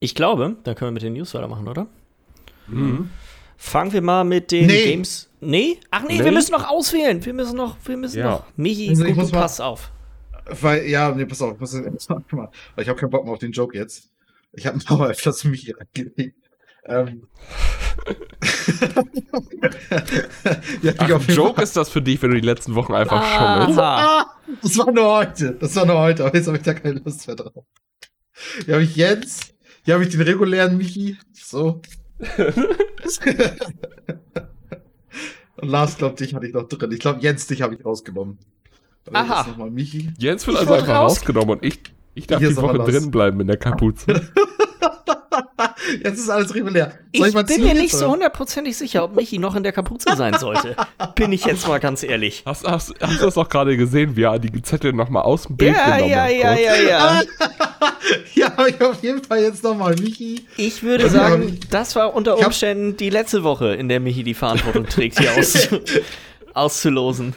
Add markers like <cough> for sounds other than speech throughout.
Ich glaube, da können wir mit den News weitermachen, oder? Mhm. Fangen wir mal mit den Nee. Games. Nee? Ach nee, Nee. wir müssen noch auswählen. Wir müssen noch, wir müssen Ja. noch. Michi, Also ich gut, muss du mal- pass auf. Weil, ja, nee, pass auf, ich muss jetzt <laughs> guck mal, weil ich habe keinen Bock mehr auf den Joke jetzt. Ich habe ein paar Mal öfters mich hier angelegt. Ähm. <laughs> ja, Ach, ein Joke ist das für dich, wenn du die letzten Wochen einfach schummelst. Aha. Ah, das war nur heute. Das war nur heute, aber jetzt habe ich da keine Lust mehr drauf. Hier habe ich Jens, hier habe ich den regulären Michi. So. <laughs> Und Lars, glaub, dich hatte ich noch drin. Ich glaube, Jens, dich habe ich rausgenommen. Aber Aha. Nochmal Michi. Jens wird Ich also einfach raus- rausgenommen und ich, ich darf Hier die Woche drin bleiben in der Kapuze. <laughs> <laughs> Jetzt ist alles regulär. Ich mal bin mir nicht so oder? hundertprozentig sicher, ob Michi noch in der Kapuze sein sollte. bin ich jetzt mal ganz ehrlich. Hast, hast, hast du das auch gerade gesehen, wie er die Zettel nochmal aus dem Bild Ja, genommen ja, hat? ja, kurz? ja, ja. <laughs> Ja, aber ich auf jeden Fall jetzt nochmal Michi. Ich würde Ja, sagen, das war unter Ich Umständen die letzte Woche, in der Michi die Verantwortung trägt, hier aus, <laughs> auszulosen.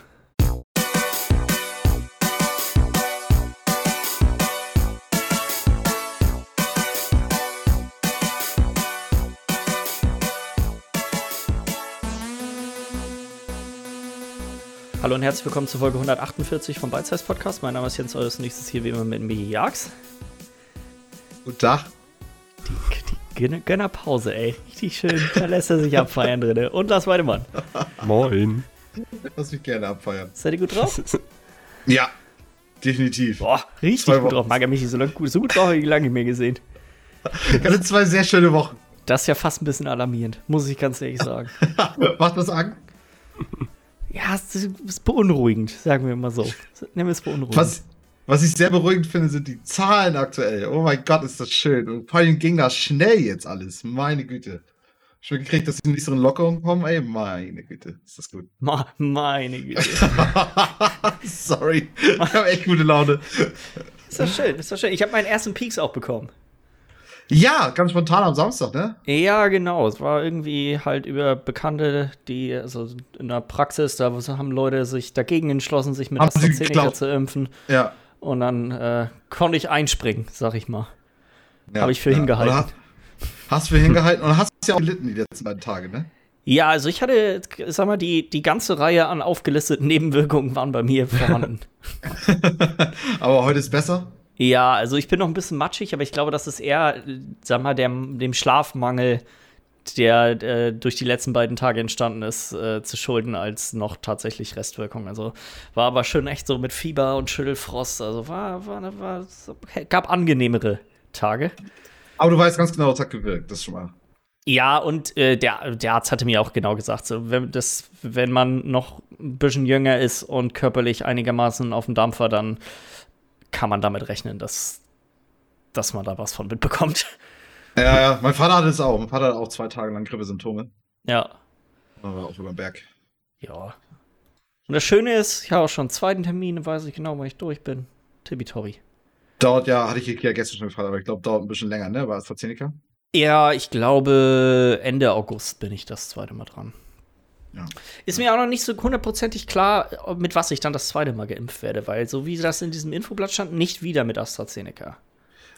Hallo und herzlich willkommen zur Folge 148 vom Size Podcast. Mein Name ist Jens Eures nächstes hier wie immer mit Michi Jags. Guten Tag. Die Gönner- Gönnerpause, ey. Richtig schön. Da lässt er sich abfeiern drin. Und Lars Weidemann. <laughs> Moin. Lass mich gerne abfeiern. Seid ihr gut drauf? <laughs> Ja, definitiv. Boah, richtig Zwei gut Wochen. drauf. Mag er mich so, lang, so gut drauf habe ich lange nicht mehr gesehen. <laughs> Ich hatte zwei sehr schöne Wochen. Das ist ja fast ein bisschen alarmierend, muss ich ganz ehrlich sagen. Macht das an? Ja, es ist beunruhigend, sagen wir mal so. Nehmen wir es beunruhigend. Was, was ich sehr beruhigend finde, sind die Zahlen aktuell. Oh mein Gott, ist das schön. Und vor allem ging das schnell jetzt alles. Meine Güte. Schon gekriegt, dass die nächsten Lockerungen kommen. Ey, meine Güte. Ist das gut. Ma meine Güte. <laughs> Sorry. Ich habe echt gute Laune. Ist das schön, ist das schön. Ich habe meinen ersten Peaks auch bekommen. Ja, ganz spontan am Samstag, ne? Ja, genau. Es war irgendwie halt über Bekannte, die, also in der Praxis, da haben Leute sich dagegen entschlossen, sich mit Haben AstraZeneca zu impfen. Ja. Und dann äh, konnte ich einspringen, sag ich mal. ja Hab ich für ja. hingehalten. Hast, hast für hingehalten und hast ja auch gelitten die letzten beiden Tage, ne? Ja, also ich hatte, sag mal, die, die ganze Reihe an aufgelisteten Nebenwirkungen waren bei mir vorhanden. <laughs> Aber heute ist besser. Ja, also ich bin noch ein bisschen matschig, aber ich glaube, das ist eher, sag mal, dem, dem Schlafmangel, der äh, durch die letzten beiden Tage entstanden ist, äh, zu schulden, als noch tatsächlich Restwirkung. Also war aber schön echt so mit Fieber und Schüttelfrost. Also war, war, war gab angenehmere Tage. Aber du weißt ganz genau, es hat gewirkt. Das schon mal. Ja, und äh, der, der Arzt hatte mir auch genau gesagt, so, wenn, das, wenn man noch ein bisschen jünger ist und körperlich einigermaßen auf dem Dampfer, dann kann man damit rechnen, dass, dass man da was von mitbekommt. Ja, ja. Mein Vater hatte es auch. Mein Vater hatte auch zwei Tage lang Grippesymptome. Ja, Aber auch über den Berg. ja. Und das Schöne ist, ich habe auch schon einen zweiten Termin, weiß ich genau, wann ich durch bin. Tibi-Tobi. Dauert ja, hatte ich ja gestern schon gefragt, aber ich glaube, dauert ein bisschen länger, ne? War AstraZeneca? Ja, ich glaube, Ende August bin ich das zweite Mal dran. Ja. Ist mir auch noch nicht so hundertprozentig klar, mit was ich dann das zweite Mal geimpft werde, weil so wie das in diesem Infoblatt stand, nicht wieder mit AstraZeneca.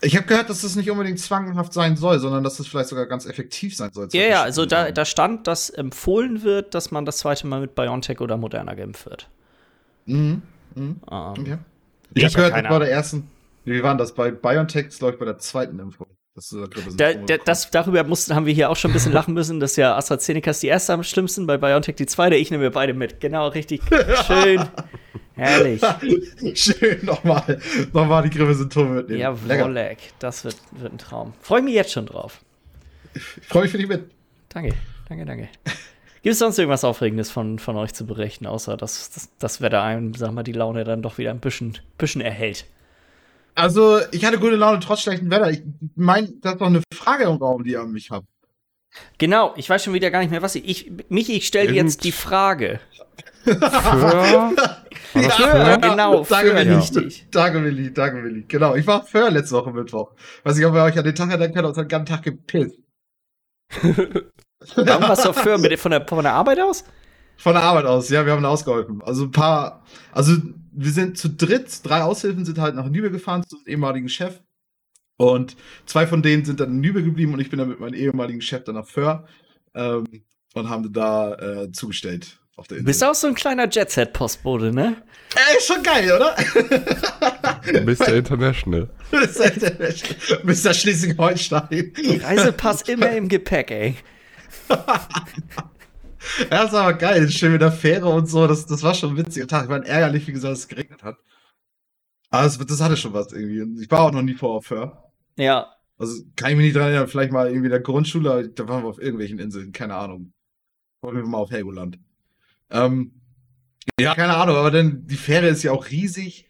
Ich habe gehört, dass das nicht unbedingt zwanghaft sein soll, sondern dass das vielleicht sogar ganz effektiv sein soll. Ja, ja, also da, da stand, dass empfohlen wird, dass man das zweite Mal mit BioNTech oder Moderna geimpft wird. Mhm. mhm. Ähm, Okay. Ich Ich hab habe gehört, das war der ersten. Wie waren das? Bei BioNTech, glaube ich, bei der zweiten Impfung. Das ist Da, da, das, darüber mussten, haben wir hier auch schon ein bisschen lachen müssen, dass ja AstraZeneca ist die erste am schlimmsten, bei BioNTech die zweite. Ich nehme beide mit. Genau, richtig. Schön. <laughs> Herrlich. Schön nochmal, nochmal die Grippesymptome mitnehmen. Lecker. Jawollek. Das wird, wird ein Traum. Freue mich jetzt schon drauf. Ich freue mich für dich mit. Danke, danke, danke. Gibt es sonst irgendwas Aufregendes von, von euch zu berichten, außer dass das, das Wetter einem, sag mal, die Laune dann doch wieder ein bisschen, bisschen erhält? Also, ich hatte gute Laune trotz schlechtem Wetter. Ich meine, das ist doch eine Frage im Raum, die ihr an mich habt. Genau, ich weiß schon wieder gar nicht mehr, was ich. ich Michi, ich stelle jetzt die Frage. Für? <laughs> War das für? genau, danke, für, Willi. richtig. Danke, Willi, danke, Willi. Genau, ich war für letzte Woche Mittwoch. Weiß ich, ob ihr euch an den Tag erinnern könnt, uns den ganzen Tag gepisst. <laughs> Warum warst du für? Mit, von, der, von der Arbeit aus? Von der Arbeit aus, ja, wir haben ausgeholfen. Also ein paar, also wir sind zu dritt, drei Aushilfen sind halt nach Lübeck gefahren zum ehemaligen Chef. Und zwei von denen sind dann in Nübe geblieben und ich bin dann mit meinem ehemaligen Chef dann nach Föhr ähm, und haben da äh, zugestellt auf der Du bist auch so ein kleiner Jet-Set-Postbote, ne? Ey, ist schon geil, oder? Mr. International. <laughs> Mr. Schleswig-Holstein. Reisepass immer im Gepäck, ey. <laughs> Ja, das war aber geil. Schön mit der Fähre und so. Das, das war schon ein witziger Tag. Ich war ärgerlich, wie gesagt, dass es geregnet hat. Aber das, das hatte schon was irgendwie. Ich war auch noch nie vor auf Föhr. Ja. Also kann ich mich nicht dran erinnern, vielleicht mal irgendwie in der Grundschule, da waren wir auf irgendwelchen Inseln, keine Ahnung. Wollen wir mal auf Helgoland. Ähm, ja, keine Ahnung, aber dann, die Fähre ist ja auch riesig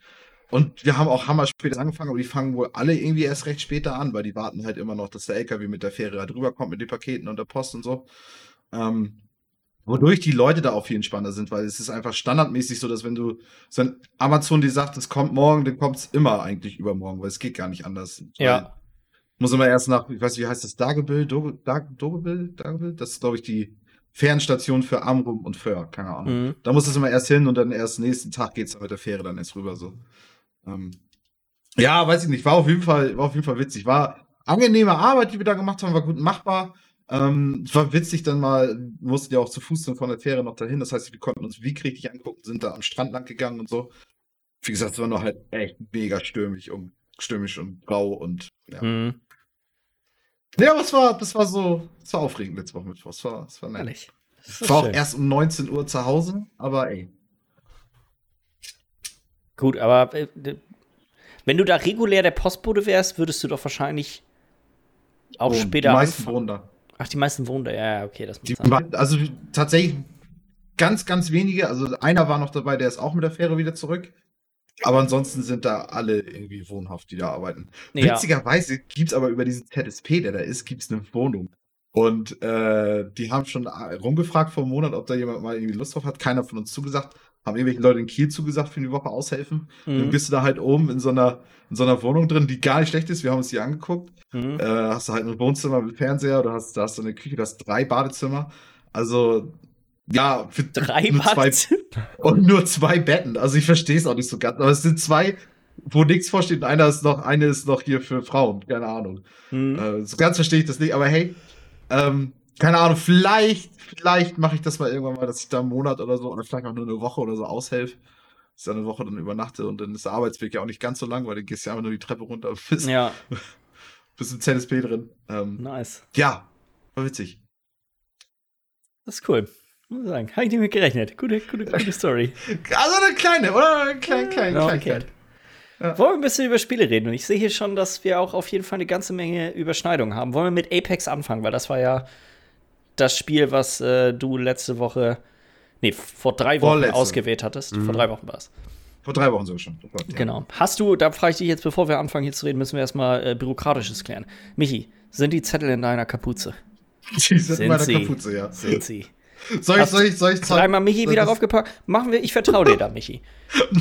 und wir haben auch hammer spät angefangen, aber die fangen wohl alle irgendwie erst recht später an, weil die warten halt immer noch, dass der LKW mit der Fähre da drüber kommt mit den Paketen und der Post und so. Ähm, wodurch die Leute da auch viel entspannter sind, weil es ist einfach standardmäßig so, dass wenn du, wenn Amazon dir sagt, es kommt morgen, dann kommt es immer eigentlich übermorgen, weil es geht gar nicht anders. Ja. Muss immer erst nach, ich weiß nicht, wie heißt das, Dagebill, Doge, Dag, Dogebill, Dagebill? Das ist, glaube ich, die Fährenstation für Amrum und Föhr, keine Ahnung. Mhm. Da muss es immer erst hin und dann erst nächsten Tag geht's dann mit der Fähre dann erst rüber, so. Ähm, ja, weiß ich nicht, war auf jeden Fall, war auf jeden Fall witzig. War angenehme Arbeit, die wir da gemacht haben, war gut machbar. Ähm, es war witzig dann mal, mussten ja auch zu Fuß dann von der Fähre noch dahin. Das heißt, wir konnten uns Wieg richtig angucken, sind da am Strand lang gegangen und so. Wie gesagt, es war noch halt echt mega stürmisch und stürmisch und grau und ja. Mhm. Ja, aber es war, das war so, es war aufregend letzte Woche Mittwoch. Es war, es war nett. Ehrlich. Ich war auch schön. erst um 19 Uhr zu Hause, aber ey. Gut, aber äh, wenn du da regulär der Postbote wärst, würdest du doch wahrscheinlich auch Oh, später Die meisten wohnen da. Ach, die meisten wohnen da. Ja, okay, das muss Die, also tatsächlich ganz, ganz wenige. Also einer war noch dabei, der ist auch mit der Fähre wieder zurück. Aber ansonsten sind da alle irgendwie wohnhaft, die da arbeiten. Ja. Witzigerweise gibt es aber über diesen ZSP, der da ist, gibt es eine Wohnung. Und äh, die haben schon rumgefragt vor einem Monat, ob da jemand mal irgendwie Lust drauf hat. Keiner von uns zugesagt. Haben irgendwelche Leute in Kiel zugesagt für die Woche aushelfen. Dann Mhm. bist du da halt oben in so einer, in so einer Wohnung drin, die gar nicht schlecht ist. Wir haben uns die angeguckt. Mhm. Äh, hast du halt ein Wohnzimmer mit Fernseher, du hast, da hast du eine Küche, du hast drei Badezimmer. Also, ja, für Drei nur zwei, Badezimmer. und nur zwei Betten. Also ich verstehe es auch nicht so ganz, aber es sind zwei, wo nichts vorsteht. Und einer ist noch, eine ist noch hier für Frauen, keine Ahnung. Mhm. Äh, so ganz verstehe ich das nicht, aber hey, ähm, keine Ahnung, vielleicht, vielleicht mache ich das mal irgendwann mal, dass ich da einen Monat oder so, oder vielleicht auch nur eine Woche oder so aushelfe. Dass ich da eine Woche dann übernachte und dann ist der Arbeitsweg ja auch nicht ganz so lang, weil dann gehst du ja einfach nur die Treppe runter und bist, Ja, <laughs> bist im ZSP drin. Ähm, nice. ja, war witzig. Das ist cool. Muss ich sagen. Habe ich nicht mit gerechnet. Gute, gute, gute <laughs> Story. Also eine kleine, oder? Eine kleine, kleine, Ja, kleine, okay. kleine. Wollen wir ein bisschen über Spiele reden? Und ich sehe hier schon, dass wir auch auf jeden Fall eine ganze Menge Überschneidungen haben. Wollen wir mit Apex anfangen? Weil das war ja das Spiel, was äh, du letzte Woche, nee, vor drei Wochen Vorletzte. ausgewählt hattest. Vor drei Wochen war es. Vor drei Wochen sogar schon. Oh Gott, ja. Genau. Hast du, da frage ich dich jetzt, bevor wir anfangen hier zu reden, müssen wir erstmal äh, Bürokratisches klären. Michi, sind die Zettel in deiner Kapuze? <laughs> Die sind, Sind in meiner sie. Kapuze, ja. Sind sie. Soll ich, soll ich, soll ich Dreimal Michi wieder raufgepackt. Machen wir, ich vertraue dir da, Michi. <laughs>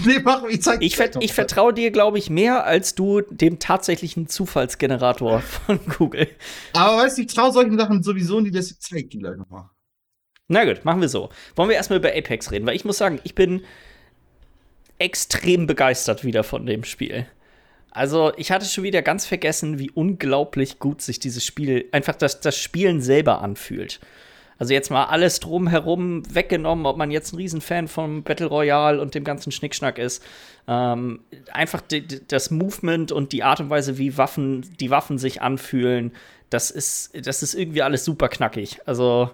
Nee, mach, ich zeig Ich, ver ich vertraue dir, glaube ich, mehr als du dem tatsächlichen Zufallsgenerator von <laughs> Google. Aber weißt du, ich traue solchen Sachen sowieso nie, dass ich zeig die gleich nochmal. Na gut, machen wir so. Wollen wir erstmal über Apex reden? Weil ich muss sagen, ich bin extrem begeistert wieder von dem Spiel. Also, ich hatte schon wieder ganz vergessen, wie unglaublich gut sich dieses Spiel, einfach das, das Spielen selber anfühlt. Also jetzt mal alles drumherum weggenommen, ob man jetzt ein Riesenfan vom Battle Royale und dem ganzen Schnickschnack ist. Ähm, einfach die, die, das Movement und die Art und Weise, wie Waffen, die Waffen sich anfühlen, das ist, das ist irgendwie alles super knackig. Also,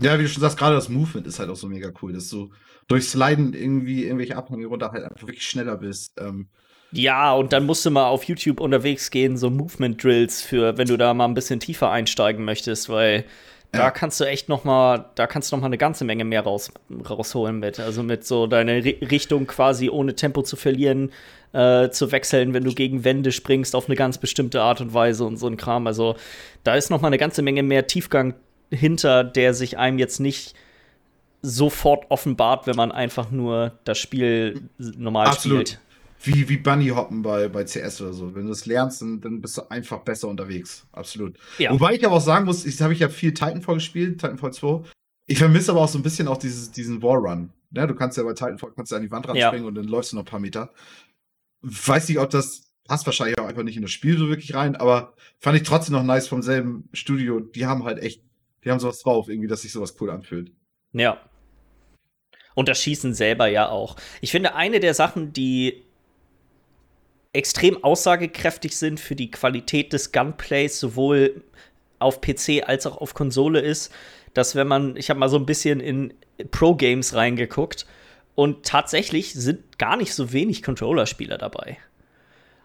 Ja, wie du schon sagst, gerade das Movement ist halt auch so mega cool, dass du durch Sliden irgendwie irgendwelche Abhänge runter halt einfach wirklich schneller bist. Ähm, Ja, und dann musst du mal auf YouTube unterwegs gehen, so Movement Drills für, wenn du da mal ein bisschen tiefer einsteigen möchtest, weil da Ja. kannst du echt noch mal, da kannst du noch mal eine ganze Menge mehr raus, rausholen mit. Also mit so deine Ri Richtung quasi ohne Tempo zu verlieren, äh, zu wechseln, wenn du gegen Wände springst auf eine ganz bestimmte Art und Weise und so ein Kram. Also da ist noch mal eine ganze Menge mehr Tiefgang hinter, der sich einem jetzt nicht sofort offenbart, wenn man einfach nur das Spiel normal Absolut. spielt. Wie, wie Bunny hoppen bei, bei CS oder so. Wenn du es lernst, dann, dann bist du einfach besser unterwegs. Absolut. Ja. Wobei ich aber auch sagen muss, ich habe ich ja viel Titanfall gespielt, Titanfall 2. Ich vermisse aber auch so ein bisschen auch dieses, diesen Warrun. Ne, du kannst ja bei Titanfall kannst du an die Wand Ja. ranspringen und dann läufst du noch ein paar Meter. Weiß nicht, ob das passt wahrscheinlich auch einfach nicht in das Spiel so wirklich rein, aber fand ich trotzdem noch nice vom selben Studio. Die haben halt echt, die haben sowas drauf, irgendwie, dass sich sowas cool anfühlt. Ja. Und das Schießen selber ja auch. Ich finde, eine der Sachen, die extrem aussagekräftig sind für die Qualität des Gunplays, sowohl auf PC als auch auf Konsole, ist, dass wenn man, ich habe mal so ein bisschen in Pro-Games reingeguckt und tatsächlich sind gar nicht so wenig Controller-Spieler dabei.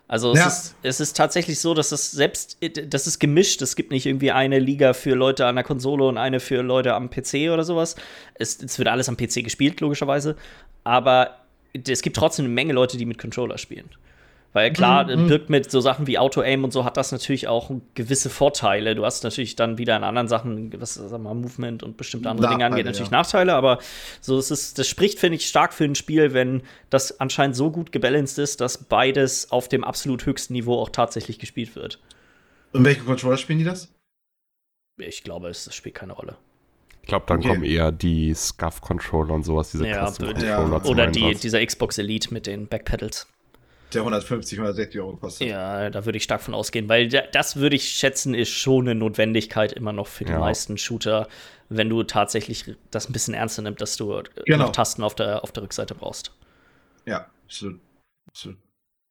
Also es, Ja. ist, es ist tatsächlich so, dass es selbst, das ist gemischt. Es gibt nicht irgendwie eine Liga für Leute an der Konsole und eine für Leute am PC oder sowas. Es, es wird alles am PC gespielt, logischerweise. Aber es gibt trotzdem eine Menge Leute, die mit Controller spielen. Weil klar, Mhm, mhm. birgt mit so Sachen wie Auto-Aim und so hat das natürlich auch gewisse Vorteile. Du hast natürlich dann wieder in anderen Sachen, was sag mal, Movement und bestimmte andere Dinge angeht, Nachteile, natürlich ja. Nachteile, aber so es ist, das spricht, finde ich, stark für ein Spiel, wenn das anscheinend so gut gebalanced ist, dass beides auf dem absolut höchsten Niveau auch tatsächlich gespielt wird. Und welchen Controller spielen die das? Ich glaube, es das spielt keine Rolle. Ich glaube, dann Okay. kommen eher die SCUF-Controller und sowas, diese Ja, Custom-Controller ja. Oder die, dieser Xbox Elite mit den Backpedals. Der 150, 160 Euro kostet. Ja, da würde ich stark von ausgehen, weil da- das würde ich schätzen, ist schon eine Notwendigkeit immer noch für die Ja. meisten Shooter, wenn du tatsächlich das ein bisschen ernster nimmst, dass du äh, Genau. noch Tasten auf der, auf der Rückseite brauchst. Ja, absolut. absolut.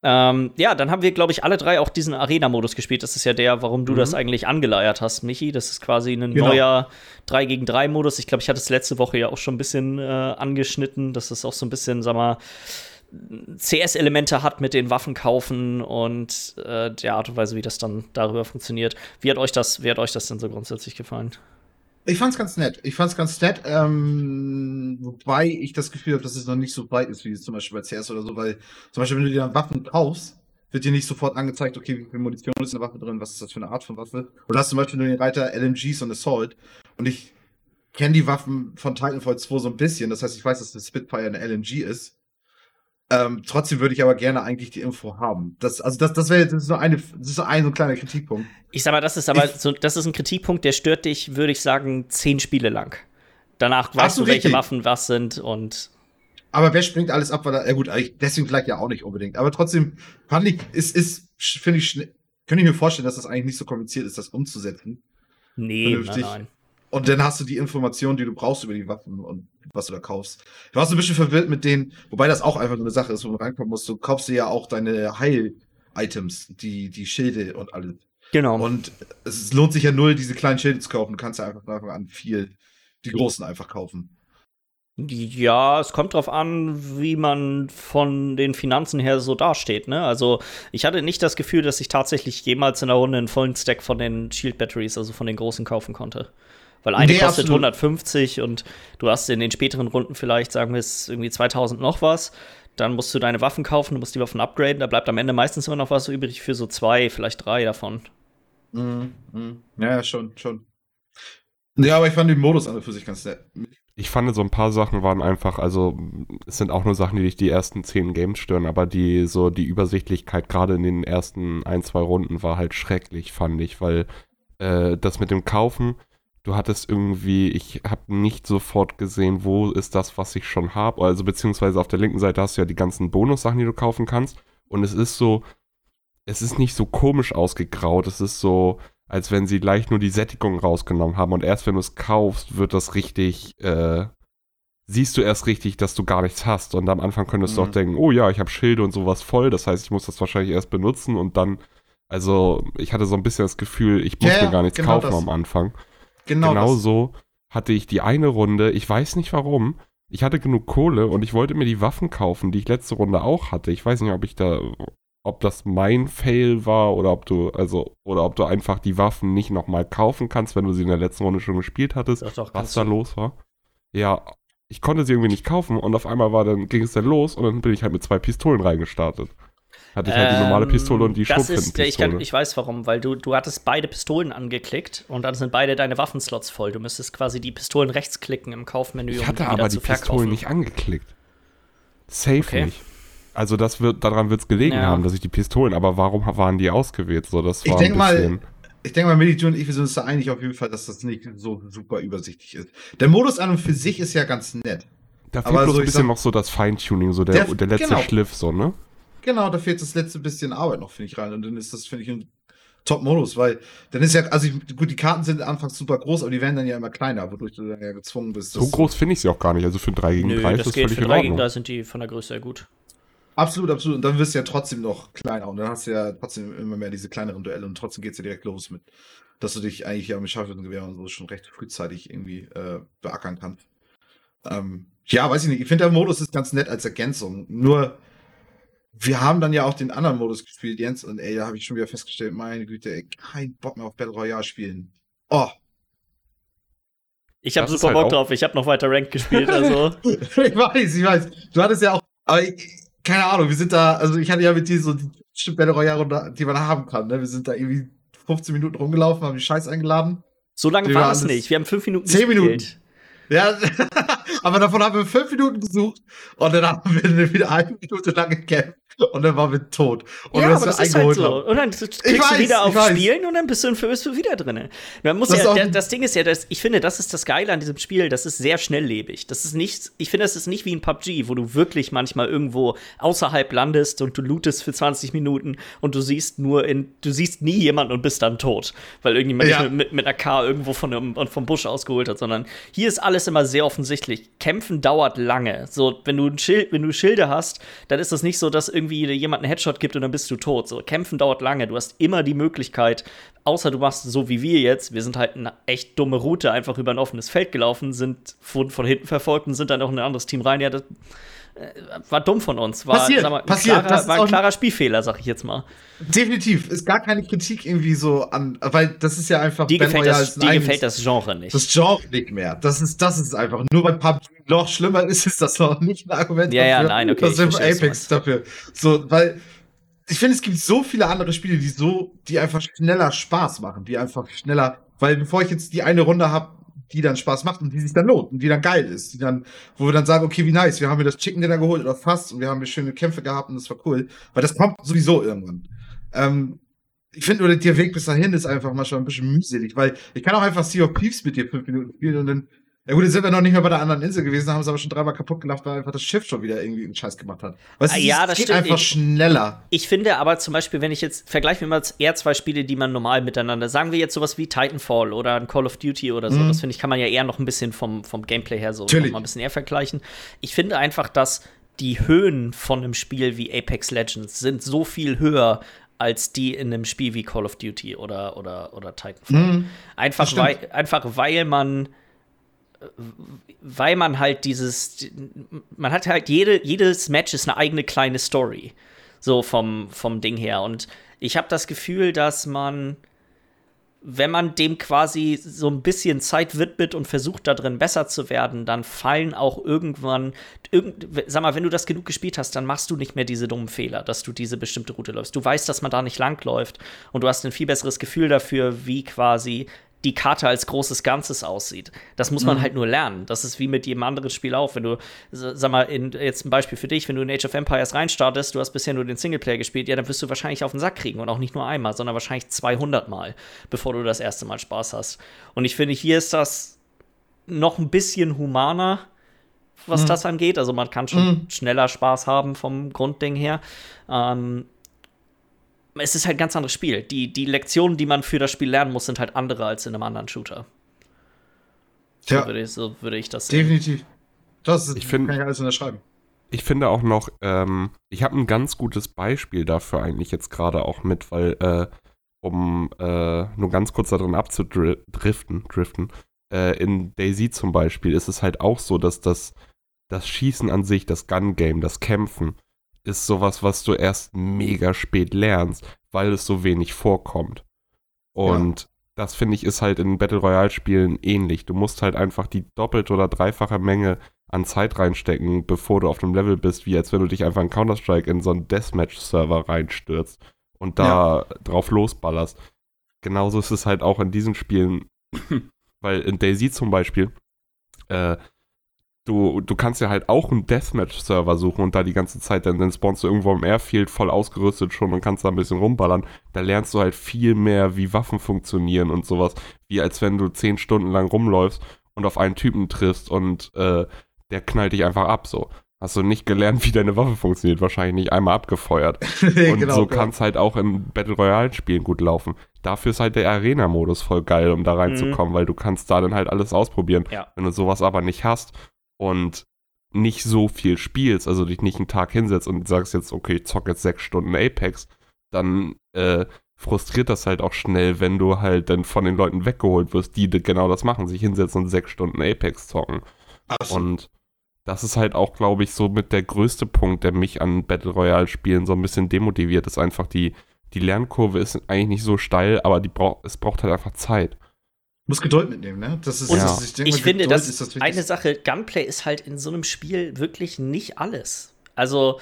Ähm, ja, dann haben wir, glaube ich, alle drei auch diesen Arena-Modus gespielt. Das ist ja der, warum du Mhm. das eigentlich angeleiert hast, Michi. Das ist quasi ein Genau. neuer 3 gegen 3 Modus. Ich glaube, ich hatte es letzte Woche ja auch schon ein bisschen äh, angeschnitten, dass es auch so ein bisschen, sag mal, CS-Elemente hat mit den Waffen kaufen und äh, der Art und Weise, wie das dann darüber funktioniert. Wie hat euch das, wie hat euch das denn so grundsätzlich gefallen? Ich fand's ganz nett. Ich fand's ganz nett, ähm, wobei ich das Gefühl habe, dass es noch nicht so weit ist, wie zum Beispiel bei CS oder so, weil zum Beispiel, wenn du dir dann Waffen kaufst, wird dir nicht sofort angezeigt, okay, wie viel Munition ist in der Waffe drin, was ist das für eine Art von Waffe. Oder hast zum Beispiel nur den Reiter LMGs und Assault. Und ich kenne die Waffen von Titanfall 2 so ein bisschen, das heißt, ich weiß, dass der Spitfire eine LMG ist. Ähm, trotzdem würde ich aber gerne eigentlich die Info haben. Das, also das, das wäre jetzt so eine, das ist so ein, so ein kleiner Kritikpunkt. Ich sag mal, das ist aber Ich- so, das ist ein Kritikpunkt, der stört dich, würde ich sagen, zehn Spiele lang. Danach Ach weißt du, welche richtig. Waffen was sind und Aber wer springt alles ab, weil er, ja gut, deswegen vielleicht ja auch nicht unbedingt. Aber trotzdem fand ich, ist, ist, finde ich, könnte ich mir vorstellen, dass das eigentlich nicht so kompliziert ist, das umzusetzen. nee, nein, nein. Und dann hast du die Informationen, die du brauchst über die Waffen und was du da kaufst. Ich war so ein bisschen verwirrt mit denen, wobei das auch einfach nur eine Sache ist, wo man reinkommen muss. Du kaufst dir ja auch deine Heil-Items, die, die Schilde und alles. Genau. Und es lohnt sich ja null, diese kleinen Schilde zu kaufen. Du kannst ja einfach von Anfang an viel, die großen einfach kaufen. Ja, es kommt drauf an, wie man von den Finanzen her so dasteht. Ne? Also, ich hatte nicht das Gefühl, dass ich tatsächlich jemals in der Runde einen vollen Stack von den Shield Batteries, also von den großen, kaufen konnte. Weil eine Nee, kostet absolut. 150 und du hast in den späteren Runden vielleicht, sagen wir es, irgendwie 2000 noch was. Dann musst du deine Waffen kaufen, du musst die Waffen upgraden. Da bleibt am Ende meistens immer noch was übrig für so zwei, vielleicht drei davon. Mhm. mhm. Ja, ja, schon, schon. Ja, aber ich fand den Modus an und für sich ganz nett. Ich fand, so ein paar Sachen waren einfach, also es sind auch nur Sachen, die dich die ersten zehn Games stören, aber die so die Übersichtlichkeit gerade in den ersten ein, zwei Runden war halt schrecklich, fand ich, weil äh, das mit dem Kaufen, du hattest irgendwie, ich habe nicht sofort gesehen, wo ist das, was ich schon habe, also beziehungsweise auf der linken Seite hast du ja die ganzen Bonussachen, die du kaufen kannst und es ist so, es ist nicht so komisch ausgegraut, es ist so, als wenn sie leicht nur die Sättigung rausgenommen haben und erst wenn du es kaufst, wird das richtig, äh, siehst du erst richtig, dass du gar nichts hast und am Anfang könntest du Mhm. auch denken, oh ja, ich habe Schilde und sowas voll, das heißt, ich muss das wahrscheinlich erst benutzen und dann, also ich hatte so ein bisschen das Gefühl, ich muss Ja, mir gar nichts genau kaufen das. am Anfang. Genau, Genau so hatte ich die eine Runde, ich weiß nicht warum, ich hatte genug Kohle und ich wollte mir die Waffen kaufen, die ich letzte Runde auch hatte. Ich weiß nicht, ob ich da, ob das mein Fail war oder ob du, also, oder ob du einfach die Waffen nicht nochmal kaufen kannst, wenn du sie in der letzten Runde schon gespielt hattest, Doch, doch, was da du. los war. Ja, ich konnte sie irgendwie nicht kaufen und auf einmal war dann, ging es dann los und dann bin ich halt mit zwei Pistolen reingestartet. Hatte ich halt die normale Ähm, Pistole und die das ist, ich, kann, Schrotflintenpistole. ich weiß warum, weil du, du hattest beide Pistolen angeklickt und dann sind beide deine Waffenslots voll. Du müsstest quasi die Pistolen rechts klicken im Kaufmenü, Ich um hatte wieder aber die zu verkaufen. Pistolen nicht angeklickt. Safe Okay. nicht. Also das wird, daran wird es gelegen Ja. haben, dass ich die Pistolen, aber warum waren die ausgewählt? So, das Ich war denk ein mal. Ich denke mal, Militär und ich, wir sind uns da einig auf jeden Fall, dass das nicht so super übersichtlich ist. Der Modus an und für sich ist ja ganz nett. Da aber fehlt bloß so, ein ich bisschen sag- noch so das Feintuning, so der, Der- der letzte genau. Schliff, so, ne? Genau, da fehlt das letzte bisschen Arbeit noch, finde ich, rein. Und dann ist das, finde ich, ein Top-Modus, weil dann ist ja, also ich, gut, die Karten sind anfangs super groß, aber die werden dann ja immer kleiner, wodurch du dann ja gezwungen bist. So groß finde ich sie auch gar nicht. Also für ein 3 gegen 3 ist das geht, völlig für 3 gegen 3 sind die von der Größe sehr gut. Absolut, absolut. Und dann wirst du ja trotzdem noch kleiner. Und dann hast du ja trotzdem immer mehr diese kleineren Duelle und trotzdem geht es ja direkt los mit, dass du dich eigentlich ja mit Scharfschützengewehr und so schon recht frühzeitig irgendwie äh, beackern kannst. Ähm, ja, weiß ich nicht. Ich finde, der Modus ist ganz nett als Ergänzung. Nur, wir haben dann ja auch den anderen Modus gespielt, Jens, und ey, da habe ich schon wieder festgestellt, meine Güte, ey, kein Bock mehr auf Battle Royale spielen. Oh. Ich habe super halt Bock drauf, ich habe noch weiter Ranked gespielt, <laughs> also. ich weiß, ich weiß. Du hattest ja auch, aber ich, keine Ahnung, wir sind da, also ich hatte ja mit dir so die Battle Royale, die man da haben kann, ne? Wir sind da irgendwie 15 Minuten rumgelaufen, haben die Scheiß eingeladen. So lange war es nicht, wir haben 5 Minuten 10 Minuten. Ja, <laughs> aber davon haben wir fünf Minuten gesucht und dann haben wir wieder eine Minute lang gekämpft und dann waren wir tot. Und ja, aber das ist halt so. Und dann klickst weiß, du wieder auf Spielen und dann bist du, bist du wieder drin. Man muss das, ja, der, das Ding ist ja, dass, ich finde, das ist das Geile an diesem Spiel, das ist sehr schnelllebig. Das ist nicht, ich finde, das ist nicht wie ein PUBG, wo du wirklich manchmal irgendwo außerhalb landest und du lootest für 20 Minuten und du siehst nur in, du siehst nie jemanden und bist dann tot, weil irgendjemand ja. mit, mit einer K irgendwo von einem, vom Busch ausgeholt hat, sondern hier ist alles immer sehr offensichtlich. Kämpfen dauert lange. So, wenn du ein Schild, wenn du Schilde hast, dann ist das nicht so, dass irgendwie irgendwie jemand einen Headshot gibt und dann bist du tot. So, kämpfen dauert lange. Du hast immer die Möglichkeit, außer du machst so wie wir jetzt, wir sind halt eine echt dumme Route einfach über ein offenes Feld gelaufen, sind von, von hinten verfolgt und sind dann auch in ein anderes Team rein. Ja, das war dumm von uns. War, passiert, mal, passiert. Klarer, war ein klarer Spielfehler, sag ich jetzt mal. Definitiv. Ist gar keine Kritik irgendwie so an, weil das ist ja einfach. Die, gefällt das, die gefällt das Genre nicht. Das Genre nicht mehr. Das ist, das ist einfach. Nur bei PUBG noch schlimmer ist, ist das noch nicht ein Argument ja, dafür. Ja, nein, okay. Das ist Apex dafür. So, weil ich finde, es gibt so viele andere Spiele, die so, die einfach schneller Spaß machen, die einfach schneller, weil bevor ich jetzt die eine Runde habe, die dann Spaß macht und die sich dann lohnt und die dann geil ist, die dann, wo wir dann sagen, okay, wie nice, wir haben mir das Chicken Dinner geholt oder fast und wir haben hier schöne Kämpfe gehabt und das war cool, weil das kommt sowieso irgendwann. Ähm, ich finde nur, der Weg bis dahin ist einfach manchmal ein bisschen mühselig, weil ich kann auch einfach Sea of Thieves mit dir fünf Minuten spielen und dann ja gut, jetzt sind wir noch nicht mehr bei der anderen Insel gewesen, haben es aber schon dreimal kaputt gemacht, weil einfach das Schiff schon wieder irgendwie einen Scheiß gemacht hat. Weißt du, ja, das geht stimmt. einfach ich, schneller. Ich finde aber zum Beispiel, wenn ich jetzt, vergleiche mir mal eher zwei Spiele, die man normal miteinander, sagen wir jetzt sowas wie Titanfall oder ein Call of Duty oder so, mhm. das finde ich, kann man ja eher noch ein bisschen vom, vom Gameplay her so mal ein bisschen eher vergleichen. Ich finde einfach, dass die Höhen von einem Spiel wie Apex Legends sind so viel höher als die in einem Spiel wie Call of Duty oder, oder, oder Titanfall. Mhm. Einfach, weil, einfach weil man weil man halt dieses, man hat halt jede, jedes Match ist eine eigene kleine Story, so vom, vom Ding her. Und ich habe das Gefühl, dass man, wenn man dem quasi so ein bisschen Zeit widmet und versucht, da drin besser zu werden, dann fallen auch irgendwann, irgend, sag mal, wenn du das genug gespielt hast, dann machst du nicht mehr diese dummen Fehler, dass du diese bestimmte Route läufst. Du weißt, dass man da nicht langläuft und du hast ein viel besseres Gefühl dafür, wie quasi die Karte als großes Ganzes aussieht. Das muss man mhm. halt nur lernen. Das ist wie mit jedem anderen Spiel auch. Wenn du, sag mal, in, jetzt ein Beispiel für dich, wenn du in Age of Empires reinstartest, du hast bisher nur den Singleplayer gespielt, ja, dann wirst du wahrscheinlich auf den Sack kriegen und auch nicht nur einmal, sondern wahrscheinlich 200 Mal, bevor du das erste Mal Spaß hast. Und ich finde, hier ist das noch ein bisschen humaner, was mhm. das angeht. Also man kann schon mhm. schneller Spaß haben vom Grundding her. Ähm, es ist halt ein ganz anderes Spiel. Die, die Lektionen, die man für das Spiel lernen muss, sind halt andere als in einem anderen Shooter. So, ja. würde, ich, so würde ich das sehen. Definitiv. Das ist, ich find, kann ich alles unterschreiben. Ich finde auch noch, ähm, ich habe ein ganz gutes Beispiel dafür eigentlich jetzt gerade auch mit, weil, äh, um äh, nur ganz kurz darin abzudriften, driften, äh, in Daisy zum Beispiel ist es halt auch so, dass das, das Schießen an sich, das Gun-Game, das Kämpfen, ist sowas, was du erst mega spät lernst, weil es so wenig vorkommt. Und ja. das finde ich ist halt in Battle Royale Spielen ähnlich. Du musst halt einfach die doppelte oder dreifache Menge an Zeit reinstecken, bevor du auf dem Level bist, wie als wenn du dich einfach in Counter-Strike in so einen Deathmatch-Server reinstürzt und da ja. drauf losballerst. Genauso ist es halt auch in diesen Spielen, <coughs> weil in Daisy zum Beispiel, äh, du, du kannst ja halt auch einen Deathmatch-Server suchen und da die ganze Zeit, dann, dann spawnst du irgendwo im Airfield voll ausgerüstet schon und kannst da ein bisschen rumballern. Da lernst du halt viel mehr, wie Waffen funktionieren und sowas, wie als wenn du zehn Stunden lang rumläufst und auf einen Typen triffst und äh, der knallt dich einfach ab so. hast du nicht gelernt, wie deine Waffe funktioniert, wahrscheinlich nicht einmal abgefeuert. <laughs> nee, und genau, so kann es halt auch im Battle Royale Spielen gut laufen. Dafür ist halt der Arena-Modus voll geil, um da reinzukommen, mhm. weil du kannst da dann halt alles ausprobieren. Ja. Wenn du sowas aber nicht hast und nicht so viel spielst, also dich nicht einen Tag hinsetzt und sagst jetzt, okay, ich zock jetzt sechs Stunden Apex, dann äh, frustriert das halt auch schnell, wenn du halt dann von den Leuten weggeholt wirst, die genau das machen, sich hinsetzen und sechs Stunden Apex zocken. So. Und das ist halt auch, glaube ich, so mit der größte Punkt, der mich an Battle Royale Spielen so ein bisschen demotiviert, ist einfach die, die Lernkurve ist eigentlich nicht so steil, aber die brauch, es braucht halt einfach Zeit. Muss Geduld mitnehmen, ne? Das ist, ja. das, ich, denke, ich finde, das, das eine Sache, Gunplay ist halt in so einem Spiel wirklich nicht alles. Also,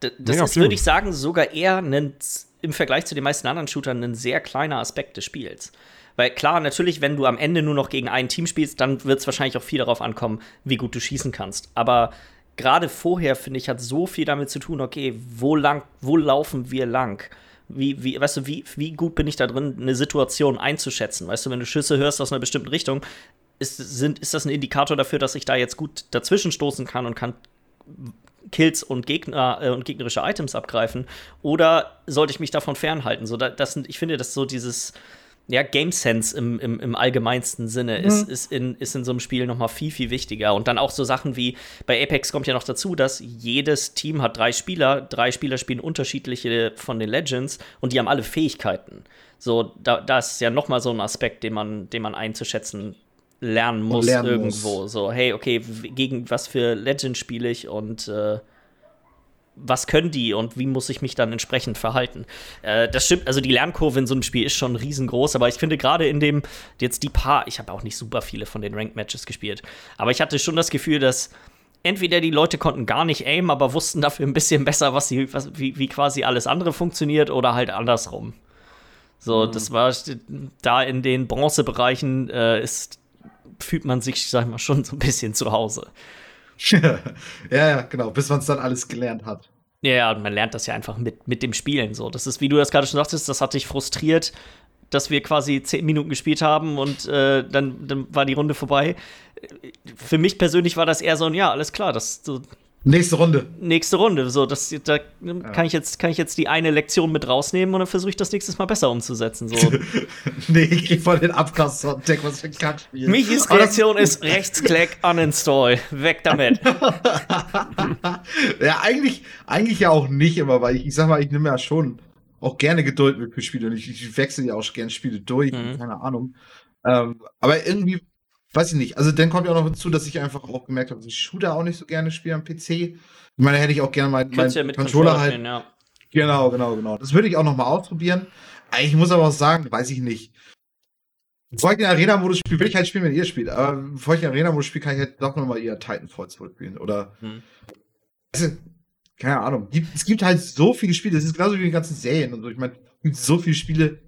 das nee, ist, würde ich sagen, sogar eher ein, im Vergleich zu den meisten anderen Shootern ein sehr kleiner Aspekt des Spiels. Weil klar, natürlich, wenn du am Ende nur noch gegen ein Team spielst, dann wird es wahrscheinlich auch viel darauf ankommen, wie gut du schießen kannst. Aber gerade vorher, finde ich, hat so viel damit zu tun, okay, wo lang, wo laufen wir lang? Wie, wie, weißt du, wie, wie gut bin ich da drin, eine Situation einzuschätzen? Weißt du, wenn du Schüsse hörst aus einer bestimmten Richtung, ist, sind, ist das ein Indikator dafür, dass ich da jetzt gut dazwischen stoßen kann und kann Kills und Gegner äh, und gegnerische Items abgreifen? Oder sollte ich mich davon fernhalten? So, das, ich finde, dass so dieses ja, Game Sense im, im, im allgemeinsten Sinne mhm. ist, ist, in, ist in so einem Spiel noch mal viel, viel wichtiger. Und dann auch so Sachen wie, bei Apex kommt ja noch dazu, dass jedes Team hat drei Spieler, drei Spieler spielen unterschiedliche von den Legends und die haben alle Fähigkeiten. So, da, da ist ja noch mal so ein Aspekt, den man, den man einzuschätzen lernen muss lernen irgendwo. Muss. So, hey, okay, gegen was für Legend spiele ich und äh, was können die und wie muss ich mich dann entsprechend verhalten. Äh, das stimmt, also die Lernkurve in so einem Spiel ist schon riesengroß, aber ich finde gerade in dem, jetzt die paar, ich habe auch nicht super viele von den Ranked Matches gespielt, aber ich hatte schon das Gefühl, dass entweder die Leute konnten gar nicht aimen, aber wussten dafür ein bisschen besser, was sie, was, wie, wie quasi alles andere funktioniert oder halt andersrum. So, mhm. das war da in den Bronzebereichen äh, ist, fühlt man sich, sag ich mal, schon so ein bisschen zu Hause. <laughs> ja, ja, genau, bis man es dann alles gelernt hat. Ja, ja, man lernt das ja einfach mit, mit dem Spielen so. Das ist, wie du das gerade schon sagtest, das hat dich frustriert, dass wir quasi zehn Minuten gespielt haben und äh, dann, dann war die Runde vorbei. Für mich persönlich war das eher so ein, ja, alles klar, das so, Nächste Runde. Nächste Runde. So, das, da kann, ich jetzt, kann ich jetzt die eine Lektion mit rausnehmen und dann versuche ich das nächstes Mal besser umzusetzen. So. <laughs> nee, ich krieg voll den Abkast Deck, was für ein Kackspiel. Michis Reaktion ist Rechtsklick, uninstall. Weg damit. <laughs> ja, eigentlich, eigentlich ja auch nicht immer, weil ich, ich sag mal, ich nehme ja schon auch gerne Geduld mit für Spiele und ich, ich wechsle ja auch gerne Spiele durch, mhm. keine Ahnung. Ähm, aber irgendwie weiß ich nicht. Also dann kommt ja auch noch hinzu, dass ich einfach auch gemerkt habe, dass ich Shooter auch nicht so gerne spiele am PC. Ich meine, hätte ich auch gerne meinen mein ja Controller, Controller halt. Spielen, ja. Genau, genau, genau. Das würde ich auch noch mal ausprobieren. Ich muss aber auch sagen, weiß ich nicht. Bevor ich den Arena-Modus spiele, will ich halt spielen, wenn ihr spielt. Aber bevor ich den Arena-Modus spiele, kann ich halt doch noch mal eher Titanfall zurückspielen. Oder. Hm. Also, keine Ahnung. Es gibt halt so viele Spiele. Es ist genauso wie die ganzen Serien und so. Ich meine, es gibt so viele Spiele,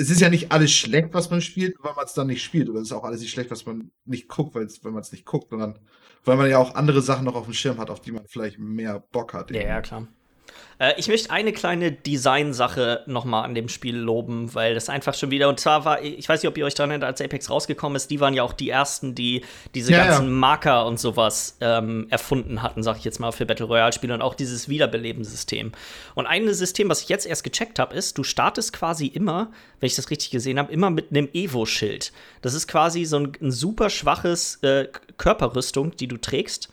es ist ja nicht alles schlecht, was man spielt, weil man es dann nicht spielt. Oder es ist auch alles nicht schlecht, was man nicht guckt, weil man es nicht guckt, sondern weil man ja auch andere Sachen noch auf dem Schirm hat, auf die man vielleicht mehr Bock hat. Ja, ja, klar. Äh, ich möchte eine kleine Design-Sache nochmal an dem Spiel loben, weil das einfach schon wieder, und zwar war, ich weiß nicht, ob ihr euch daran erinnert, als Apex rausgekommen ist, die waren ja auch die ersten, die diese ja, ganzen ja. Marker und sowas ähm, erfunden hatten, sag ich jetzt mal, für Battle Royale-Spiele und auch dieses Wiederbelebensystem. Und ein System, was ich jetzt erst gecheckt habe, ist, du startest quasi immer, wenn ich das richtig gesehen habe, immer mit einem Evo-Schild. Das ist quasi so ein, ein super schwaches äh, Körperrüstung, die du trägst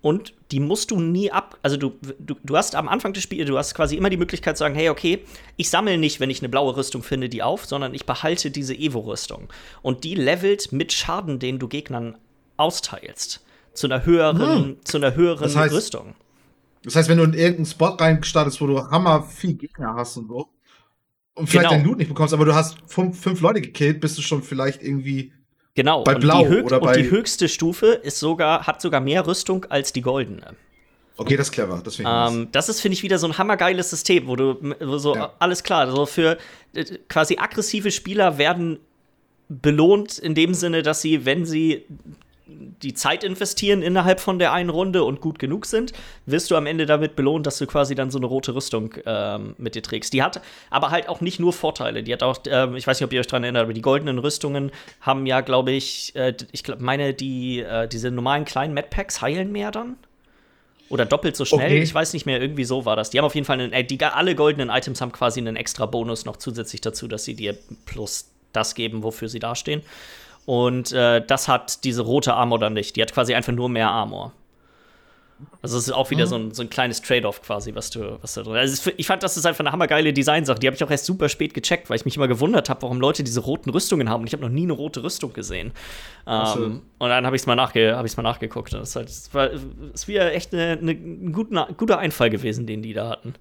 und die musst du nie ab. Also du, du, du hast am Anfang des Spiels, du hast quasi immer die Möglichkeit zu sagen, hey, okay, ich sammle nicht, wenn ich eine blaue Rüstung finde, die auf, sondern ich behalte diese Evo-Rüstung. Und die levelt mit Schaden, den du Gegnern austeilst. Zu einer höheren, hm. zu einer höheren das heißt, Rüstung. Das heißt, wenn du in irgendeinen Spot reinstartest, wo du hammer viel Gegner hast und so, und vielleicht genau. deinen Loot nicht bekommst, aber du hast fünf, fünf Leute gekillt, bist du schon vielleicht irgendwie Genau. Bei Blau und die, oder bei und die höchste Stufe ist sogar, hat sogar mehr Rüstung als die goldene. Okay, das ist clever. Das, ähm, das ist, finde ich, wieder so ein hammergeiles System, wo du wo so ja. alles klar, so für äh, quasi aggressive Spieler werden belohnt in dem Sinne, dass sie, wenn sie die Zeit investieren innerhalb von der einen Runde und gut genug sind, wirst du am Ende damit belohnt, dass du quasi dann so eine rote Rüstung ähm, mit dir trägst. Die hat aber halt auch nicht nur Vorteile. Die hat auch, ähm, ich weiß nicht, ob ihr euch daran erinnert, aber die goldenen Rüstungen haben ja, glaube ich, äh, ich glaub, meine, die, äh, diese normalen kleinen Medpacks heilen mehr dann. Oder doppelt so schnell, Okay. ich weiß nicht mehr, irgendwie so war das. Die haben auf jeden Fall einen, äh, die, alle goldenen Items haben quasi einen extra Bonus noch zusätzlich dazu, dass sie dir plus das geben, wofür sie dastehen. Und äh, das hat diese rote Armor dann nicht. Die hat quasi einfach nur mehr Armor. Also es ist auch wieder so, ein, so ein kleines Trade-off quasi, was du, was da drin also Ich fand, das ist einfach eine hammergeile Designsache. Die habe ich auch erst super spät gecheckt, weil ich mich immer gewundert habe, warum Leute diese roten Rüstungen haben. Und ich habe noch nie eine rote Rüstung gesehen. so. Ähm, und dann habe ich es mal, nachge hab mal nachgeguckt. Und das ist, halt, es war, ist wieder echt eine, eine, ein guter Einfall gewesen, den die da hatten.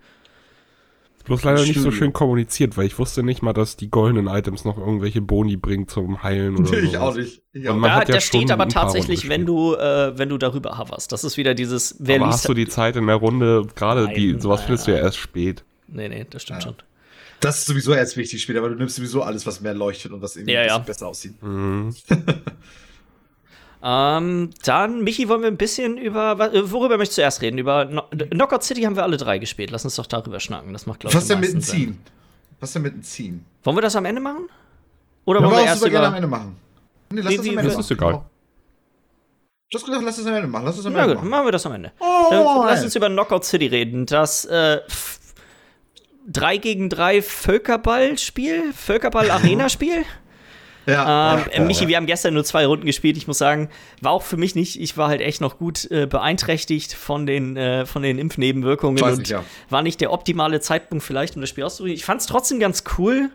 Bloß leider nicht so schön kommuniziert, weil ich wusste nicht mal, dass die goldenen Items noch irgendwelche Boni bringen zum Heilen oder <laughs> ich sowas. auch nicht. Ich auch Und man Ja, hat ja da steht aber tatsächlich, wenn du, äh, wenn du darüber hoverst. Das ist wieder dieses, wer Aber liest. hast du die Zeit in der Runde, gerade die, sowas findest du ja erst spät. nee, nee, das stimmt Ja. schon. Das ist sowieso erst wichtig später, weil du nimmst sowieso alles, was mehr leuchtet und was irgendwie Ja, ein bisschen ja. besser aussieht. Mhm. <laughs> Ähm, dann, Michi, wollen wir ein bisschen über, äh, worüber möchtest du erst reden? Über no Knockout City haben wir alle drei gespielt. Lass uns doch darüber schnacken. Das macht, glaube ich, Was denn mit dem. Ziehen? Was denn mit dem Ziehen? Wollen wir das am Ende machen? Oder Ja, wollen wir erst super gerne am über. Ende machen. Nee, lass Wie- das am Ende das machen. ist egal. Du hast gesagt, lass das am Ende machen. Lass das am Na Ende gut, machen. machen wir das am Ende. Oh, Dann lass uns über Knockout City reden. Das äh, 3 gegen 3 Völkerball-Spiel? Völkerball-Arena-Spiel? Ja, Ähm, ja, Michi, ja. wir haben gestern nur zwei Runden gespielt. Ich muss sagen, war auch für mich nicht, ich war halt echt noch gut äh, beeinträchtigt von den, äh, von den Impfnebenwirkungen Weiß und ich, ja. war nicht der optimale Zeitpunkt vielleicht, um das Spiel auszuprobieren. Ich fand es trotzdem ganz cool.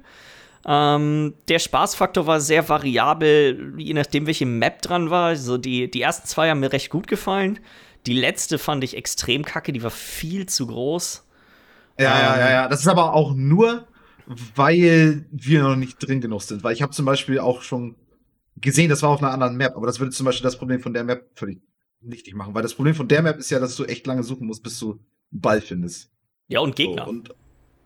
Ähm, der Spaßfaktor war sehr variabel, je nachdem, welche Map dran war. Also die, die ersten zwei haben mir recht gut gefallen. Die letzte fand ich extrem kacke, die war viel zu groß. Ja, ja, Ähm, ja, ja. Das ist aber auch nur, weil wir noch nicht drin genug sind. Weil ich habe zum Beispiel auch schon gesehen, das war auf einer anderen Map, aber das würde zum Beispiel das Problem von der Map völlig nichtig machen. Weil das Problem von der Map ist ja, dass du echt lange suchen musst, bis du einen Ball findest. Ja, und Gegner. So, und,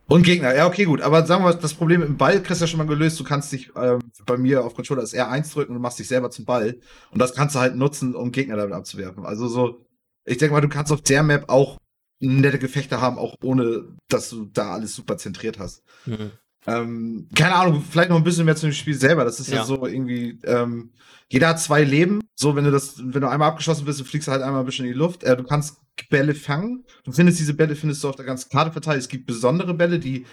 und Gegner, ja, okay, gut. Aber sagen wir mal, das Problem im Ball kriegst du ja schon mal gelöst. Du kannst dich ähm, bei mir auf Controller das R1 drücken und machst dich selber zum Ball. Und das kannst du halt nutzen, um Gegner damit abzuwerfen. Also so, ich denke mal, du kannst auf der Map auch nette Gefechte haben, auch ohne, dass du da alles super zentriert hast. Mhm. Ähm, keine Ahnung, vielleicht noch ein bisschen mehr zu dem Spiel selber. Das ist ja, Ja. so irgendwie, ähm, jeder hat zwei Leben. So, wenn du das, wenn du einmal abgeschossen bist, du fliegst halt einmal ein bisschen in die Luft. Äh, du kannst Bälle fangen. Du findest diese Bälle, findest du auf der ganzen Karte verteilt. Es gibt besondere Bälle, die,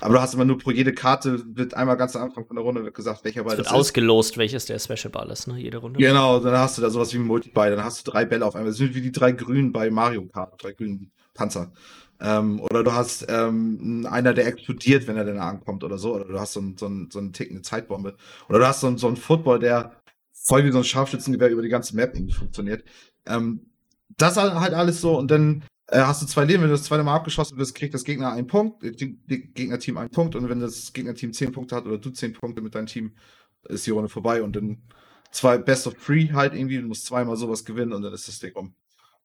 aber du hast immer nur pro jede Karte, wird einmal ganz am Anfang von der Runde gesagt, welcher Ball Es wird das ist. ausgelost, welches der Special Ball ist, ne? Jede Runde. Genau, dann hast du da sowas wie ein Multiball, dann hast du drei Bälle auf einmal. Das sind wie die drei grünen bei Mario Kart, drei grünen Panzer. Ähm, oder du hast ähm, einer, der explodiert, wenn er dann ankommt oder so. Oder du hast so einen so einen- so eine Zeitbombe. Oder du hast so einen, so einen Football, der voll wie so ein Scharfschützengewehr über die ganze Map irgendwie funktioniert. Ähm, das halt alles so und dann äh, hast du zwei Leben, wenn du das zweite Mal abgeschossen wirst, kriegt das Gegner einen Punkt, äh, Gegnerteam einen Punkt und wenn das Gegnerteam zehn Punkte hat oder du zehn Punkte mit deinem Team, ist die Runde vorbei und dann zwei Best of Three halt irgendwie, du musst zweimal sowas gewinnen und dann ist das Ding um.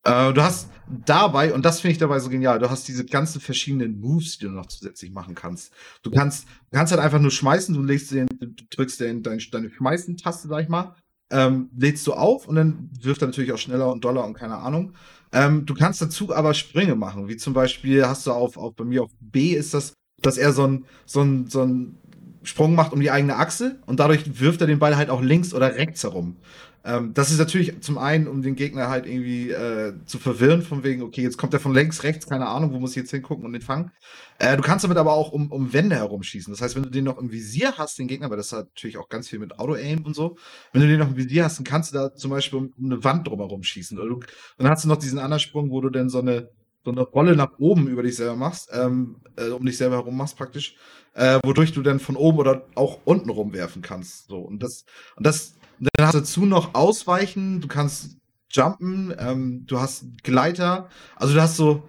Äh, du hast dabei, und das finde ich dabei so genial, du hast diese ganzen verschiedenen Moves, die du noch zusätzlich machen kannst. Du kannst, du kannst halt einfach nur schmeißen, du legst den, du drückst den, dein, deine Schmeißen-Taste, sag ich mal, ähm, lädst du auf und dann wirft er natürlich auch schneller und doller und keine Ahnung. Ähm, du kannst dazu aber Sprünge machen, wie zum Beispiel hast du auf, auf bei mir auf B ist das, dass er so ein, so ein, so ein Sprung macht um die eigene Achse und dadurch wirft er den Ball halt auch links oder rechts herum. Ähm, das ist natürlich zum einen, um den Gegner halt irgendwie äh, zu verwirren, von wegen, okay, jetzt kommt er von links, rechts, keine Ahnung, wo muss ich jetzt hingucken und den fangen. Äh, du kannst damit aber auch um, um Wände herumschießen. Das heißt, wenn du den noch im Visier hast, den Gegner, weil das hat natürlich auch ganz viel mit Auto-Aim und so, wenn du den noch im Visier hast, dann kannst du da zum Beispiel um, um eine Wand drumherum schießen. Oder du, dann hast du noch diesen anderen Sprung, wo du dann so eine, so eine Rolle nach oben über dich selber machst, ähm, äh, um dich selber herum machst praktisch, äh, wodurch du dann von oben oder auch unten rumwerfen kannst. So, und das, und das, dann hast du dazu noch Ausweichen, du kannst jumpen, ähm, du hast Gleiter, also du hast so,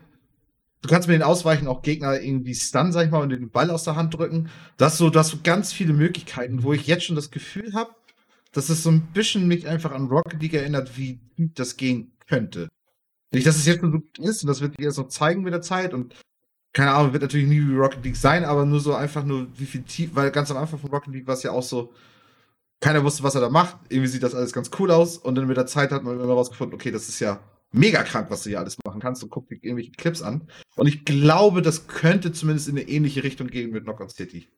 du kannst mit den Ausweichen auch Gegner irgendwie stunnen, sag ich mal, und den Ball aus der Hand drücken. Du hast so, du hast so ganz viele Möglichkeiten, wo ich jetzt schon das Gefühl habe, dass es so ein bisschen mich einfach an Rocket League erinnert, wie das gehen könnte. Nicht, dass es jetzt schon so gut ist und das wird sich erst noch zeigen mit der Zeit und keine Ahnung, wird natürlich nie wie Rocket League sein, aber nur so einfach nur, wie viel tief, weil ganz am Anfang von Rocket League war es ja auch so, keiner wusste, was er da macht. Irgendwie sieht das alles ganz cool aus und dann mit der Zeit hat man immer rausgefunden, okay, das ist ja mega krank, was du hier alles machen kannst und guck dir irgendwelche Clips an. Und ich glaube, das könnte zumindest in eine ähnliche Richtung gehen mit Knockout City.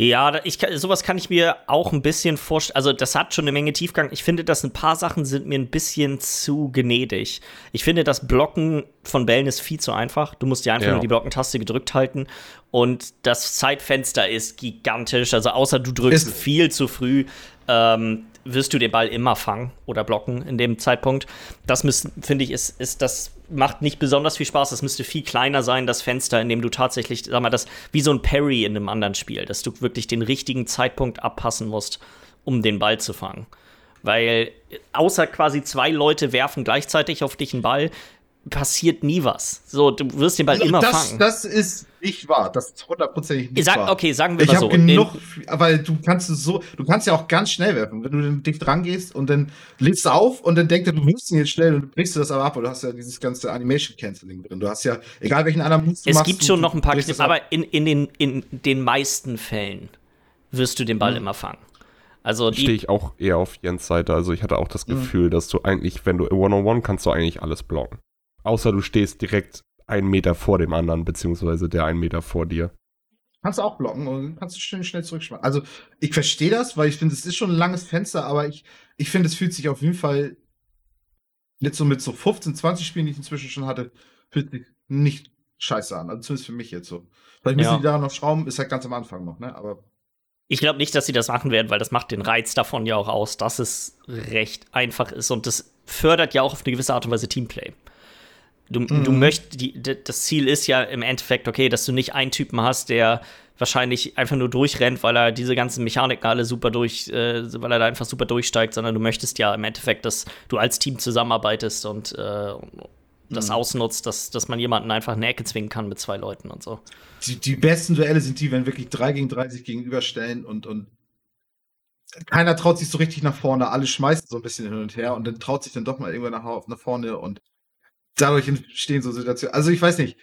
Ja, ich, sowas kann ich mir auch ein bisschen vorstellen. Also, das hat schon eine Menge Tiefgang. Ich finde, dass ein paar Sachen sind mir ein bisschen zu gnädig. Ich finde, das Blocken von Bällen ist viel zu einfach. Du musst dir einfach ja. nur die Blockentaste gedrückt halten. Und das Zeitfenster ist gigantisch. Also, außer du drückst ist viel zu früh, ähm, wirst du den Ball immer fangen oder blocken in dem Zeitpunkt. Das finde ich, ist, ist das macht nicht besonders viel Spaß. Das müsste viel kleiner sein, das Fenster, in dem du tatsächlich, sag mal, das wie so ein Parry in einem anderen Spiel, dass du wirklich den richtigen Zeitpunkt abpassen musst, um den Ball zu fangen. Weil außer quasi zwei Leute werfen gleichzeitig auf dich einen Ball, passiert nie was. So, du wirst den Ball also, immer das, fangen. Das ist nicht wahr. Das ist hundertprozentig nicht Sag, wahr. Okay, sagen wir ich mal so. Ich habe genug, weil du kannst es so, du kannst ja auch ganz schnell werfen. Wenn du dicht dran gehst und dann legst du auf und dann denkt er, du willst ihn jetzt schnell und du brichst du das aber ab und du hast ja dieses ganze Animation Canceling drin. Du hast ja, egal welchen anderen Move du Es machst, gibt schon noch ein paar Knips, aber in, in, den, in den meisten Fällen wirst du den Ball mhm. immer fangen. Also stehe ich auch eher auf Jens Seite. Also ich hatte auch das mhm. Gefühl, mhm. dass du eigentlich, wenn du One-on-One kannst du eigentlich alles blocken. Außer du stehst direkt einen Meter vor dem anderen, beziehungsweise der einen Meter vor dir. Kannst du auch blocken und kannst du schön schnell zurückschmeißen. Also, ich verstehe das, weil ich finde, es ist schon ein langes Fenster, aber ich, ich finde, es fühlt sich auf jeden Fall jetzt so mit so 15, 20 Spielen, die ich inzwischen schon hatte, fühlt sich nicht scheiße an. Also zumindest für mich jetzt so. Vielleicht müssen ja. die daran noch schrauben, ist halt ganz am Anfang noch, ne? Aber. Ich glaube nicht, dass sie das machen werden, weil das macht den Reiz davon ja auch aus, dass es recht einfach ist und das fördert ja auch auf eine gewisse Art und Weise Teamplay. Du, mhm. du möchtest, die, das Ziel ist ja im Endeffekt, okay, dass du nicht einen Typen hast, der wahrscheinlich einfach nur durchrennt, weil er diese ganzen Mechaniken alle super durch, äh, weil er da einfach super durchsteigt, sondern du möchtest ja im Endeffekt, dass du als Team zusammenarbeitest und äh, das mhm. ausnutzt, dass, dass man jemanden einfach in eine Ecke zwingen kann mit zwei Leuten und so. Die, die besten Duelle sind die, wenn wirklich drei gegen drei sich gegenüberstellen und, und keiner traut sich so richtig nach vorne, alle schmeißen so ein bisschen hin und her und dann traut sich dann doch mal irgendwann nach, nach vorne und dadurch entstehen so Situationen. Also ich weiß nicht.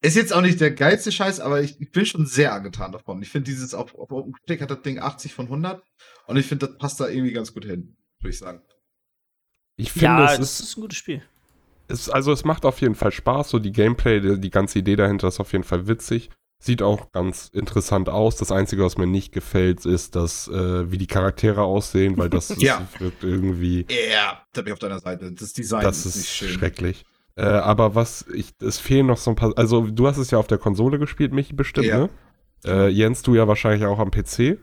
Ist jetzt auch nicht der geilste Scheiß, aber ich, ich bin schon sehr angetan davon. Ich finde dieses auf, auf OpenClick hat das Ding 80 von 100 und ich finde, das passt da irgendwie ganz gut hin, würde ich sagen. Ich finde, ja, es ist, ist, ein gutes Spiel. Es, also es macht auf jeden Fall Spaß, so die Gameplay, die, die ganze Idee dahinter ist auf jeden Fall witzig. Sieht auch ganz interessant aus. Das Einzige, was mir nicht gefällt, ist, dass äh, wie die Charaktere aussehen, weil das, <laughs> ja. wirkt irgendwie. Ja, da bin ich auf deiner Seite. Das Design das ist, ist schrecklich. Äh, aber was, ich, es fehlen noch so ein paar, also du hast es ja auf der Konsole gespielt, Michi, bestimmt, ja. ne? Äh, Jens, du ja wahrscheinlich auch am PC.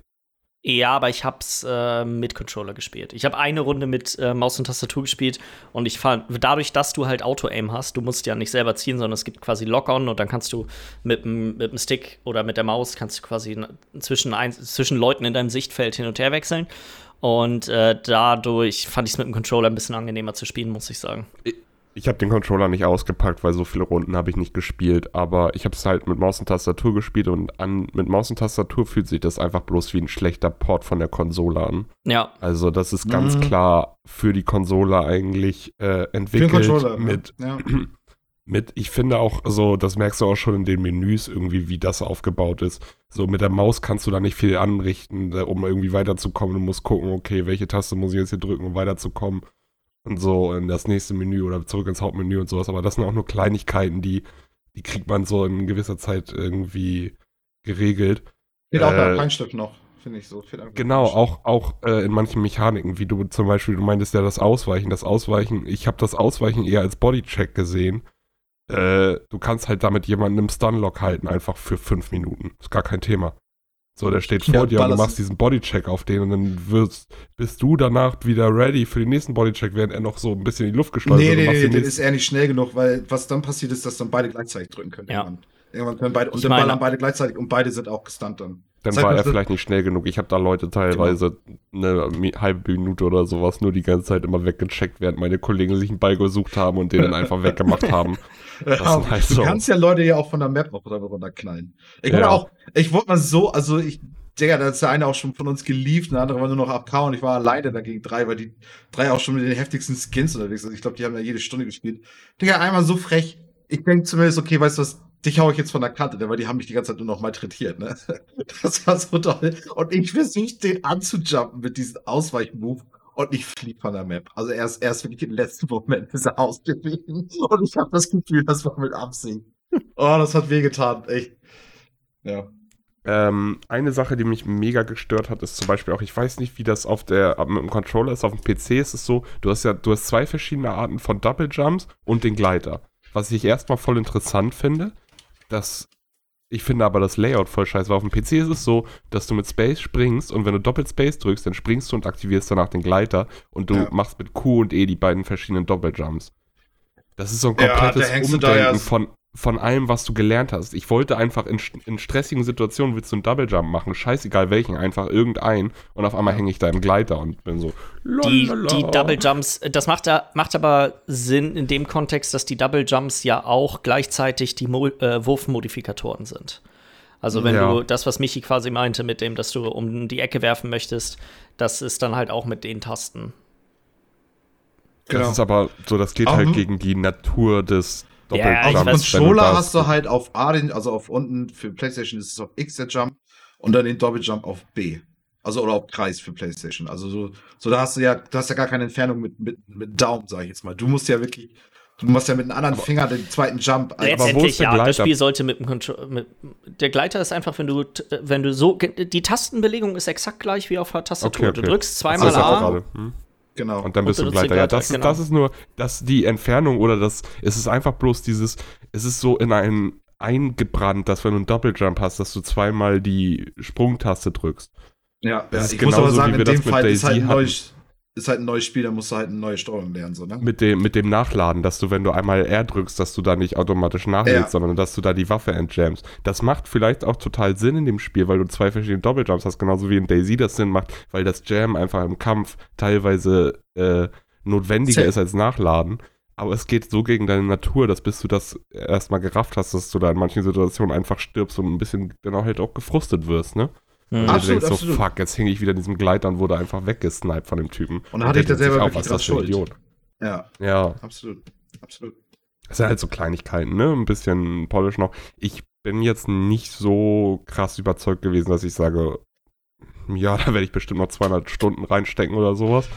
Ja, aber ich hab's äh, mit Controller gespielt. Ich habe eine Runde mit äh, Maus und Tastatur gespielt und ich fand, dadurch, dass du halt Auto-Aim hast, du musst ja nicht selber ziehen, sondern es gibt quasi Lock-on und dann kannst du mit dem Stick oder mit der Maus kannst du quasi zwischen, ein, zwischen Leuten in deinem Sichtfeld hin und her wechseln. Und äh, dadurch fand ich es mit dem Controller ein bisschen angenehmer zu spielen, muss ich sagen. Ich habe den Controller nicht ausgepackt, weil so viele Runden habe ich nicht gespielt, aber ich habe es halt mit Maus und Tastatur gespielt und an, mit Maus und Tastatur fühlt sich das einfach bloß wie ein schlechter Port von der Konsole an. Ja. Also das ist ganz mhm. klar für die Konsole eigentlich äh, entwickelt für mit, ja. <clears throat> mit, ich finde auch so, das merkst du auch schon in den Menüs irgendwie, wie das aufgebaut ist. So mit der Maus kannst du da nicht viel anrichten, um irgendwie weiterzukommen. Du musst gucken, okay, welche Taste muss ich jetzt hier drücken, um weiterzukommen und so in das nächste Menü oder zurück ins Hauptmenü und sowas. Aber das sind auch nur Kleinigkeiten, die, die kriegt man so in gewisser Zeit irgendwie geregelt. Äh, auch beim Feinstift noch, finde ich so. genau, auch, auch äh, in manchen Mechaniken, wie du zum Beispiel, du meintest ja das Ausweichen. Das Ausweichen, ich habe das Ausweichen eher als Bodycheck gesehen. Äh, du kannst halt damit jemanden im Stunlock halten, einfach für fünf Minuten. Ist gar kein Thema. So, der steht vor ja, dir und du machst diesen Bodycheck auf den und dann wirst, bist du danach wieder ready für den nächsten Bodycheck, während er noch so ein bisschen in die Luft geschleudert wird. Nee, nee, nee, nee ist er nicht schnell genug, weil was dann passiert ist, dass dann beide gleichzeitig drücken können. Ja. Irgendwann, können beide, und ich dann ballern beide gleichzeitig und beide sind auch gestunt dann. Dann war er vielleicht nicht schnell genug. Ich habe da Leute teilweise genau. eine halbe Minute oder sowas nur die ganze Zeit immer weggecheckt, während meine Kollegen sich einen Ball gesucht haben und den dann einfach <laughs> weggemacht haben. Ja, halt so. Du kannst ja Leute ja auch von der Map noch runterknallen. Ich ja. auch, ich wollte mal so, also ich, Digga, da ist der eine auch schon von uns geliebt, der andere war nur noch AFK und ich war alleine dagegen drei, weil die drei auch schon mit den heftigsten Skins unterwegs sind. Ich glaube, die haben ja jede Stunde gespielt. Digga, einmal so frech. Ich denke zumindest, okay, weißt du was, dich hau ich jetzt von der Kante, weil die haben mich die ganze Zeit nur noch malträtiert, ne? <laughs> Das war so toll. Und ich versuche den anzujumpen mit diesem Ausweichmove und ich fliege von der Map. Also erst, erst wirklich im letzten Moment ist <laughs> er ausgewichen und ich habe das Gefühl, das war mit Absicht. Oh, das hat wehgetan, echt. Ja. Ähm, eine Sache, die mich mega gestört hat, ist zum Beispiel auch, ich weiß nicht, wie das auf der, mit dem Controller ist, auf dem PC ist es so, du hast ja, du hast zwei verschiedene Arten von Double Jumps und den Gleiter. Was ich erstmal voll interessant finde, dass ich finde aber das Layout voll scheiße, weil auf dem PC ist es so, dass du mit Space springst und wenn du doppelt Space drückst, dann springst du und aktivierst danach den Gleiter und du ja. machst mit Q und E die beiden verschiedenen Doppeljumps. Das ist so ein komplettes ja, Umdenken ja von, von allem, was du gelernt hast. Ich wollte einfach in, in stressigen Situationen willst du einen Double Jump machen, scheißegal welchen, einfach irgendeinen und auf einmal hänge ich da im Gleiter und bin so. Die, die Double Jumps, das macht, macht aber Sinn in dem Kontext, dass die Double Jumps ja auch gleichzeitig die Mo äh, Wurfmodifikatoren sind. Also wenn ja. du das, was Michi quasi meinte, mit dem, dass du um die Ecke werfen möchtest, das ist dann halt auch mit den Tasten. Genau. Das ist aber so, das geht um, halt gegen die Natur des Doppelklang. Ja, auf Controller hast du halt auf A, den, also auf unten für PlayStation ist es auf X der Jump und dann den Doppeljump auf B. Also oder auf Kreis für PlayStation. Also so, so da hast du ja, du hast ja gar keine Entfernung mit, mit, mit Daumen, sag ich jetzt mal. Du musst ja wirklich, du musst ja mit einem anderen Finger den zweiten Jump. Letztendlich ja, das Spiel sollte mit dem Controller. Der Gleiter ist einfach, wenn du, wenn du so, die Tastenbelegung ist exakt gleich wie auf der Tastatur. Okay, okay. Du drückst zweimal A. Hm? Genau. Und dann bist und du Gleiter. Ja, das, genau. das ist nur, dass die Entfernung oder das, es ist einfach bloß dieses, es ist so in einen eingebrannt, dass wenn du einen Doppeljump hast, dass du zweimal die Sprungtaste drückst. Ja, das ja, ist ich genauso, muss aber sagen, wie wir in dem das Fall mit Daisy ist halt neues, ist halt ein neues Spiel, da musst du halt eine neue Steuerung lernen, so, ne? Mit dem, mit dem Nachladen, dass du, wenn du einmal R drückst, dass du da nicht automatisch nachlädst, ja. sondern dass du da die Waffe entjammst. Das macht vielleicht auch total Sinn in dem Spiel, weil du zwei verschiedene Doppeljumps hast, genauso wie in Daisy das Sinn macht, weil das Jam einfach im Kampf teilweise äh, notwendiger Zäh. ist als Nachladen. Aber es geht so gegen deine Natur, dass bis du das erstmal gerafft hast, dass du da in manchen Situationen einfach stirbst und ein bisschen dann auch halt auch gefrustet wirst, ne? Mhm. Absolut, du denkst absolut. so, fuck, jetzt hänge ich wieder in diesem Gleit und wurde einfach weggesniped von dem Typen. Und dann hatte ich da selber auch, was das für ein Idiot. Ja. Ja. Absolut. Absolut. Das sind halt so Kleinigkeiten, ne? Ein bisschen Polish noch. Ich bin jetzt nicht so krass überzeugt gewesen, dass ich sage, ja, da werde ich bestimmt noch 200 Stunden reinstecken oder sowas.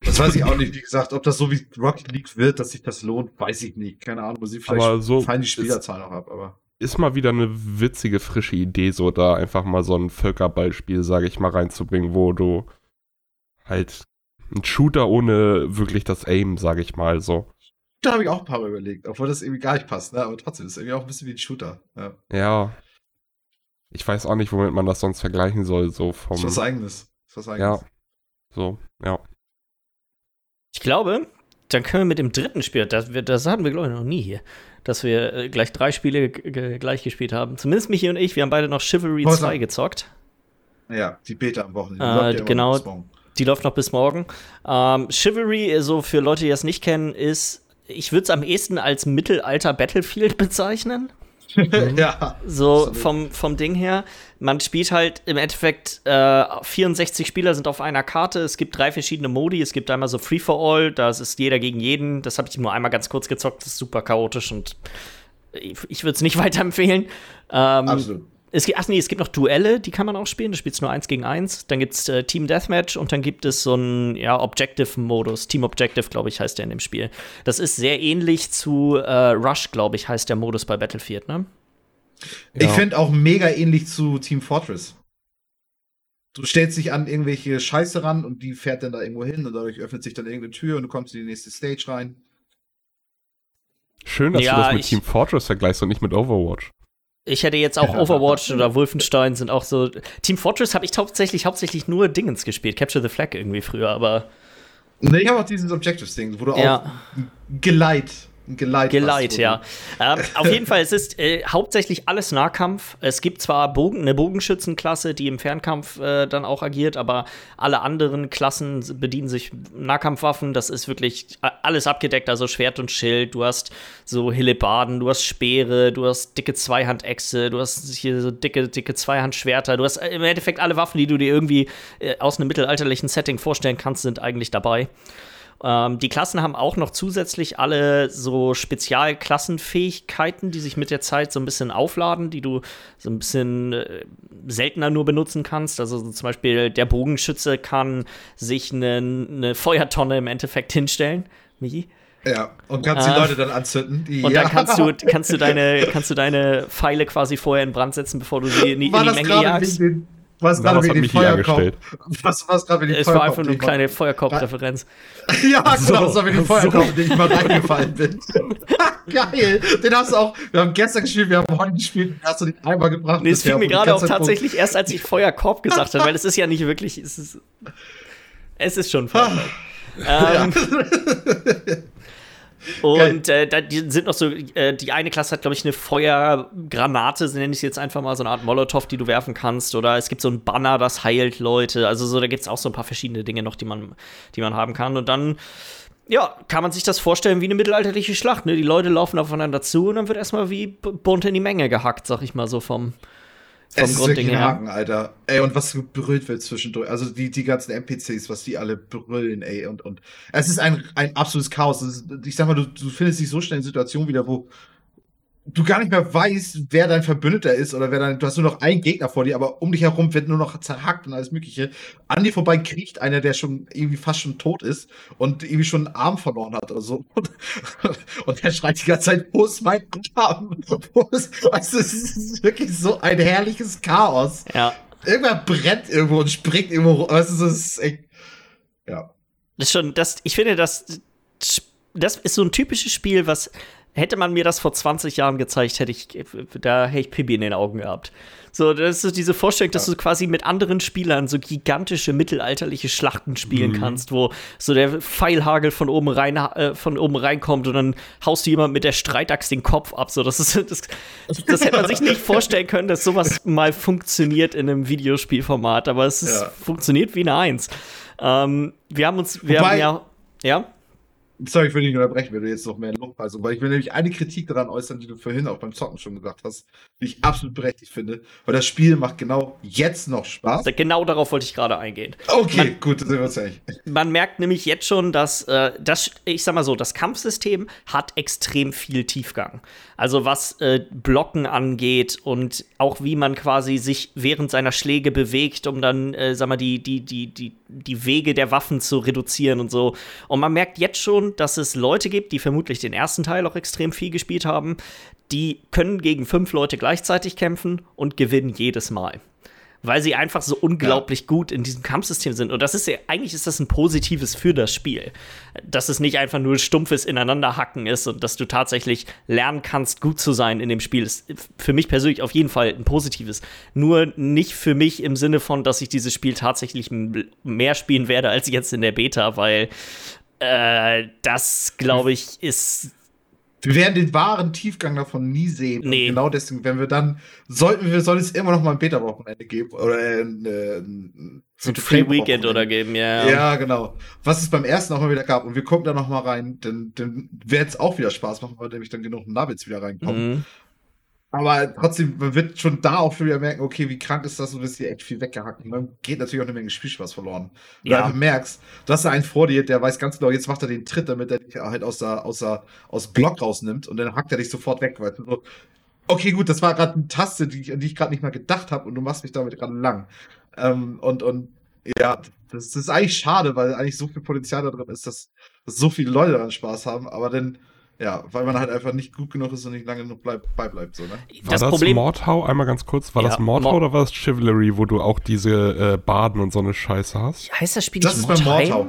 Das weiß ich auch nicht. Wie gesagt, ob das so wie Rocket League wird, dass sich das lohnt, weiß ich nicht. Keine Ahnung, wo sie vielleicht aber so fein die Spielerzahl noch ab, aber ist mal wieder eine witzige, frische Idee, so da einfach mal so ein Völkerballspiel, sage ich mal, reinzubringen, wo du halt ein Shooter ohne wirklich das Aim, sage ich mal, so. Da habe ich auch ein paar Mal überlegt, obwohl das irgendwie gar nicht passt, ne? aber trotzdem ist es irgendwie auch ein bisschen wie ein Shooter. Ja. ja. Ich weiß auch nicht, womit man das sonst vergleichen soll, so vom. Das ist was eigenes. Das ist was eigenes. Ja. So, ja. Ich glaube, dann können wir mit dem dritten Spiel, das, das hatten wir, glaube ich, noch nie hier, dass wir äh, gleich drei Spiele gleich gespielt haben. Zumindest Michi und ich, wir haben beide noch Chivalry Was 2 gezockt. Ja, die Beta am Wochenende. Äh, genau, die läuft noch bis morgen. Ähm, Chivalry, so für Leute, die das nicht kennen, ist, ich würde es am ehesten als Mittelalter Battlefield bezeichnen. <laughs> Ja. So vom, vom Ding her. Man spielt halt im Endeffekt äh, 64 Spieler sind auf einer Karte. Es gibt drei verschiedene Modi. Es gibt einmal so Free for All, das ist jeder gegen jeden. Das habe ich nur einmal ganz kurz gezockt. Das ist super chaotisch und ich, würde es nicht <laughs> weiterempfehlen. Ähm, Absolut. Es gibt, ach nee, es gibt noch Duelle, die kann man auch spielen. Da spielst du nur eins gegen eins. Dann gibt es äh, Team Deathmatch und dann gibt es so einen ja, Objective-Modus. Team Objective, glaube ich, heißt der in dem Spiel. Das ist sehr ähnlich zu äh, Rush, glaube ich, heißt der Modus bei Battlefield, ne? Ich finde auch mega ähnlich zu Team Fortress. Du stellst dich an irgendwelche Scheiße ran und die fährt dann da irgendwo hin und dadurch öffnet sich dann irgendeine Tür und du kommst in die nächste Stage rein. Schön, dass ja, du das mit Team Fortress vergleichst und nicht mit Overwatch. Ich hätte jetzt auch Overwatch oder Wolfenstein sind auch so. Team Fortress habe ich hauptsächlich, hauptsächlich nur Dingens gespielt. Capture the Flag irgendwie früher, aber. Ne, ich habe auch dieses Objectives-Ding, wo du ja. auch Geleit Geleit. Geleit, ja. Ähm, auf jeden Fall, es ist äh, hauptsächlich alles Nahkampf. Es gibt zwar Bogen, eine Bogenschützenklasse, die im Fernkampf äh, dann auch agiert, aber alle anderen Klassen bedienen sich Nahkampfwaffen. Das ist wirklich alles abgedeckt, also Schwert und Schild. Du hast so Hillebarden, du hast Speere, du hast dicke Zweihandechse, du hast hier so dicke, dicke Zweihandschwerter. Du hast äh, im Endeffekt alle Waffen, die du dir irgendwie äh, aus einem mittelalterlichen Setting vorstellen kannst, sind eigentlich dabei. Ähm, die Klassen haben auch noch zusätzlich alle so Spezialklassenfähigkeiten, die sich mit der Zeit so ein bisschen aufladen, die du so ein bisschen äh, seltener nur benutzen kannst. Also so zum Beispiel der Bogenschütze kann sich eine, eine Feuertonne im Endeffekt hinstellen. Michi? Ja, und kannst die Ah. Leute dann anzünden. Die, Und ja. dann <laughs> kannst du, kannst du deine, kannst du deine Pfeile quasi vorher in Brand setzen, bevor du sie in die, in die Menge jagst. wegen den, was gerade was mich hier Feuerkorb? Was war gerade wegen den Es war einfach nur eine kleine Feuerkorb-Referenz. <laughs> Ja, genau, So, das war den so. Feuerkorb, in den ich mal reingefallen bin. <laughs> Geil, den hast du auch, wir haben gestern gespielt, wir haben heute gespielt, den hast du nicht einmal gebracht. Nee, es fiel mir die gerade auch Zeit tatsächlich erst, als ich Feuerkorb gesagt habe, weil es ist ja nicht wirklich, es ist, es ist schon <laughs> Feuerkorb. ähm, und äh, da sind noch so, äh, die eine Klasse hat, glaube ich, eine Feuergranate, so nenne ich sie jetzt einfach mal, so eine Art Molotow, die du werfen kannst. Oder es gibt so ein Banner, das heilt Leute. Also so, da gibt es auch so ein paar verschiedene Dinge noch, die man, die man haben kann. Und dann, ja, kann man sich das vorstellen wie eine mittelalterliche Schlacht. Ne? Die Leute laufen aufeinander zu und dann wird erstmal wie bunt in die Menge gehackt, sag ich mal so vom, vom Es ist Grundding her. Haken, Alter. Ey, und was berührt wird zwischendurch. Also die, die ganzen NPCs, was die alle brüllen, ey. Und, und es ist ein, ein absolutes Chaos. Ist, ich sag mal, du, du findest dich so schnell in Situationen wieder, wo du gar nicht mehr weißt, wer dein Verbündeter ist oder wer dein. Du hast nur noch einen Gegner vor dir, aber um dich herum wird nur noch zerhackt und alles Mögliche. An dir vorbei kriecht einer, der schon irgendwie fast schon tot ist und irgendwie schon einen Arm verloren hat oder so. <laughs> Und der schreit die ganze Zeit, wo ist mein Arm? Wo ist, weißt du, es ist wirklich so ein herrliches Chaos. Ja. Irgendwer brennt irgendwo und springt irgendwo. rum. Weißt du, das ist echt. Ja. Das ist schon, das, ich finde, das, das ist so ein typisches Spiel, was hätte man mir das vor 20 Jahren gezeigt, hätte ich, da hätte ich Pipi in den Augen gehabt. So, das ist diese Vorstellung, dass du quasi mit anderen Spielern so gigantische mittelalterliche Schlachten spielen kannst, wo so der Pfeilhagel von oben rein, äh, von oben reinkommt und dann haust du jemand mit der Streitaxt den Kopf ab. So, das ist, das, <laughs> das hätte man sich nicht vorstellen können, dass sowas <laughs> mal funktioniert in einem Videospielformat, aber es ist, Ja. funktioniert wie eine Eins. Ähm, wir haben uns, wir Wobei- haben ja, ja, Sorry, ich will dich nicht unterbrechen, wenn du jetzt noch mehr Lob hast. Weil ich will nämlich eine Kritik daran äußern, die du vorhin auch beim Zocken schon gesagt hast, die ich absolut berechtigt finde. Weil das Spiel macht genau jetzt noch Spaß. genau darauf wollte ich gerade eingehen. Okay, gut, dann sind wir uns einig. Man merkt nämlich jetzt schon, dass äh, das, ich sag mal so, das Kampfsystem hat extrem viel Tiefgang. Also was äh, Blocken angeht und auch wie man quasi sich während seiner Schläge bewegt, um dann, äh, sag mal, die, die, die, die, die Wege der Waffen zu reduzieren und so. Und man merkt jetzt schon, dass es Leute gibt, die vermutlich den ersten Teil auch extrem viel gespielt haben, die können gegen fünf Leute gleichzeitig kämpfen und gewinnen jedes Mal weil sie einfach so unglaublich gut in diesem Kampfsystem sind. Und das ist ja, eigentlich ist das ein Positives für das Spiel. Dass es nicht einfach nur stumpfes Ineinanderhacken ist und dass du tatsächlich lernen kannst, gut zu sein in dem Spiel, ist für mich persönlich auf jeden Fall ein Positives. Nur nicht für mich im Sinne von, dass ich dieses Spiel tatsächlich mehr spielen werde als jetzt in der Beta, weil äh, das, glaube ich, ist Wir werden den wahren Tiefgang davon nie sehen. Und Nee. genau deswegen, wenn wir dann, sollten wir, soll es immer noch mal ein Beta-Wochenende geben. Oder ein, äh, ein, ein Free Weekend oder geben, ja. Ja. genau. Was es beim ersten auch mal wieder gab. Und wir gucken da noch mal rein, dann, dann wird es auch wieder Spaß machen, weil nämlich dann genug Nubbits wieder reinkommen. Mhm. Aber trotzdem, man wird schon da auch wieder merken, okay, wie krank ist das, du bist hier echt viel weggehackt. Und dann geht natürlich auch eine Menge Spielspaß verloren. Und Ja. du merkst, du hast da einen vor dir, der weiß ganz genau, jetzt macht er den Tritt, damit er dich halt aus der, aus der, aus dem Block rausnimmt und dann hackt er dich sofort weg, weil du so, okay, gut, das war gerade eine Taste, die, ich- an die ich gerade nicht mal gedacht habe und du machst mich damit gerade lang. Ähm, und, und ja, das, das ist eigentlich schade, weil eigentlich so viel Potenzial da drin ist, dass, dass so viele Leute daran Spaß haben, aber dann, ja, weil man halt einfach nicht gut genug ist und nicht lange genug bleib, beibleibt, so, ne? War Das das, Problem, Mordhau? Einmal ganz kurz. War Ja, das Mordhau Mord- oder war das Chivalry, wo du auch diese äh, Baden und so eine Scheiße hast? heißt das Spiel Das nicht ist bei Mordheim? Mordhau.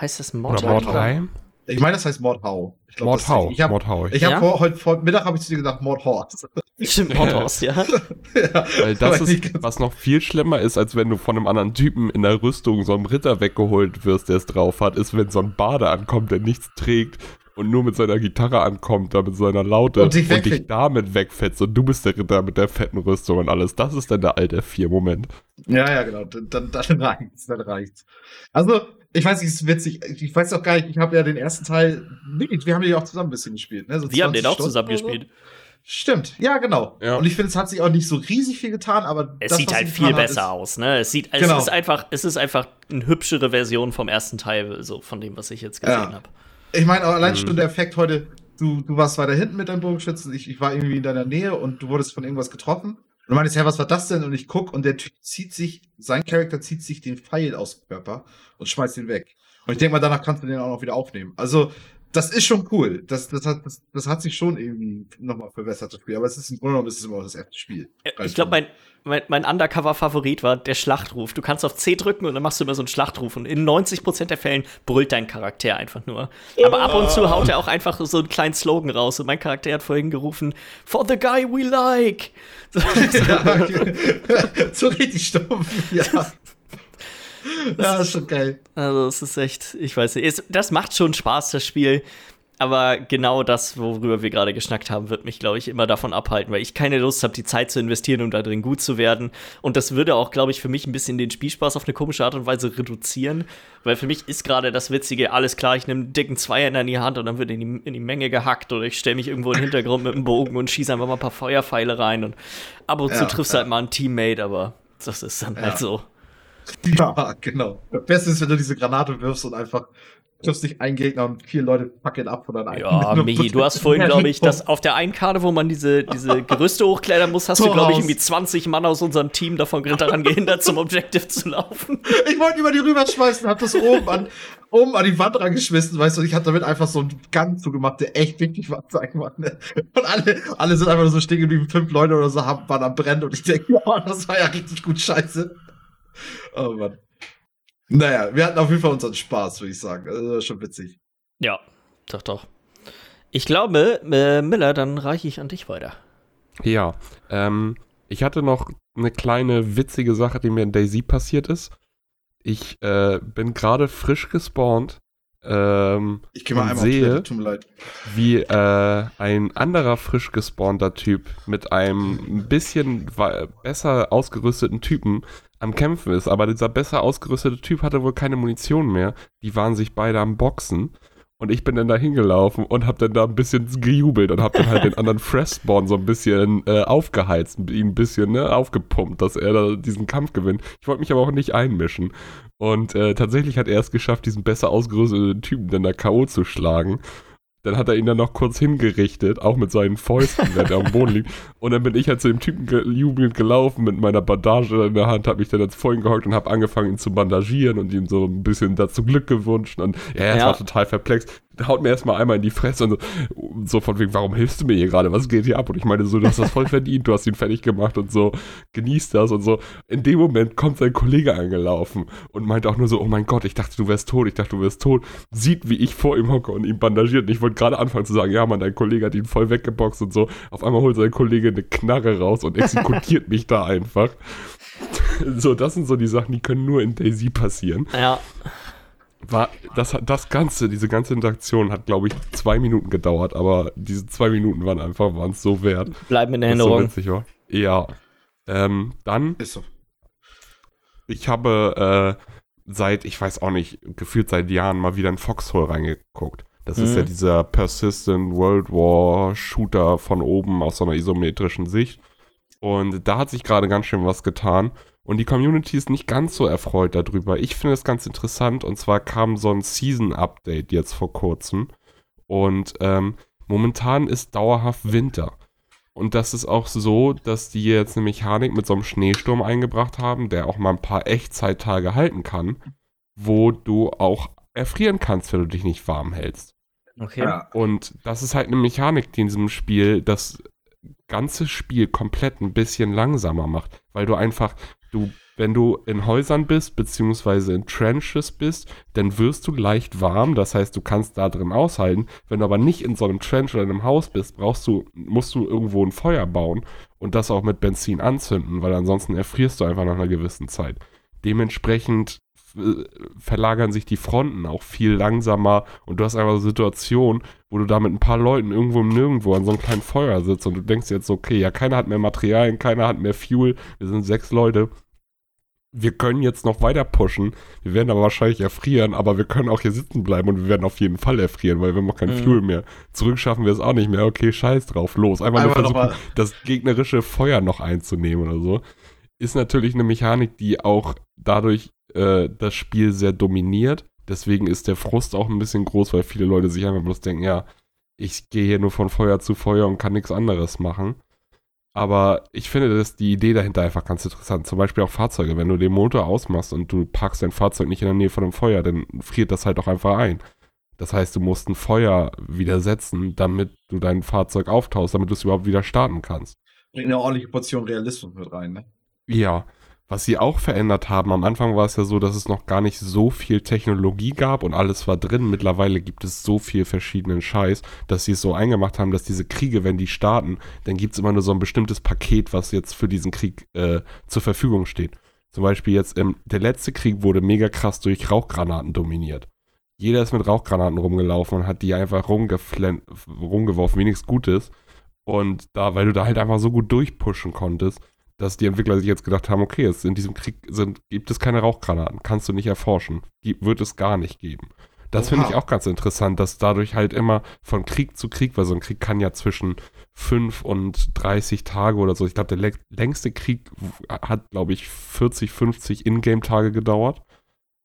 Heißt das Oder Mordheim? Mordheim? Ich meine, das heißt Mordhau. Ich glaub, das- Mordhau. Ich habe Mordhau. ich hab Ja? vor, heute vor Mittag habe ich zu dir gesagt Mordhorst. <laughs> Stimmt, Mordhaus, ja. <laughs> ja, Weil das nicht ist, was noch viel schlimmer ist, als wenn du von einem anderen Typen in der Rüstung so einem Ritter weggeholt wirst, der es drauf hat, ist, wenn so ein Bade ankommt, der nichts trägt und nur mit seiner Gitarre ankommt, da mit seiner Laute Und dich wegfetzt. damit wegfetzt und du bist der Ritter mit der fetten Rüstung und alles. Das ist dann der alte Vier-Moment. Ja, ja, genau. Dann, dann, dann <laughs> reicht's, dann reicht's. Also, ich weiß nicht, es ist witzig. Ich weiß auch gar nicht, ich habe ja den ersten Teil. Nee, wir haben den ja auch zusammen ein bisschen gespielt. Ne? So Wir haben 20 den auch Stunden zusammen so. gespielt. Stimmt, ja, genau. Ja. Und ich finde, es hat sich auch nicht so riesig viel getan, aber. Es das, sieht was halt viel hat, besser aus, ne? Es sieht, Genau. es ist einfach, es ist einfach eine hübschere Version vom ersten Teil, so von dem, was ich jetzt gesehen Ja. habe. Ich meine, allein Mhm. schon der Effekt heute, du, du warst weiter hinten mit deinem Bogenschützen, ich, ich war irgendwie in deiner Nähe und du wurdest von irgendwas getroffen. Und du meinst, ja, was war das denn? Und ich guck und der Typ zieht sich, sein Charakter zieht sich den Pfeil aus dem Körper und schmeißt ihn weg. Und ich denke mal, danach kannst du den auch noch wieder aufnehmen. Also, das ist schon cool. Das, das, hat, das, das hat sich schon irgendwie nochmal verbessert, das Spiel. Aber es ist im Grunde genommen ist es immer das erste Spiel. Ich glaube, mein, mein, mein Undercover-Favorit war der Schlachtruf. Du kannst auf C drücken und dann machst du immer so einen Schlachtruf. Und in 90% der Fällen brüllt dein Charakter einfach nur. Aber ab und zu haut er auch einfach so einen kleinen Slogan raus. Und mein Charakter hat vorhin gerufen, For the guy we like. So, ja, okay. so richtig stumpf, ja. <laughs> <laughs> Ja, ist schon geil. Also, es ist echt, ich weiß nicht, es, das macht schon Spaß, das Spiel. Aber genau das, worüber wir gerade geschnackt haben, wird mich, glaube ich, immer davon abhalten, weil ich keine Lust habe, die Zeit zu investieren, um da drin gut zu werden. Und das würde auch, glaube ich, für mich ein bisschen den Spielspaß auf eine komische Art und Weise reduzieren. Weil für mich ist gerade das Witzige, alles klar, ich nehme einen dicken Zweier in die Hand und dann wird in die, in die Menge gehackt oder ich stelle mich irgendwo im Hintergrund mit einem Bogen und schieße einfach mal ein paar Feuerpfeile rein. Und ab und ja, zu triffst du ja. halt mal einen Teammate, aber das ist dann ja. halt so. Ja, genau. Das Beste ist, wenn du diese Granate wirfst und einfach triffst dich ein Gegner und vier Leute packen ab oder ein. Ja, <laughs> Michi, du hast vorhin, glaube ich, das auf der einen Karte, wo man diese, diese Gerüste hochklettern muss, hast du, glaube ich, irgendwie 20 Mann aus unserem Team davon daran <laughs> gehindert, zum Objective zu laufen. Ich wollte über die rüberschmeißen, hab das oben an, oben an die Wand rangeschmissen, weißt du, ich hatte damit einfach so einen Gang zugemacht, der echt wichtig war, sag ich mal. Ne? Und alle, alle sind einfach nur so stehen geblieben, fünf Leute oder so haben, waren am Brennen und ich denke, ja, <laughs> das war ja richtig gut scheiße. Oh Mann. Naja, wir hatten auf jeden Fall unseren Spaß, würde ich sagen. Also, das ist schon witzig. Ja, doch, doch. Ich glaube, äh, Miller, dann reiche ich an dich weiter. Ja, ähm, ich hatte noch eine kleine witzige Sache, die mir in Daisy passiert ist. Ich äh, bin gerade frisch gespawnt. Ähm, ich gehe mal einmal sehe, tut mir leid. wie äh, ein anderer frisch gespawnter Typ mit einem ein bisschen besser ausgerüsteten Typen am Kämpfen ist. Aber dieser besser ausgerüstete Typ hatte wohl keine Munition mehr. Die waren sich beide am Boxen. Und ich bin dann da hingelaufen und hab dann da ein bisschen gejubelt und hab dann halt den <laughs> anderen Freshborn so ein bisschen äh, aufgeheizt, ihn ein bisschen ne, aufgepumpt, dass er da diesen Kampf gewinnt. Ich wollte mich aber auch nicht einmischen. Und äh, tatsächlich hat er es geschafft, diesen besser ausgerüsteten Typen dann da K.O. zu schlagen. Dann hat er ihn dann noch kurz hingerichtet, auch mit seinen Fäusten, der am Boden liegt. Und dann bin ich halt zu dem Typen ge jubelnd gelaufen mit meiner Bandage in der Hand, habe mich dann jetzt vor ihn gehockt und habe angefangen, ihn zu bandagieren und ihm so ein bisschen dazu Glück gewünscht. Und ja, er ja. war total perplex haut mir erstmal einmal in die Fresse und so, so von wegen, warum hilfst du mir hier gerade? Was geht hier ab? Und ich meine so, du hast das voll verdient, du hast ihn fertig gemacht und so, genießt das und so. In dem Moment kommt sein Kollege angelaufen und meint auch nur so, oh mein Gott, ich dachte, du wärst tot, ich dachte, du wärst tot. Sieht, wie ich vor ihm hocke und ihn bandagiert. Und ich wollte gerade anfangen zu sagen, ja, Mann, dein Kollege hat ihn voll weggeboxt und so. Auf einmal holt sein Kollege eine Knarre raus und exekutiert mich da einfach. <laughs> So, das sind so die Sachen, die können nur in Daisy passieren. Ja war das, das Ganze, diese ganze Interaktion hat, glaube ich, zwei Minuten gedauert, aber diese zwei Minuten waren einfach waren es so wert. Bleiben in Erinnerung. So witzig war. Ja. Ähm, dann. Ist so. Ich habe äh, seit, ich weiß auch nicht, gefühlt seit Jahren mal wieder in Foxhole reingeguckt. Das mhm. ist ja mhm. dieser Persistent World War Shooter von oben aus so einer isometrischen Sicht. Und da hat sich gerade ganz schön was getan. Und die Community ist nicht ganz so erfreut darüber. Ich finde es ganz interessant. Und zwar kam so ein Season-Update jetzt vor kurzem. Und ähm, momentan ist dauerhaft Winter. Und das ist auch so, dass die jetzt eine Mechanik mit so einem Schneesturm eingebracht haben, der auch mal ein paar Echtzeittage halten kann, wo du auch erfrieren kannst, wenn du dich nicht warm hältst. Okay. Und das ist halt eine Mechanik, die in diesem Spiel das ganze Spiel komplett ein bisschen langsamer macht, weil du einfach, du, wenn du in Häusern bist, beziehungsweise in Trenches bist, dann wirst du leicht warm, das heißt, du kannst da drin aushalten. Wenn du aber nicht in so einem Trench oder in einem Haus bist, brauchst du, musst du irgendwo ein Feuer bauen und das auch mit Benzin anzünden, weil ansonsten erfrierst du einfach nach einer gewissen Zeit. Dementsprechend äh, verlagern sich die Fronten auch viel langsamer und du hast einfach eine Situation, wo du da mit ein paar Leuten irgendwo im Nirgendwo an so einem kleinen Feuer sitzt und du denkst jetzt, okay, ja, keiner hat mehr Materialien, keiner hat mehr Fuel, wir sind sechs Leute. Wir können jetzt noch weiter pushen. Wir werden aber wahrscheinlich erfrieren, aber wir können auch hier sitzen bleiben und wir werden auf jeden Fall erfrieren, weil wir haben auch kein mhm. Fuel mehr. Zurück schaffen wir es auch nicht mehr. Okay, scheiß drauf, los. Einfach, Einfach nur versuchen, das gegnerische Feuer noch einzunehmen oder so. Ist natürlich eine Mechanik, die auch dadurch äh, das Spiel sehr dominiert. Deswegen ist der Frust auch ein bisschen groß, weil viele Leute sich einfach bloß denken, ja, ich gehe hier nur von Feuer zu Feuer und kann nichts anderes machen. Aber ich finde, dass die Idee dahinter einfach ganz interessant. Zum Beispiel auch Fahrzeuge. Wenn du den Motor ausmachst und du packst dein Fahrzeug nicht in der Nähe von einem Feuer, dann friert das halt auch einfach ein. Das heißt, du musst ein Feuer widersetzen, damit du dein Fahrzeug auftaust, damit du es überhaupt wieder starten kannst. Bringt eine ordentliche Portion Realismus mit rein, ne? Ja, was sie auch verändert haben, am Anfang war es ja so, dass es noch gar nicht so viel Technologie gab und alles war drin. Mittlerweile gibt es so viel verschiedenen Scheiß, dass sie es so eingemacht haben, dass diese Kriege, wenn die starten, dann gibt es immer nur so ein bestimmtes Paket, was jetzt für diesen Krieg äh, zur Verfügung steht. Zum Beispiel jetzt, ähm, der letzte Krieg wurde mega krass durch Rauchgranaten dominiert. Jeder ist mit Rauchgranaten rumgelaufen und hat die einfach rumgeworfen, wie nichts Gutes. Und da, weil du da halt einfach so gut durchpushen konntest, dass die Entwickler sich jetzt gedacht haben, okay, es in diesem Krieg sind, gibt es keine Rauchgranaten, kannst du nicht erforschen, wird es gar nicht geben. Das finde ich auch ganz interessant, dass dadurch halt immer von Krieg zu Krieg, weil so ein Krieg kann ja zwischen 5 und 30 Tage oder so. Ich glaube, der längste Krieg hat, glaube ich, 40, 50 Ingame-Tage gedauert.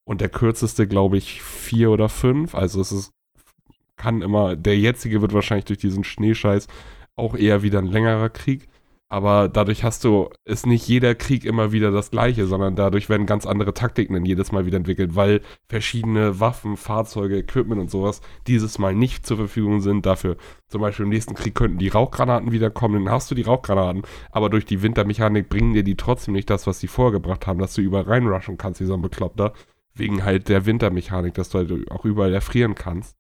Und der kürzeste, glaube ich, 4 oder 5. Also es ist, kann immer, der jetzige wird wahrscheinlich durch diesen Schneescheiß auch eher wieder ein längerer Krieg. Aber dadurch hast du, ist nicht jeder Krieg immer wieder das gleiche, sondern dadurch werden ganz andere Taktiken dann jedes Mal wieder entwickelt, weil verschiedene Waffen, Fahrzeuge, Equipment und sowas dieses Mal nicht zur Verfügung sind. Dafür zum Beispiel im nächsten Krieg könnten die Rauchgranaten wiederkommen, dann hast du die Rauchgranaten, aber durch die Wintermechanik bringen dir die trotzdem nicht das, was sie vorgebracht haben, dass du überall reinrushen kannst, wie so ein Bekloppter, wegen halt der Wintermechanik, dass du halt auch überall erfrieren kannst.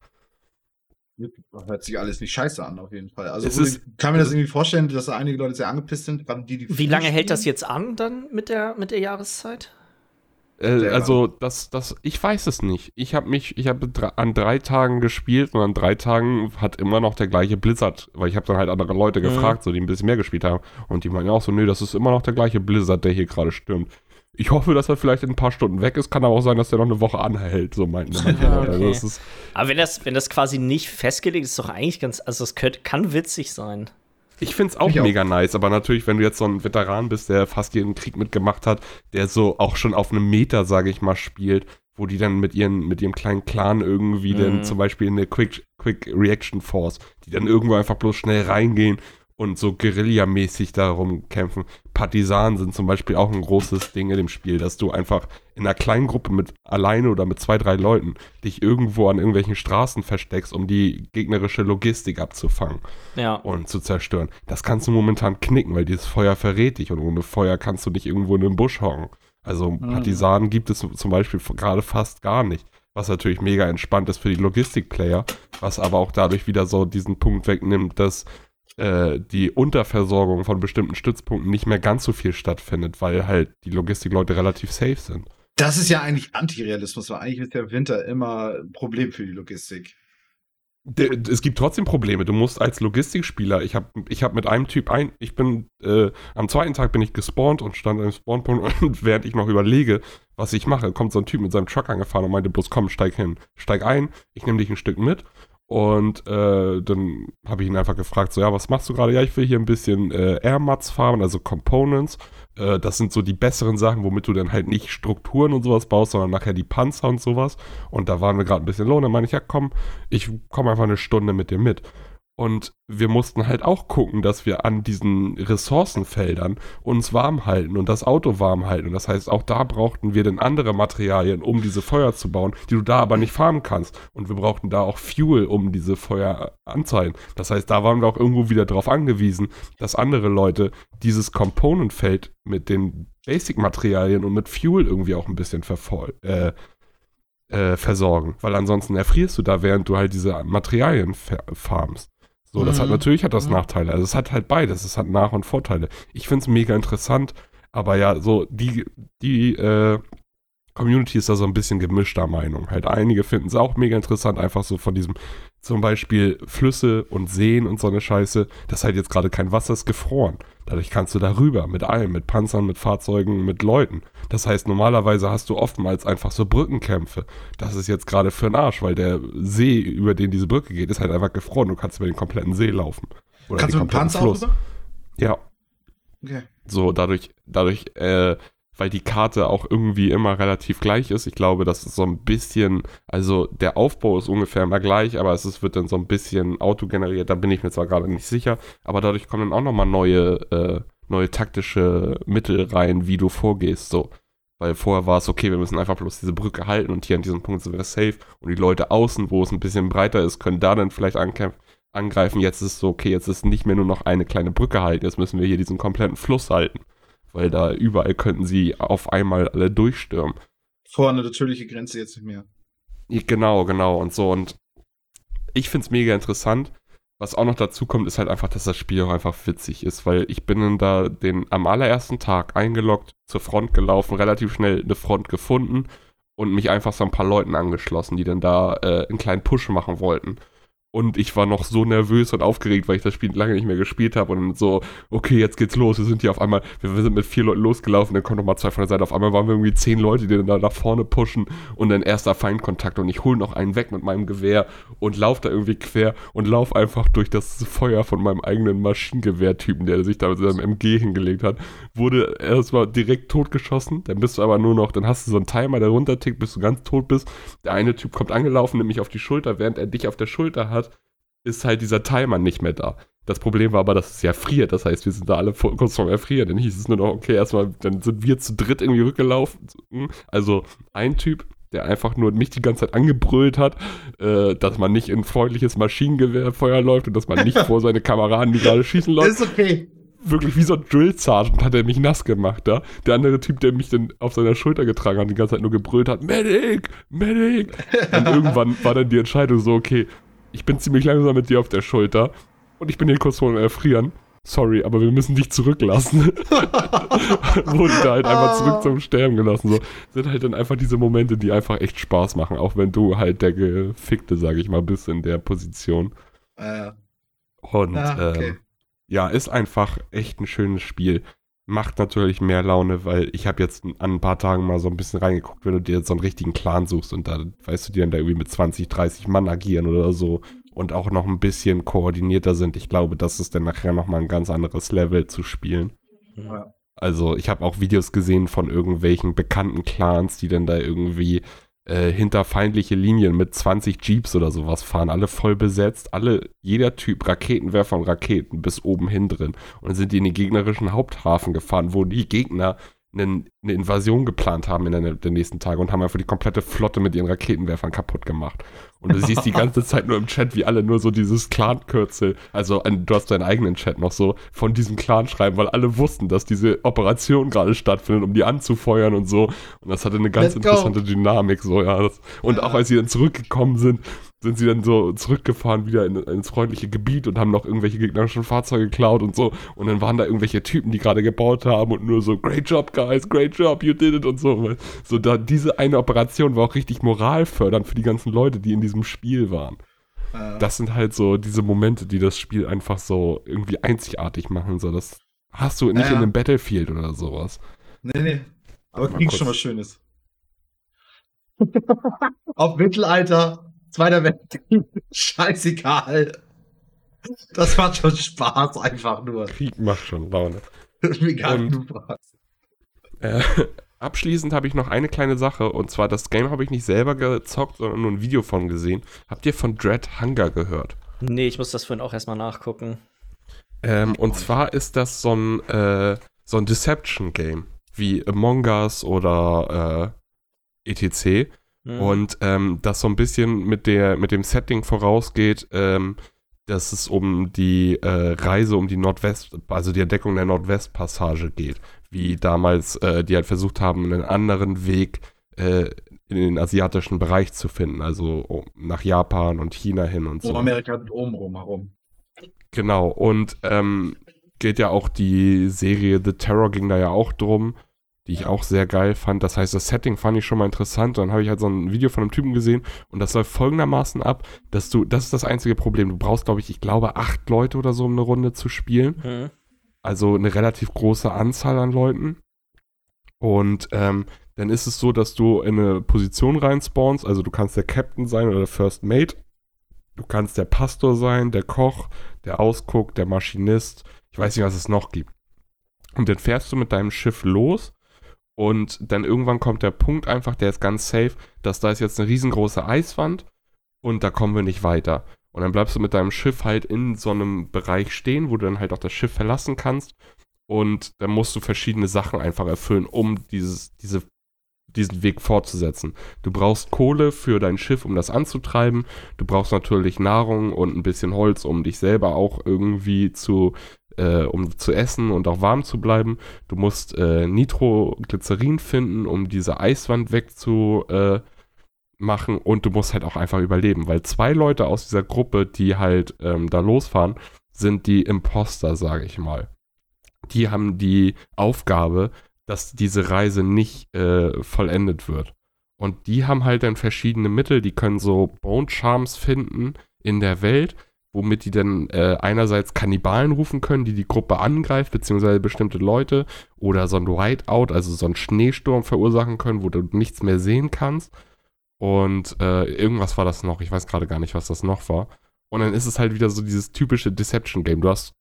Hört sich alles nicht scheiße an, auf jeden Fall. Also ich kann mir das irgendwie vorstellen, dass da einige Leute sehr angepisst sind, gerade die, die Wie lange hält das jetzt an dann mit der, mit der Jahreszeit? Äh, also das, das, ich weiß es nicht. Ich habe mich, ich habe an drei Tagen gespielt und an drei Tagen hat immer noch der gleiche Blizzard, weil ich habe dann halt andere Leute mhm. gefragt, so die ein bisschen mehr gespielt haben und die meinen auch so, nö, das ist immer noch der gleiche Blizzard, der hier gerade stürmt. Ich hoffe, dass er vielleicht in ein paar Stunden weg ist. Kann aber auch sein, dass er noch eine Woche anhält, so meinten manche <laughs> ja, okay. also Aber wenn das, wenn das quasi nicht festgelegt ist, ist doch eigentlich ganz, also es kann witzig sein. Ich finde es auch ich mega auch. nice, aber natürlich, wenn du jetzt so ein Veteran bist, der fast jeden Krieg mitgemacht hat, der so auch schon auf einem Meter, sage ich mal, spielt, wo die dann mit ihren, mit ihrem kleinen Clan irgendwie mhm. dann zum Beispiel in eine Quick, Quick Reaction Force, die dann irgendwo einfach bloß schnell reingehen und so Guerilla-mäßig darum kämpfen. Partisanen sind zum Beispiel auch ein großes Ding in dem Spiel, dass du einfach in einer kleinen Gruppe mit alleine oder mit zwei, drei Leuten dich irgendwo an irgendwelchen Straßen versteckst, um die gegnerische Logistik abzufangen ja. und zu zerstören. Das kannst du momentan knicken, weil dieses Feuer verrät dich und ohne Feuer kannst du nicht irgendwo in den Busch hocken. Also mhm. Partisanen gibt es zum Beispiel gerade fast gar nicht was natürlich mega entspannt ist für die Logistikplayer, was aber auch dadurch wieder so diesen Punkt wegnimmt, dass äh, die Unterversorgung von bestimmten Stützpunkten nicht mehr ganz so viel stattfindet, weil halt die Logistikleute relativ safe sind. Das ist ja eigentlich Antirealismus, weil eigentlich ist der Winter immer ein Problem für die Logistik. Es gibt trotzdem Probleme. Du musst als Logistikspieler, ich habe ich hab mit einem Typ ein, ich bin, äh, am zweiten Tag bin ich gespawnt und stand am Spawnpunkt <laughs> und während ich noch überlege, was ich mache, kommt so ein Typ mit seinem Truck angefahren und meinte bloß, komm, steig hin, steig ein, ich nehme dich ein Stück mit und äh, dann habe ich ihn einfach gefragt, so, ja, was machst du gerade? Ja, ich will hier ein bisschen äh, Airmats farmen, also Components. Äh, das sind so die besseren Sachen, womit du dann halt nicht Strukturen und sowas baust, sondern nachher die Panzer und sowas. Und da waren wir gerade ein bisschen low. Und dann meine ich, ja, komm, ich komme einfach eine Stunde mit dir mit. Und wir mussten halt auch gucken, dass wir an diesen Ressourcenfeldern uns warm halten und das Auto warm halten. Und das heißt, auch da brauchten wir dann andere Materialien, um diese Feuer zu bauen, die du da aber nicht farmen kannst. Und wir brauchten da auch Fuel, um diese Feuer anzuhalten. Das heißt, da waren wir auch irgendwo wieder darauf angewiesen, dass andere Leute dieses Component-Feld mit den Basic-Materialien und mit Fuel irgendwie auch ein bisschen äh, äh, versorgen. Weil ansonsten erfrierst du da, während du halt diese Materialien farmst. So, das mhm. hat natürlich hat das mhm. Nachteile. Also es hat halt beides. Es hat Nach- und Vorteile. Ich finde es mega interessant, aber ja, so die, die äh, Community ist da so ein bisschen gemischter Meinung. Halt einige finden es auch mega interessant, einfach so von diesem zum Beispiel Flüsse und Seen und so eine Scheiße. Das ist halt jetzt gerade kein Wasser, ist gefroren. Dadurch kannst du da rüber mit allem, mit Panzern, mit Fahrzeugen, mit Leuten. Das heißt, normalerweise hast du oftmals einfach so Brückenkämpfe. Das ist jetzt gerade für den Arsch, weil der See, über den diese Brücke geht, ist halt einfach gefroren. Du kannst über den kompletten See laufen. Oder kannst du mit Panzer Fluss. Ja. Okay. So, dadurch, dadurch äh, weil die Karte auch irgendwie immer relativ gleich ist. Ich glaube, das ist so ein bisschen, also der Aufbau ist ungefähr immer gleich, aber es ist, wird dann so ein bisschen autogeneriert, da bin ich mir zwar gerade nicht sicher, aber dadurch kommen dann auch nochmal neue, äh, neue taktische Mittel rein, wie du vorgehst, so. Weil vorher war es okay, wir müssen einfach bloß diese Brücke halten und hier an diesem Punkt sind wir safe. Und die Leute außen, wo es ein bisschen breiter ist, können da dann vielleicht angreifen. Jetzt ist es so, okay, jetzt ist nicht mehr nur noch eine kleine Brücke halten, jetzt müssen wir hier diesen kompletten Fluss halten. Weil da überall könnten sie auf einmal alle durchstürmen. Vor eine natürliche Grenze jetzt nicht mehr. Genau, genau und so. Und ich finde es mega interessant. Was auch noch dazu kommt, ist halt einfach, dass das Spiel auch einfach witzig ist, weil ich bin dann da den am allerersten Tag eingeloggt, zur Front gelaufen, relativ schnell eine Front gefunden und mich einfach so ein paar Leuten angeschlossen, die dann da äh, einen kleinen Push machen wollten. Und ich war noch so nervös und aufgeregt, weil ich das Spiel lange nicht mehr gespielt habe. Und so, okay, jetzt geht's los. Wir sind hier auf einmal, wir, wir sind mit vier Leuten losgelaufen, dann kommen nochmal zwei von der Seite. Auf einmal waren wir irgendwie zehn Leute, die dann da nach vorne pushen und dann erster Feindkontakt. Und ich hole noch einen weg mit meinem Gewehr und lauf da irgendwie quer und lauf einfach durch das Feuer von meinem eigenen Maschinengewehrtypen, der sich da mit seinem MG hingelegt hat. Wurde erstmal direkt totgeschossen. Dann bist du aber nur noch, dann hast du so einen Timer, der runtertickt, bis du ganz tot bist. Der eine Typ kommt angelaufen, nimmt mich auf die Schulter, während er dich auf der Schulter hat ist halt dieser Timer nicht mehr da. Das Problem war aber, dass es ja friert. Das heißt, wir sind da alle kurz vorm Erfrieren. Dann hieß es nur noch, okay, erstmal, dann sind wir zu dritt irgendwie rückgelaufen. Also ein Typ, der einfach nur mich die ganze Zeit angebrüllt hat, äh, dass man nicht in freundliches Maschinengewehrfeuer läuft und dass man nicht <laughs> vor seine Kameraden, die gerade schießen, läuft. Ist okay. Wirklich wie so ein Drill Sergeant hat er mich nass gemacht da. Der andere Typ, der mich dann auf seiner Schulter getragen hat, die ganze Zeit nur gebrüllt hat, Medic, Medic. <laughs> Und irgendwann war dann die Entscheidung so, okay, ich bin ziemlich langsam mit dir auf der Schulter und ich bin hier kurz vor dem Erfrieren. Sorry, aber wir müssen dich zurücklassen. <laughs> Wurde da halt einfach zurück zum Sterben gelassen. So sind halt dann einfach diese Momente, die einfach echt Spaß machen, auch wenn du halt der Gefickte, sag ich mal, bist in der Position. Äh. Und ah, okay. ähm, ja, ist einfach echt ein schönes Spiel macht natürlich mehr Laune, weil ich habe jetzt an ein paar Tagen mal so ein bisschen reingeguckt, wenn du dir so einen richtigen Clan suchst und da, weißt du, die dann da irgendwie mit 20, 30 Mann agieren oder so und auch noch ein bisschen koordinierter sind. Ich glaube, das ist dann nachher nochmal ein ganz anderes Level zu spielen. Ja. Also ich habe auch Videos gesehen von irgendwelchen bekannten Clans, die dann da irgendwie äh, hinter feindliche Linien mit 20 Jeeps oder sowas fahren, alle voll besetzt, alle, jeder Typ Raketenwerfer und Raketen bis oben hin drin. Und dann sind die in den gegnerischen Haupthafen gefahren, wo die Gegner eine, Invasion geplant haben in den nächsten Tagen und haben einfach die komplette Flotte mit ihren Raketenwerfern kaputt gemacht. Und du siehst die <laughs> ganze Zeit nur im Chat, wie alle nur so dieses Clan-Kürzel, also du hast deinen eigenen Chat noch so, von diesem Clan schreiben, weil alle wussten, dass diese Operation gerade stattfindet, um die anzufeuern und so. Und das hatte eine ganz Let's interessante go. Dynamik, so, ja. Und auch als sie dann zurückgekommen sind, sind sie dann so zurückgefahren wieder in, ins freundliche Gebiet und haben noch irgendwelche gegnerischen Fahrzeuge geklaut und so. Und dann waren da irgendwelche Typen, die gerade gebaut haben und nur so, great job, guys, great job, you did it und so. So, da, diese eine Operation war auch richtig moralfördernd für die ganzen Leute, die in diesem Spiel waren. Äh. Das sind halt so diese Momente, die das Spiel einfach so irgendwie einzigartig machen. So, das hast du nicht äh. in einem Battlefield oder sowas. Nee, nee. Aber klingt schon was Schönes. Auf Mittelalter Zweiter Weltkrieg, <laughs> scheißegal. Das macht schon Spaß, einfach nur. <laughs> Krieg macht schon Laune. Mega und, äh, <laughs> abschließend habe ich noch eine kleine Sache und zwar das Game habe ich nicht selber gezockt, sondern nur ein Video von gesehen. Habt ihr von Dread Hunger gehört? Nee, ich muss das vorhin auch erstmal nachgucken. Ähm, und zwar ist das so ein, äh, so ein Deception-Game, wie Among Us oder äh, etc. Mhm. Und ähm, das so ein bisschen mit, der, mit dem Setting vorausgeht, ähm, dass es um die äh, Reise um die Nordwest, also die Entdeckung der Nordwestpassage geht. Wie damals äh, die halt versucht haben, einen anderen Weg äh, in den asiatischen Bereich zu finden, also nach Japan und China hin und so. Um Amerika oben rum herum. Genau, und ähm, geht ja auch die Serie The Terror ging da ja auch drum die ich auch sehr geil fand. Das heißt, das Setting fand ich schon mal interessant. Dann habe ich halt so ein Video von einem Typen gesehen und das läuft folgendermaßen ab, dass du, das ist das einzige Problem. Du brauchst, glaube ich, ich glaube, acht Leute oder so, um eine Runde zu spielen. Mhm. Also eine relativ große Anzahl an Leuten. Und ähm, dann ist es so, dass du in eine Position reinspawnst. Also du kannst der Captain sein oder der First Mate. Du kannst der Pastor sein, der Koch, der Ausguck, der Maschinist. Ich weiß nicht, was es noch gibt. Und dann fährst du mit deinem Schiff los und dann irgendwann kommt der Punkt einfach, der ist ganz safe, dass da ist jetzt eine riesengroße Eiswand und da kommen wir nicht weiter. Und dann bleibst du mit deinem Schiff halt in so einem Bereich stehen, wo du dann halt auch das Schiff verlassen kannst. Und dann musst du verschiedene Sachen einfach erfüllen, um dieses, diese diesen Weg fortzusetzen. Du brauchst Kohle für dein Schiff, um das anzutreiben. Du brauchst natürlich Nahrung und ein bisschen Holz, um dich selber auch irgendwie zu, äh, um zu essen und auch warm zu bleiben. Du musst äh, Nitroglycerin finden, um diese Eiswand wegzumachen äh, und du musst halt auch einfach überleben, weil zwei Leute aus dieser Gruppe, die halt ähm, da losfahren, sind die Imposter, sage ich mal. Die haben die Aufgabe, dass diese Reise nicht äh, vollendet wird. Und die haben halt dann verschiedene Mittel, die können so Bone Charms finden in der Welt, womit die dann äh, einerseits Kannibalen rufen können, die die Gruppe angreift, beziehungsweise bestimmte Leute, oder so ein Whiteout, also so ein Schneesturm verursachen können, wo du nichts mehr sehen kannst. Und äh, irgendwas war das noch, ich weiß gerade gar nicht, was das noch war. Und dann ist es halt wieder so dieses typische Deception-Game. Du hast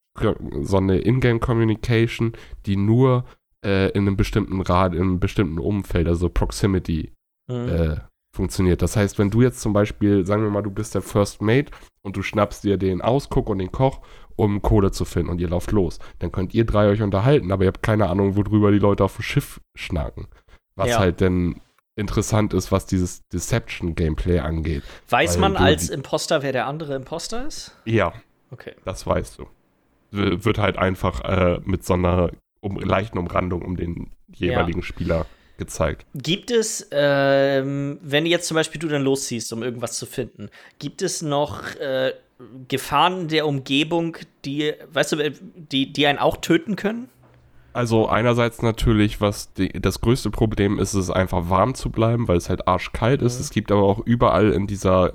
so eine Ingame-Communication, die nur äh, in einem bestimmten Rad, in einem bestimmten Umfeld, also Proximity, mhm. äh, funktioniert. Das heißt, wenn du jetzt zum Beispiel, sagen wir mal, du bist der First Mate und du schnappst dir den Ausguck und den Koch, um Kohle zu finden und ihr lauft los, dann könnt ihr drei euch unterhalten, aber ihr habt keine Ahnung, worüber die Leute auf dem Schiff schnacken. Was ja. halt denn interessant ist, was dieses Deception-Gameplay angeht. Weiß man als Imposter, wer der andere Imposter ist? Ja. Okay. Das weißt du. Wird halt einfach äh, mit so einer um, leichten Umrandung um den jeweiligen ja. Spieler gezeigt. Gibt es, ähm, wenn jetzt zum Beispiel du dann losziehst, um irgendwas zu finden, gibt es noch äh, Gefahren der Umgebung, die, weißt du, die, die einen auch töten können? Also einerseits natürlich, was die, das größte Problem ist, ist einfach warm zu bleiben, weil es halt arschkalt ist. Mhm. Es gibt aber auch überall in dieser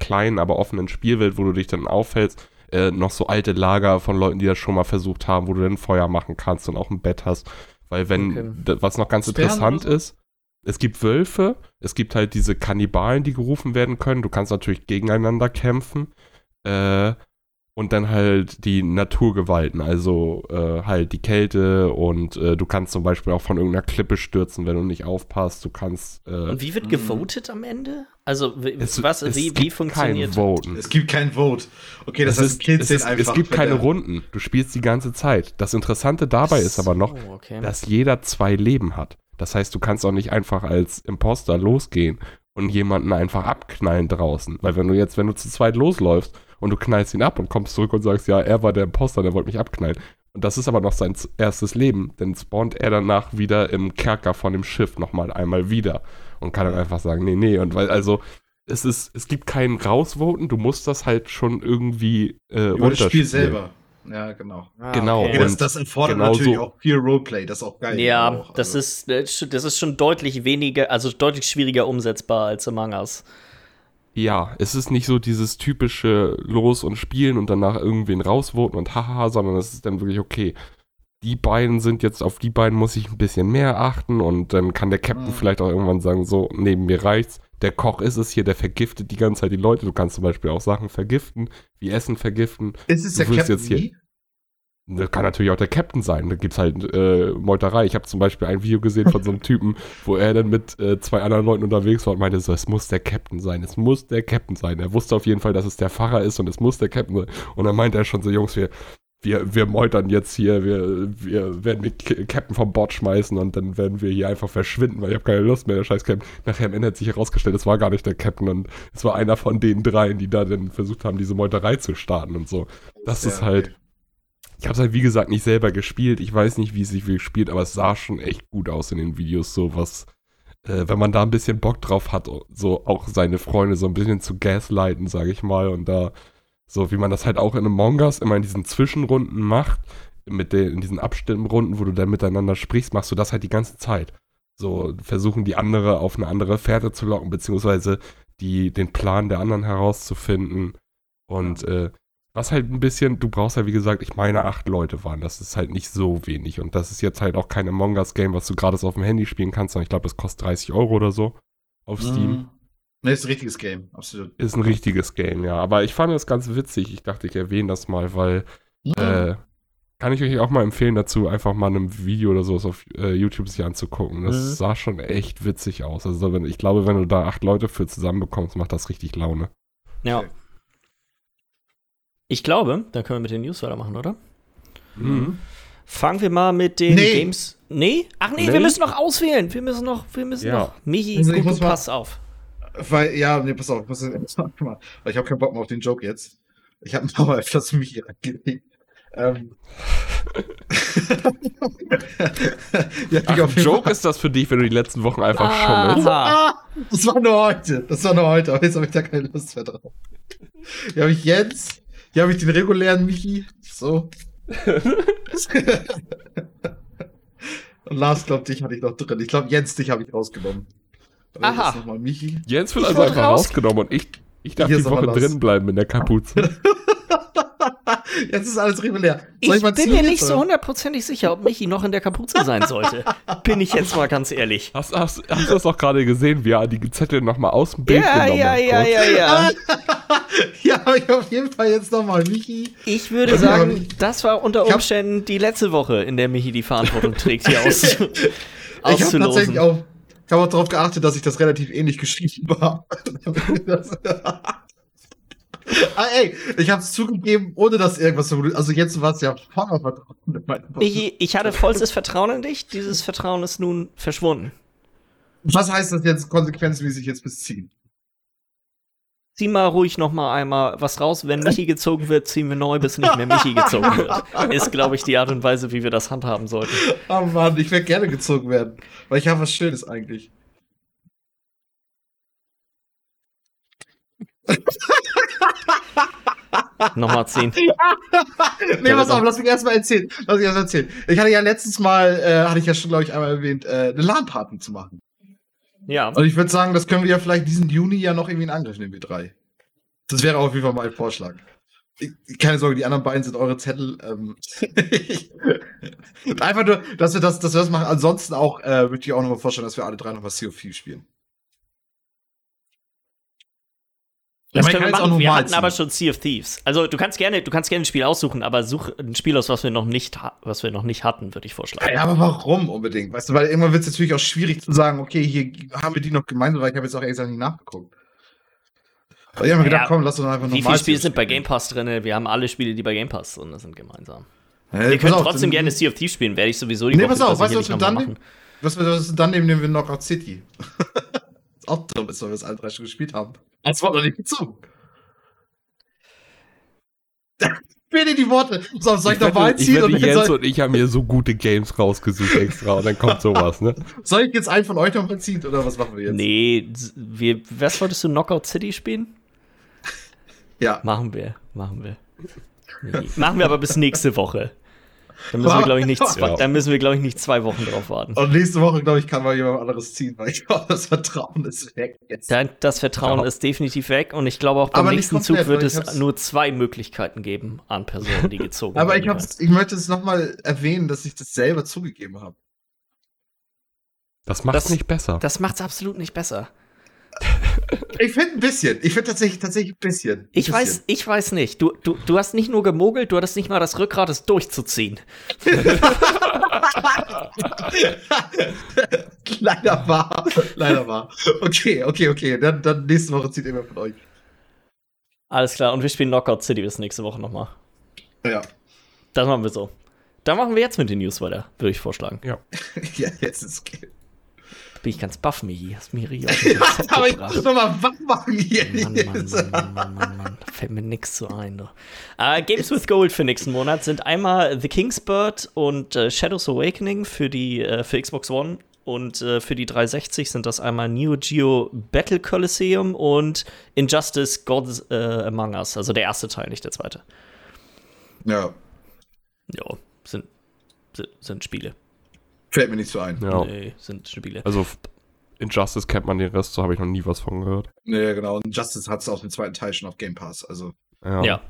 kleinen, aber offenen Spielwelt, wo du dich dann aufhältst, äh, noch so alte Lager von Leuten, die das schon mal versucht haben, wo du dann Feuer machen kannst und auch ein Bett hast. Weil wenn, okay. was noch ganz Sperren interessant so? ist, es gibt Wölfe, es gibt halt diese Kannibalen, die gerufen werden können. Du kannst natürlich gegeneinander kämpfen. Äh, und dann halt die Naturgewalten, also äh, halt die Kälte und äh, du kannst zum Beispiel auch von irgendeiner Klippe stürzen, wenn du nicht aufpasst. Du kannst. Äh, und wie wird gewotet am Ende? Also es, was, es wie, wie funktioniert? Kein Voten. Es gibt kein Vote. Okay, das es heißt, Kills es, ist, einfach. Es gibt keine Runden. Du spielst die ganze Zeit. Das Interessante dabei so, ist aber noch, okay. dass jeder zwei Leben hat. Das heißt, du kannst auch nicht einfach als Imposter losgehen und jemanden einfach abknallen draußen. Weil wenn du jetzt, wenn du zu zweit losläufst und du knallst ihn ab und kommst zurück und sagst, ja, er war der Imposter, der wollte mich abknallen. Und das ist aber noch sein erstes Leben, denn spawnt er danach wieder im Kerker von dem Schiff nochmal einmal wieder und kann dann einfach sagen, nee, nee. Und weil, also, es ist, es gibt keinen Rausvoten, du musst das halt schon irgendwie äh, Über das Spiel selber. Ja, genau. Ah, genau. Okay. Das, das erfordert genau natürlich so. auch viel Roleplay, das ist auch geil. Ja, auch, das, also. ist, äh, das ist schon deutlich weniger, also deutlich schwieriger umsetzbar als Among Us. Ja, es ist nicht so dieses typische Los und Spielen und danach irgendwen rausvoten und haha, sondern es ist dann wirklich okay. Die beiden sind jetzt, auf die beiden muss ich ein bisschen mehr achten und dann kann der Captain mhm. vielleicht auch irgendwann sagen, so, neben mir reicht's. Der Koch ist es hier, der vergiftet die ganze Zeit die Leute. Du kannst zum Beispiel auch Sachen vergiften, wie Essen vergiften. Ist es der Captain jetzt hier, das kann natürlich auch der Captain sein. Da gibt es halt äh, Meuterei. Ich habe zum Beispiel ein Video gesehen von so einem <laughs> Typen, wo er dann mit äh, zwei anderen Leuten unterwegs war und meinte so, es muss der Captain sein, es muss der Captain sein. Er wusste auf jeden Fall, dass es der Pfarrer ist und es muss der Captain sein. Und dann meinte er schon so, Jungs, wir, wir, wir meutern jetzt hier, wir, wir werden den Captain vom Bord schmeißen und dann werden wir hier einfach verschwinden, weil ich habe keine Lust mehr, der scheiß Captain. Nachher am Ende hat sich herausgestellt, es war gar nicht der Captain und es war einer von den dreien, die da dann versucht haben, diese Meuterei zu starten und so. Das ja, ist halt... Okay ich habe es halt wie gesagt nicht selber gespielt. Ich weiß nicht, wie es sich gespielt, aber es sah schon echt gut aus in den Videos. So was, äh, wenn man da ein bisschen Bock drauf hat, so auch seine Freunde so ein bisschen zu gaslighten, sage ich mal. Und da, so wie man das halt auch in Among Us immer in diesen Zwischenrunden macht, mit den, in diesen Abstimmrunden, wo du dann miteinander sprichst, machst du das halt die ganze Zeit. So versuchen die andere auf eine andere Fährte zu locken, beziehungsweise die, den Plan der anderen herauszufinden. Und äh, was halt ein bisschen, du brauchst ja halt, wie gesagt, ich meine acht Leute waren, das ist halt nicht so wenig. Und das ist jetzt halt auch kein Among Us Game, was du gerade so auf dem Handy spielen kannst, sondern ich glaube, das kostet 30 Euro oder so auf Steam. Mm. Ne, ist ein richtiges Game, absolut. Ist ein richtiges Game, ja. Aber ich fand das ganz witzig. Ich dachte, ich erwähne das mal, weil mm. äh, kann ich euch auch mal empfehlen dazu, einfach mal ein Video oder sowas auf äh, YouTube sich anzugucken. Das mhm. sah schon echt witzig aus. Also wenn, ich glaube, wenn du da acht Leute für zusammenbekommst, macht das richtig Laune. Ja. Okay. Ich glaube, dann können wir mit den News weitermachen, oder? Mhm. Fangen wir mal mit den Nee. Games. Nee? Ach nee, Nee? wir müssen noch auswählen. Wir müssen noch, wir müssen Ja. noch. Michi, Also ich gut, muss du mal- pass auf. Weil, ja, nee, pass auf, ich muss <laughs> mal, weil ich habe keinen Bock mehr auf den Joke jetzt. Ich habe ein paar Mal öfters mich hier reingelegt. Ähm. <laughs> ja, Ach, Joke ist das für dich, wenn du die letzten Wochen einfach schummelst. Aha. Ah, das war nur heute. Das war nur heute, aber jetzt habe ich da keine Lust mehr drauf. Hier habe ich Jens, hier habe ich den regulären Michi. So. <laughs> Und Lars, glaubt, dich hatte ich noch drin. Ich glaube, Jens, dich habe ich rausgenommen. Aber Aha. jetzt Michi. Jens wird also einfach raus- rausgenommen und ich, ich darf Hier die Woche drin bleiben in der Kapuze. <laughs> <laughs> Jetzt ist alles regulär. Ich, Soll mal bin ziehen mir nicht so hundertprozentig sicher, ob Michi noch in der Kapuze sein sollte. bin ich jetzt mal ganz ehrlich. Hast, hast, hast du das auch gerade gesehen, wie er die Zettel nochmal aus dem Bild Ja, genommen ja, hat? ja, kurz? ja, ja. <laughs> Ja, aber ich auf jeden Fall jetzt nochmal Michi. Ich würde aber sagen, nicht- das war unter Ich hab- Umständen die letzte Woche, in der Michi die Verantwortung trägt, hier <laughs> aus, Ich habe auszulosen. tatsächlich auch, ich habe auch darauf geachtet, dass ich das relativ ähnlich geschrieben habe. Ah, ey, ich habe es zugegeben, ohne dass irgendwas so. Also jetzt war es ja voller Vertrauen. Michi, ich hatte vollstes Vertrauen in dich. Dieses Vertrauen ist nun verschwunden. Was heißt das jetzt konsequenzmäßig jetzt bis ziehen? Zieh mal ruhig noch mal einmal was raus. Wenn Michi gezogen wird, ziehen wir neu, bis nicht mehr Michi gezogen wird. Ist, glaube ich, die Art und Weise, wie wir das handhaben sollten. Oh Mann, ich werde gerne gezogen werden. Weil ich habe was Schönes eigentlich. Nochmal ziehen. nee, pass auf, lass mich erstmal erzählen. Lass mich erst erzählen. Ich hatte ja letztes Mal, äh, hatte ich ja schon, glaube ich, einmal erwähnt, äh, eine LAN-Party zu machen. Ja. Und ich würde sagen, das können wir ja vielleicht diesen Juni ja noch irgendwie in Angriff nehmen, wir drei. Das wäre auf jeden Fall mein Vorschlag. Ich, keine Sorge, die anderen beiden sind eure Zettel. Ähm, <laughs> einfach nur, dass wir das, dass wir das machen. Ansonsten auch, äh, würde ich auch nochmal vorstellen, dass wir alle drei nochmal COF spielen. Ja, Das man können wir kann jetzt auch machen. Wir hatten aber schon Sea of Thieves. Also du kannst gerne, du kannst gerne ein Spiel aussuchen, aber such ein Spiel aus, was wir noch nicht, was wir noch nicht hatten, würde ich vorschlagen. Ja, aber warum unbedingt? Weißt du, weil irgendwann wird es natürlich auch schwierig zu sagen, okay, hier haben wir die noch gemeinsam, weil ich habe jetzt auch extra nicht nachgeguckt. Aber ich habe mir Ja, gedacht, komm, lass uns einfach Wie normal viele Spiele sind bei. Game Pass drin? Wir haben alle Spiele, die bei Game Pass drin sind, gemeinsam. Ja, Wir können auf, trotzdem gerne Sea of Thieves spielen, werde ich sowieso die Nee, Woche pass auf, weißt du, was wir dann nehmen? Was wir, dann nehmen, nehmen wir Knockout City. <laughs> ist auch dumm, ist, weil wir es alle drei schon gespielt haben. Als Wort noch nicht gezogen. <laughs> Dir die Worte. So, soll ich, noch mal wette, ich ziehen? wette, Und Jens soll, und ich haben hier so gute Games rausgesucht extra und dann kommt sowas, ne? <laughs> soll ich jetzt einen von euch noch mal ziehen? Oder was machen wir jetzt? Nee, wir, was wolltest du, Knockout City spielen? Ja. Machen wir, machen wir. Nee. Machen wir aber bis nächste Woche. Dann müssen wir, glaube ich, nicht, <laughs> zwei, Ja. dann müssen wir, glaube ich, nicht zwei Wochen drauf warten. Und nächste Woche, glaube ich, kann mal jemand anderes ziehen, weil ich glaube, das Vertrauen ist weg jetzt. Da- Das Vertrauen Ja. ist definitiv weg und ich glaube auch beim Aber nächsten komplett, Zug wird ich es nur zwei Möglichkeiten geben an Personen, die gezogen <laughs> Aber werden ich, hab's, ich möchte es nochmal erwähnen, dass ich das selber zugegeben habe. Das macht Das- nicht besser. Das macht es absolut nicht besser. <laughs> Ich finde ein bisschen. Ich finde tatsächlich, tatsächlich ein bisschen. Ein Ich bisschen. weiß, ich weiß nicht. Du, du, du hast nicht nur gemogelt, du hattest nicht mal das Rückgrat, es durchzuziehen. <laughs> Leider wahr. Leider wahr. Okay, okay, okay. Dann, dann nächste Woche zieht immer von euch. Alles klar, und wir spielen Knockout City bis nächste Woche nochmal. Ja. Das machen wir so. Dann machen wir jetzt mit den News weiter, würde ich vorschlagen. ja. <laughs> Ja, jetzt ist okay. Bin ich ganz baff, Michi. Hast mich richtig auf den Konzept Aber ich muss nochmal wach machen hier. Mann, Mann, Mann, Mann, Mann, Mann, Mann. Da fällt mir nix zu ein. Äh, Games with Gold für nächsten Monat sind einmal The King's Bird und äh, Shadows Awakening für die äh, für Xbox One und äh, für die 360 sind das einmal Neo Geo Battle Coliseum und Injustice Gods äh, Among Us, also der erste Teil, nicht der zweite. Ja, Ja, sind, sind, sind Spiele. Fällt mir nicht so ein. ja. Nee, sind Spiele. Also Injustice kennt man den Rest, so habe ich noch nie was von gehört. Nee, genau. Und Justice hat es auch den zweiten Teil schon auf Game Pass. Also, Ja. Ja.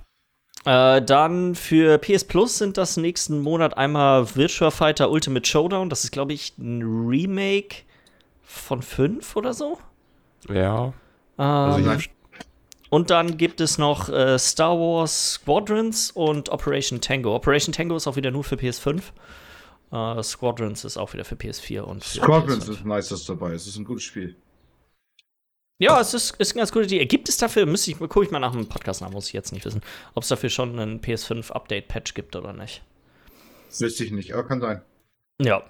Äh, dann für PS Plus sind das nächsten Monat einmal Virtua Fighter Ultimate Showdown. Das ist, glaube ich, ein Remake von 5 oder so. Ja. Ähm, Also nein. ich, und dann gibt es noch äh, Star Wars Squadrons und Operation Tango. Operation Tango ist auch wieder nur für PS5. Äh, Squadrons ist auch wieder für PS4 und für Squadrons PS5. ist nice, das dabei. Es ist ein gutes Spiel. Ja, es ist, ist eine ganz gute Idee. Gibt es dafür, müsste ich, gucke ich mal nach dem Podcast nach, muss ich jetzt nicht wissen, ob es dafür schon einen PS5 Update-Patch gibt oder nicht. Wüsste ich nicht, aber kann sein. Ja.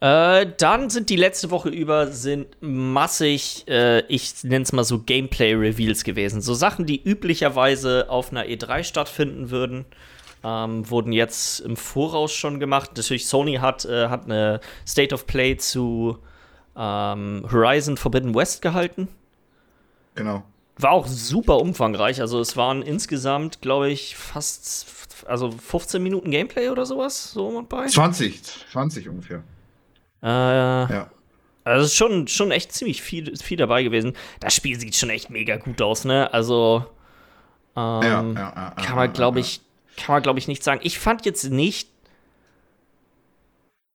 Äh, dann sind die letzte Woche über sind massig, äh, ich nenne es mal so Gameplay-Reveals gewesen. So Sachen, die üblicherweise auf einer E3 stattfinden würden, ähm, wurden jetzt im Voraus schon gemacht. Natürlich, Sony hat, äh, hat eine State of Play zu ähm, Horizon Forbidden West gehalten. Genau. War auch super umfangreich. Also es waren insgesamt, glaube ich, fast also 15 Minuten Gameplay oder sowas. So bei. 20, 20 ungefähr. Äh, ja. Also es ist schon, schon echt ziemlich viel, viel dabei gewesen. Das Spiel sieht schon echt mega gut aus, ne? Also ähm, ja, ja, kann man, glaube ich, kann man, glaube ich, nicht sagen. Ich fand jetzt nicht.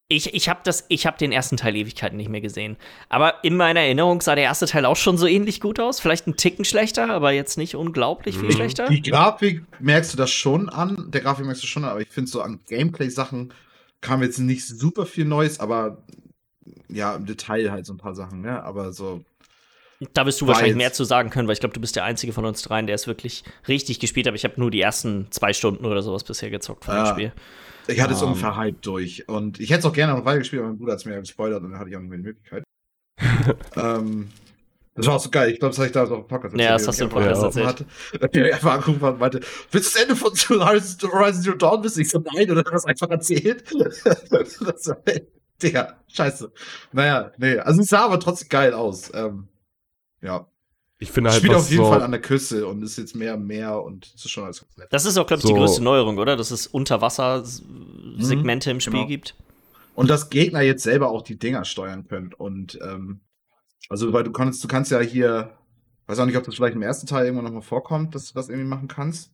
Ich, ich habe hab den ersten Teil Ewigkeiten nicht mehr gesehen. Aber in meiner Erinnerung sah der erste Teil auch schon so ähnlich gut aus. Vielleicht ein Ticken schlechter, aber jetzt nicht unglaublich viel mhm. schlechter. Die Grafik merkst du das schon an. Der Grafik merkst du schon an, aber ich finde so an Gameplay-Sachen kam jetzt nicht super viel Neues, aber ja, im Detail halt so ein paar Sachen, ne? Aber so. Da wirst du wahrscheinlich mehr zu sagen können, weil ich glaube, du bist der Einzige von uns dreien, der es wirklich richtig gespielt hat. Ich habe nur die ersten zwei Stunden oder sowas bisher gezockt von ja. dem Spiel. Ich hatte es um, ungefähr halb durch. Und ich hätte es auch gerne noch weiter gespielt, aber mein Bruder hat es mir ja gespoilert und dann hatte ich auch nicht mehr die Möglichkeit. <laughs> ähm, das war auch so geil. Ich glaube, das habe ich da auch im Podcast erzählt. Ja, das hast du im Podcast erzählt. <laughs> Er einfach angerufen und meinte, willst du das Ende von <laughs> Horizon Zero Dawn wissen? Ich so, nein, oder hat das einfach erzählt? das war, Digga, scheiße. Naja, nee. Also es sah aber trotzdem geil aus. Ähm, ja. Ich finde halt. Spielt auf jeden so Fall an der Küste und ist jetzt mehr Meer und es ist schon alles nett. Das ist auch, glaube ich, so. die größte Neuerung, oder? Dass es Unterwasser-Segmente mhm, im Spiel genau. gibt. Und dass Gegner jetzt selber auch die Dinger steuern können. Und ähm, also, weil du kannst, du kannst ja hier, weiß auch nicht, ob das vielleicht im ersten Teil irgendwann nochmal vorkommt, dass du das irgendwie machen kannst.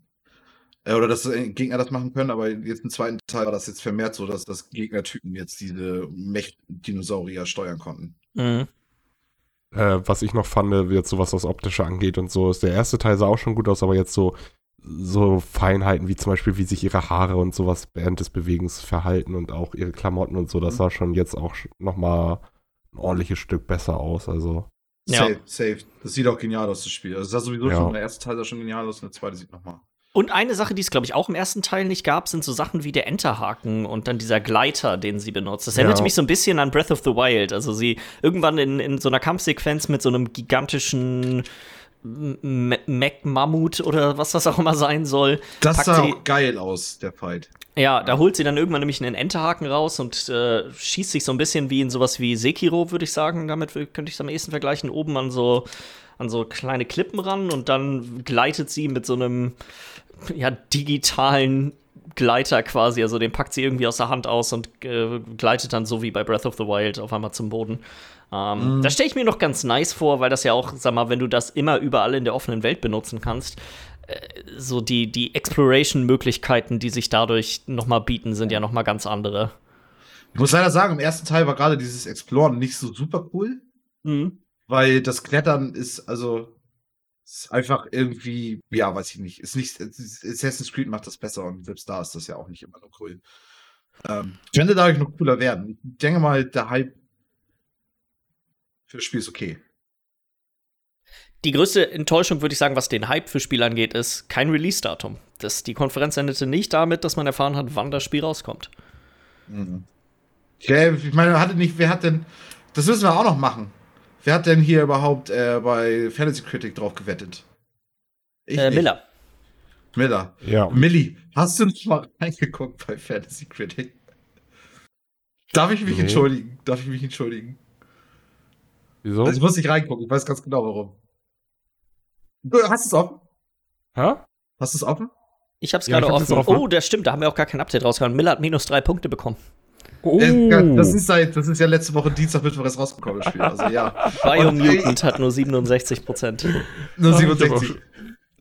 Äh, oder dass Gegner das machen können, aber jetzt im zweiten Teil war das jetzt vermehrt so, dass das Gegnertypen jetzt diese Mech-Dinosaurier steuern konnten. Mhm. Äh, was ich noch fand, jetzt so was das Optische angeht und so, ist der erste Teil sah auch schon gut aus, aber jetzt so, so Feinheiten wie zum Beispiel, wie sich ihre Haare und sowas während des Bewegens verhalten und auch ihre Klamotten und so, das mhm. sah schon jetzt auch nochmal ein ordentliches Stück besser aus. Also. Ja. Safe, safe. Das sieht auch genial aus, das Spiel. Also, das sah sowieso ja. schon, der erste Teil sah schon genial aus und der zweite sieht nochmal und eine Sache, die es, glaube ich, auch im ersten Teil nicht gab, sind so Sachen wie der Enterhaken und dann dieser Gleiter, den sie benutzt. Das erinnert ja. mich so ein bisschen an Breath of the Wild. Also sie irgendwann in, in so einer Kampfsequenz mit so einem gigantischen Mac-Mammut oder was das auch immer sein soll. Das sah sie, geil aus, der Fight. Ja, da holt sie dann irgendwann nämlich einen Enterhaken raus und äh, schießt sich so ein bisschen wie in sowas wie Sekiro, würde ich sagen. Damit könnte ich es am ehesten vergleichen. Oben an so, an so kleine Klippen ran und dann gleitet sie mit so einem ja, digitalen Gleiter quasi. Also den packt sie irgendwie aus der Hand aus und äh, gleitet dann so wie bei Breath of the Wild auf einmal zum Boden. Ähm, mhm. Das stelle ich mir noch ganz nice vor, weil das ja auch, sag mal, wenn du das immer überall in der offenen Welt benutzen kannst, äh, so die, die Exploration-Möglichkeiten, die sich dadurch noch mal bieten, sind ja noch mal ganz andere. Ich muss leider sagen, im ersten Teil war gerade dieses Exploren nicht so super cool. Mhm. Weil das Klettern ist, also ist einfach irgendwie, ja, weiß ich nicht. Ist nicht Assassin's Creed macht das besser und selbst da ist das ja auch nicht immer nur cool. Ähm, könnte dadurch noch cooler werden. Ich denke mal, der Hype für das Spiel ist okay. Die größte Enttäuschung, würde ich sagen, was den Hype für Spiel angeht, ist kein Release-Datum. Die Konferenz endete nicht damit, dass man erfahren hat, wann das Spiel rauskommt. Mhm. Ich meine, hatte nicht, wer hat denn, das müssen wir auch noch machen. Wer hat denn hier überhaupt äh, bei Fantasy Critic drauf gewettet? Ich äh, Miller. Miller. Ja. Millie, hast du nicht mal reingeguckt bei Fantasy Critic? Darf ich mich nee. entschuldigen? Darf ich mich entschuldigen? Wieso? Also ich muss nicht reingucken, ich weiß ganz genau warum. Du hast es offen? Hä? Hast du es offen? Ich hab's ja, gerade offen. offen. Oh, das stimmt, da haben wir auch gar kein Update rausgehauen. Miller hat minus drei Punkte bekommen. Oh. Das ist seit, das ist ja letzte Woche Dienstag, Mittwoch erst rausgekommen, das Spiel. Also ja. Biomutant hat nur 67 Prozent. Nur 67.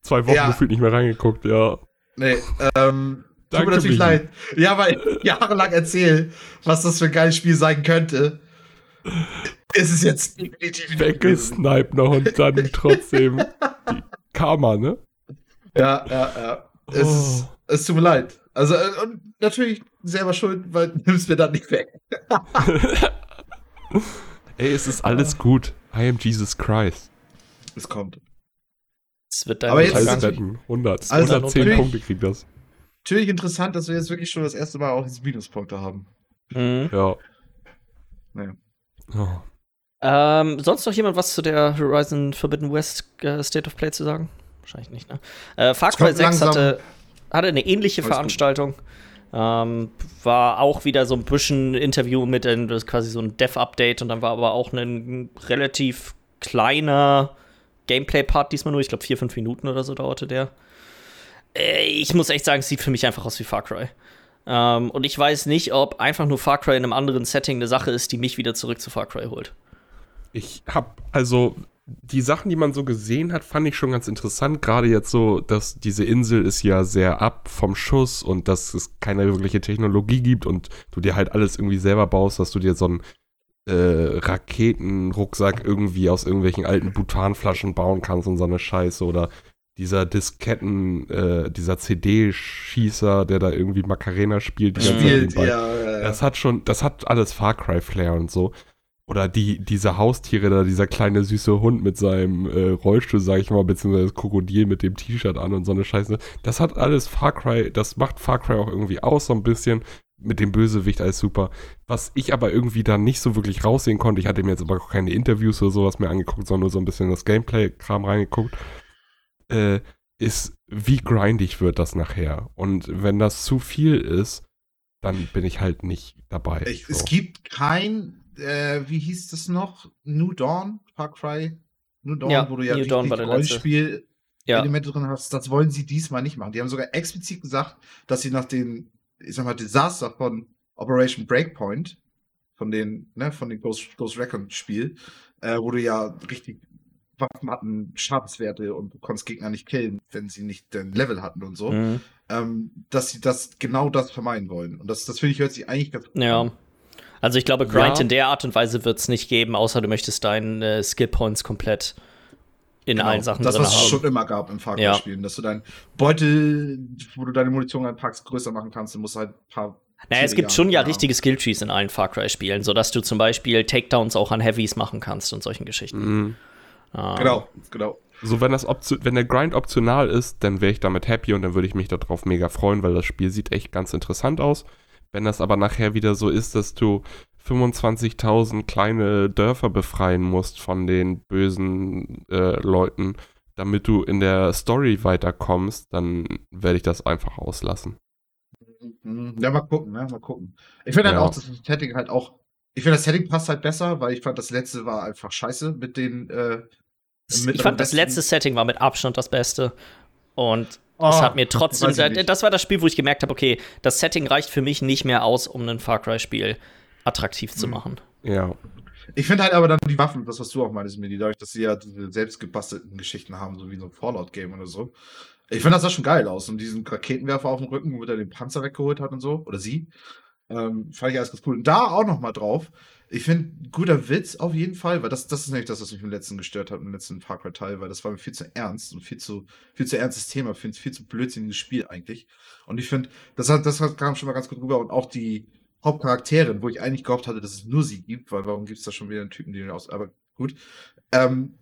Zwei Wochen ja. gefühlt nicht mehr reingeguckt, ja. Nee, ähm, tut mir natürlich leid. Ja, weil ich jahrelang erzähle, was das für ein geiles Spiel sein könnte. Ist es jetzt definitiv Weggesniped noch und dann trotzdem <laughs> die Karma, ne? Ja, ja, ja. Es, oh. es tut mir leid. Also, äh, und natürlich selber schuld, weil <laughs> du nimmst mir dann nicht weg. <laughs> Ey, es ist alles gut. I am Jesus Christ. Es kommt. Es wird dein Aber jetzt 100, 110 Punkte kriegt das. natürlich interessant, dass wir jetzt wirklich schon das erste Mal auch diese Minuspunkte haben. Mhm. Ja. Naja. Oh. Ähm, sonst noch jemand was zu der Horizon Forbidden West äh, State of Play zu sagen? Wahrscheinlich nicht, ne? Äh, Far Cry kommt 6 langsam. hatte, hatte eine ähnliche Alles gut. Veranstaltung. Ähm, war auch wieder so ein bisschen Interview mit, ein, das ist quasi so ein Dev-Update und dann war aber auch ein relativ kleiner Gameplay-Part diesmal nur. Ich glaube, vier, fünf Minuten oder so dauerte der. Äh, ich muss echt sagen, es sieht für mich einfach aus wie Far Cry. Ähm, und ich weiß nicht, ob einfach nur Far Cry in einem anderen Setting eine Sache ist, die mich wieder zurück zu Far Cry holt. Ich hab, also, die Sachen, die man so gesehen hat, fand ich schon ganz interessant. Gerade jetzt so, dass diese Insel ist ja sehr ab vom Schuss und dass es keine wirkliche Technologie gibt und du dir halt alles irgendwie selber baust, dass du dir so einen äh, Raketenrucksack irgendwie aus irgendwelchen alten Butanflaschen bauen kannst und so eine Scheiße oder dieser Disketten, äh, dieser CD-Schießer, der da irgendwie Macarena spielt. Spielt, ja, ja, ja. Das hat schon, das hat alles Far Cry Flair und so. Oder die, diese Haustiere da, dieser kleine süße Hund mit seinem äh, Rollstuhl, sag ich mal, beziehungsweise das Krokodil mit dem T-Shirt an und so eine Scheiße. Das hat alles Far Cry, das macht Far Cry auch irgendwie aus, so ein bisschen. Mit dem Bösewicht alles super. Was ich aber irgendwie da nicht so wirklich raussehen konnte, ich hatte mir jetzt aber auch keine Interviews oder sowas mehr angeguckt, sondern nur so ein bisschen das Gameplay-Kram reingeguckt, äh, ist, wie grindig wird das nachher. Und wenn das zu viel ist, dann bin ich halt nicht dabei. Ich, so. Es gibt kein, äh, wie hieß das noch? New Dawn, Far Cry. New Dawn, Ja, wo du ja New Dawn. Rollenspiel-Elemente Ja. drin hast. Das wollen sie diesmal nicht machen. Die haben sogar explizit gesagt, dass sie nach dem, ich sag mal, Desaster von Operation Breakpoint, von den, ne, von dem Ghost, Ghost Recon Spiel, äh, wo du ja richtig Waffen hatten, Schadenswerte und du konntest Gegner nicht killen, wenn sie nicht den Level hatten und so, Mhm. ähm, dass sie das genau das vermeiden wollen. Und das, das finde ich, hört sich eigentlich ganz gut Ja. an. Also ich glaube, Grind Ja. in der Art und Weise wird es nicht geben, außer du möchtest deine äh, Skill Points komplett in Genau, allen Sachen das, drin was es schon immer gab im Far Ja. Cry-Spielen, dass du deinen Beutel, wo du deineMunition einpackst, größer machen kannst, du musst halt ein paar. Naja, es gibt schon ja richtige Skilltrees in allen Far Cry-Spielen, sodass du zum Beispiel Takedowns auch an Heavies machen kannst und solchen Geschichten. Mhm. Ähm, Genau, genau. So, wenn das wenn der Grind optional ist, dann wäre ich damit happy und dann würde ich mich darauf mega freuen, weil das Spiel sieht echt ganz interessant aus. Wenn das aber nachher wieder so ist, dass du 25.000 kleine Dörfer befreien musst von den bösen äh, Leuten, damit du in der Story weiterkommst, dann werde ich das einfach auslassen. Ja, mal gucken, ne? Mal gucken. Ich finde halt Ja. auch, dass das Setting halt auch. Ich finde, das Setting passt halt besser, weil ich fand, das letzte war einfach scheiße mit den. Äh, mit Ich fand, das letzte Setting war mit Abstand das Beste. Und Oh, es hat mir trotzdem, das war das Spiel, wo ich gemerkt habe, okay, das Setting reicht für mich nicht mehr aus, um ein Far Cry-Spiel attraktiv zu Mhm. machen. Ja. Ich finde halt aber dann die Waffen, das, was du auch meinst, Mini, dadurch, dass sie ja diese selbst gebastelten Geschichten haben, so wie so ein Fallout-Game oder so. Ich finde, das sah schon geil aus. Und diesen Raketenwerfer auf dem Rücken, womit er den Panzer weggeholt hat und so, oder sie, ähm, fand ich alles ganz cool. Und da auch noch mal drauf. Ich finde, guter Witz auf jeden Fall, weil das, das ist nämlich das, was mich im letzten gestört hat, im letzten Far Cry-Teil, weil das war mir viel zu ernst und viel zu, viel zu ernstes Thema, viel, viel zu blödsinniges Spiel eigentlich. Und ich finde, das, hat, das kam schon mal ganz gut rüber und auch die Hauptcharakterin, wo ich eigentlich gehofft hatte, dass es nur sie gibt, weil warum gibt es da schon wieder einen Typen, den aus, aber gut. Ähm,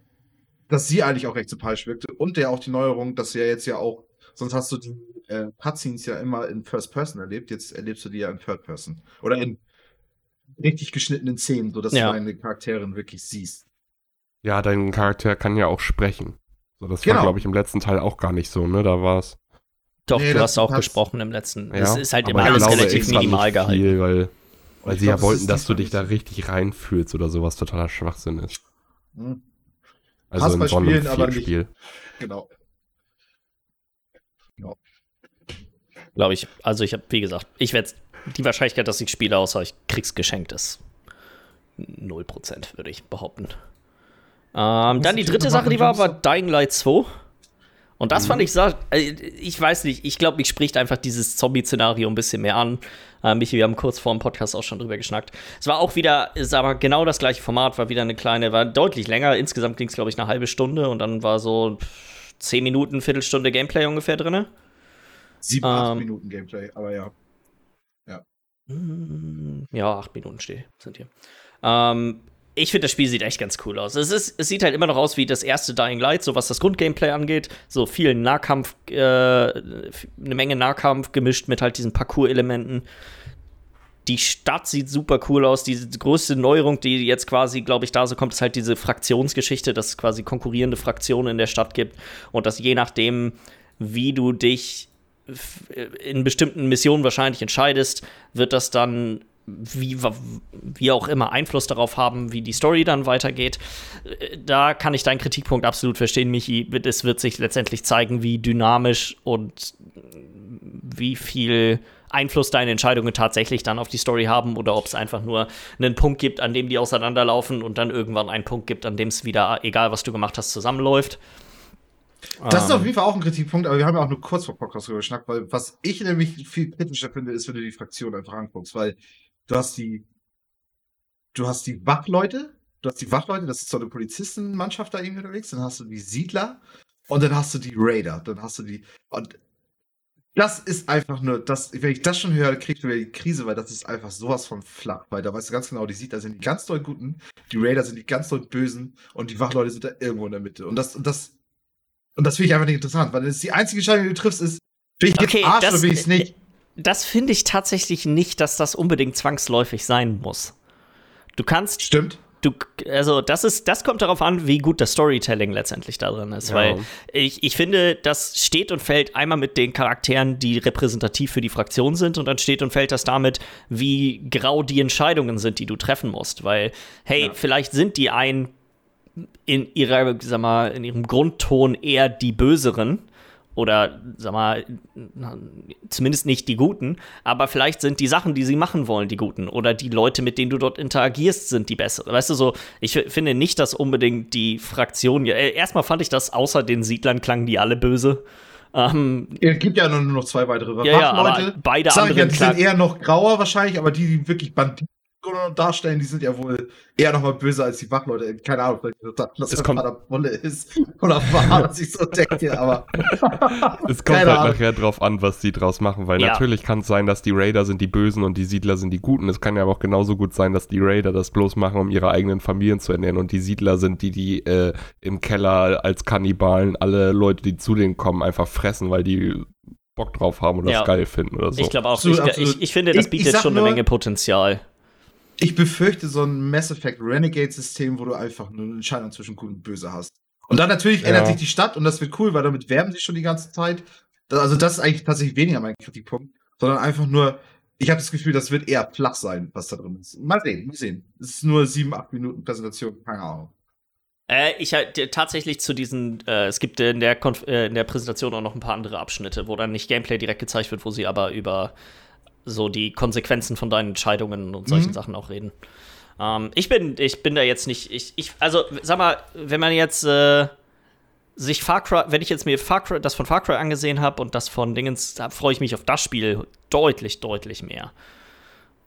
dass sie eigentlich auch recht sympathisch wirkte und der auch die Neuerung, dass sie ja jetzt ja auch, sonst hast du die äh, Cutscenes ja immer in First Person erlebt, jetzt erlebst du die ja in Third Person. Oder in richtig geschnittenen Szenen, sodass Ja. du deine Charakterin wirklich siehst. Ja, dein Charakter kann ja auch sprechen. So, das Genau. war, glaube ich, im letzten Teil auch gar nicht so, ne? Da war es. Doch, Nee, du hast auch gesprochen im letzten. Ja, es ist halt aber immer alles glaube relativ minimal gehalten. Viel, weil weil sie glaub, ja das wollten, dass du dich da richtig reinfühlst oder sowas totaler Schwachsinn ist. Hm, Also Passt in bei so Spielen, aber nicht- Spiel. genau. Glaube ich. Also ich habe, wie gesagt, ich werde die Wahrscheinlichkeit, dass ich spiele, außer ich krieg's geschenkt, ist 0%, würde ich behaupten. Ähm, dann die dritte Sache, die war, Jobs? Dying Light 2. Und das Mhm. fand ich, äh, ich weiß nicht, ich glaube, mich spricht einfach dieses Zombie-Szenario ein bisschen mehr an. Äh, Michi, wir haben kurz vor dem Podcast auch schon drüber geschnackt. Es war auch wieder, ist aber genau das gleiche Format, war wieder eine kleine, war deutlich länger. Insgesamt ging es, glaube ich, eine halbe Stunde und dann war so 10 Minuten, Viertelstunde Gameplay ungefähr drin. Sieben, acht Ähm, Minuten Gameplay, aber ja. Ja, acht Minuten steht, sind hier. Ähm, ich finde, das Spiel sieht echt ganz cool aus. Es, ist, es sieht halt immer noch aus wie das erste Dying Light, so was das Grundgameplay angeht. So viel Nahkampf, äh, eine Menge Nahkampf gemischt mit halt diesen Parcours-Elementen. Die Stadt sieht super cool aus. Die größte Neuerung, die jetzt quasi, glaube ich, da so kommt, ist halt diese Fraktionsgeschichte, dass es quasi konkurrierende Fraktionen in der Stadt gibt und dass je nachdem, wie du dich in bestimmten Missionen wahrscheinlich entscheidest, wird das dann wie, wie auch immer Einfluss darauf haben, wie die Story dann weitergeht. Da kann ich deinen Kritikpunkt absolut verstehen, Michi. Es wird sich letztendlich zeigen, wie dynamisch und wie viel Einfluss deine Entscheidungen tatsächlich dann auf die Story haben oder ob es einfach nur einen Punkt gibt, an dem die auseinanderlaufen und dann irgendwann einen Punkt gibt, an dem es wieder, egal was du gemacht hast, zusammenläuft. Das ist auf ähm. jeden Fall auch ein Kritikpunkt, aber wir haben ja auch nur kurz vor Podcast drüber geschnackt, weil was ich nämlich viel kritischer finde, ist, wenn du die Fraktion einfach anguckst, weil du hast die, du hast die Wachleute, du hast die Wachleute, das ist so eine Polizistenmannschaft da irgendwie unterwegs, dann hast du die Siedler und dann hast du die Raider, dann hast du die, und das ist einfach nur, das, wenn ich das schon höre, kriegst du wieder die Krise, weil das ist einfach sowas von flach, weil da weißt du ganz genau, die Siedler sind die ganz doll Guten, die Raider sind die ganz doll Bösen und die Wachleute sind da irgendwo in der Mitte. Und das, und das, und das finde ich einfach nicht interessant, weil das ist die einzige Entscheidung, die du triffst, ist, bin ich okay, jetzt Arsch das, oder bin ich es nicht? das finde ich tatsächlich nicht, dass das unbedingt zwangsläufig sein muss. Du kannst. Stimmt. Du, also das ist, das kommt darauf an, wie gut das Storytelling letztendlich da drin ist. Ja. Weil ich, ich finde, das steht und fällt einmal mit den Charakteren, die repräsentativ für die Fraktion sind, und dann steht und fällt das damit, wie grau die Entscheidungen sind, die du treffen musst. Weil, hey, ja. vielleicht sind die ein in ihrer, sag mal, in ihrem Grundton eher die Böseren oder sag mal, zumindest nicht die Guten, aber vielleicht sind die Sachen, die sie machen wollen, die guten oder die Leute, mit denen du dort interagierst, sind die besseren. Weißt du so, ich finde nicht, dass unbedingt die Fraktion, ja, äh, erstmal fand ich das, außer den Siedlern klangen die alle böse. Ähm, es gibt ja nur noch zwei weitere ja, ja, beide anderen sind eher noch grauer wahrscheinlich, aber die, die wirklich Banditen darstellen, die sind ja wohl eher noch mal böse als die Wachleute. Keine Ahnung, vielleicht das, das kommt Wolle ist oder war, dass ich so denke, aber <laughs> es kommt halt Ahnung. nachher drauf an, was die draus machen, weil ja. natürlich kann es sein, dass die Raider sind die Bösen und die Siedler sind die Guten. Es kann ja aber auch genauso gut sein, dass die Raider das bloß machen, um ihre eigenen Familien zu ernähren und die Siedler sind die, die äh, im Keller als Kannibalen alle Leute, die zu denen kommen, einfach fressen, weil die Bock drauf haben oder ja. das geil finden oder so. Ich glaube auch, absolut, ich, ich, ich, finde, das bietet schon nur, eine Menge Potenzial. Ich befürchte so ein Mass Effect Renegade-System, wo du einfach eine Entscheidung zwischen Gut und Böse hast. Und dann natürlich ja. ändert sich die Stadt und das wird cool, weil damit werben sie schon die ganze Zeit. Also das ist eigentlich tatsächlich weniger mein Kritikpunkt, sondern einfach nur, ich habe das Gefühl, das wird eher flach sein, was da drin ist. Mal sehen, mal sehen. Es ist nur sieben, acht Minuten Präsentation, keine Ahnung. Äh, ich halt tatsächlich zu diesen, äh, es gibt in der, Konf äh, in der Präsentation auch noch ein paar andere Abschnitte, wo dann nicht Gameplay direkt gezeigt wird, wo sie aber über so die Konsequenzen von deinen Entscheidungen und solchen mhm. Sachen auch reden. Ähm, ich bin, ich bin da jetzt nicht, ich, ich, also sag mal, wenn man jetzt äh, sich Far Cry, wenn ich jetzt mir Far Cry, das von Far Cry angesehen habe und das von Dingens, da freue ich mich auf das Spiel deutlich, deutlich mehr.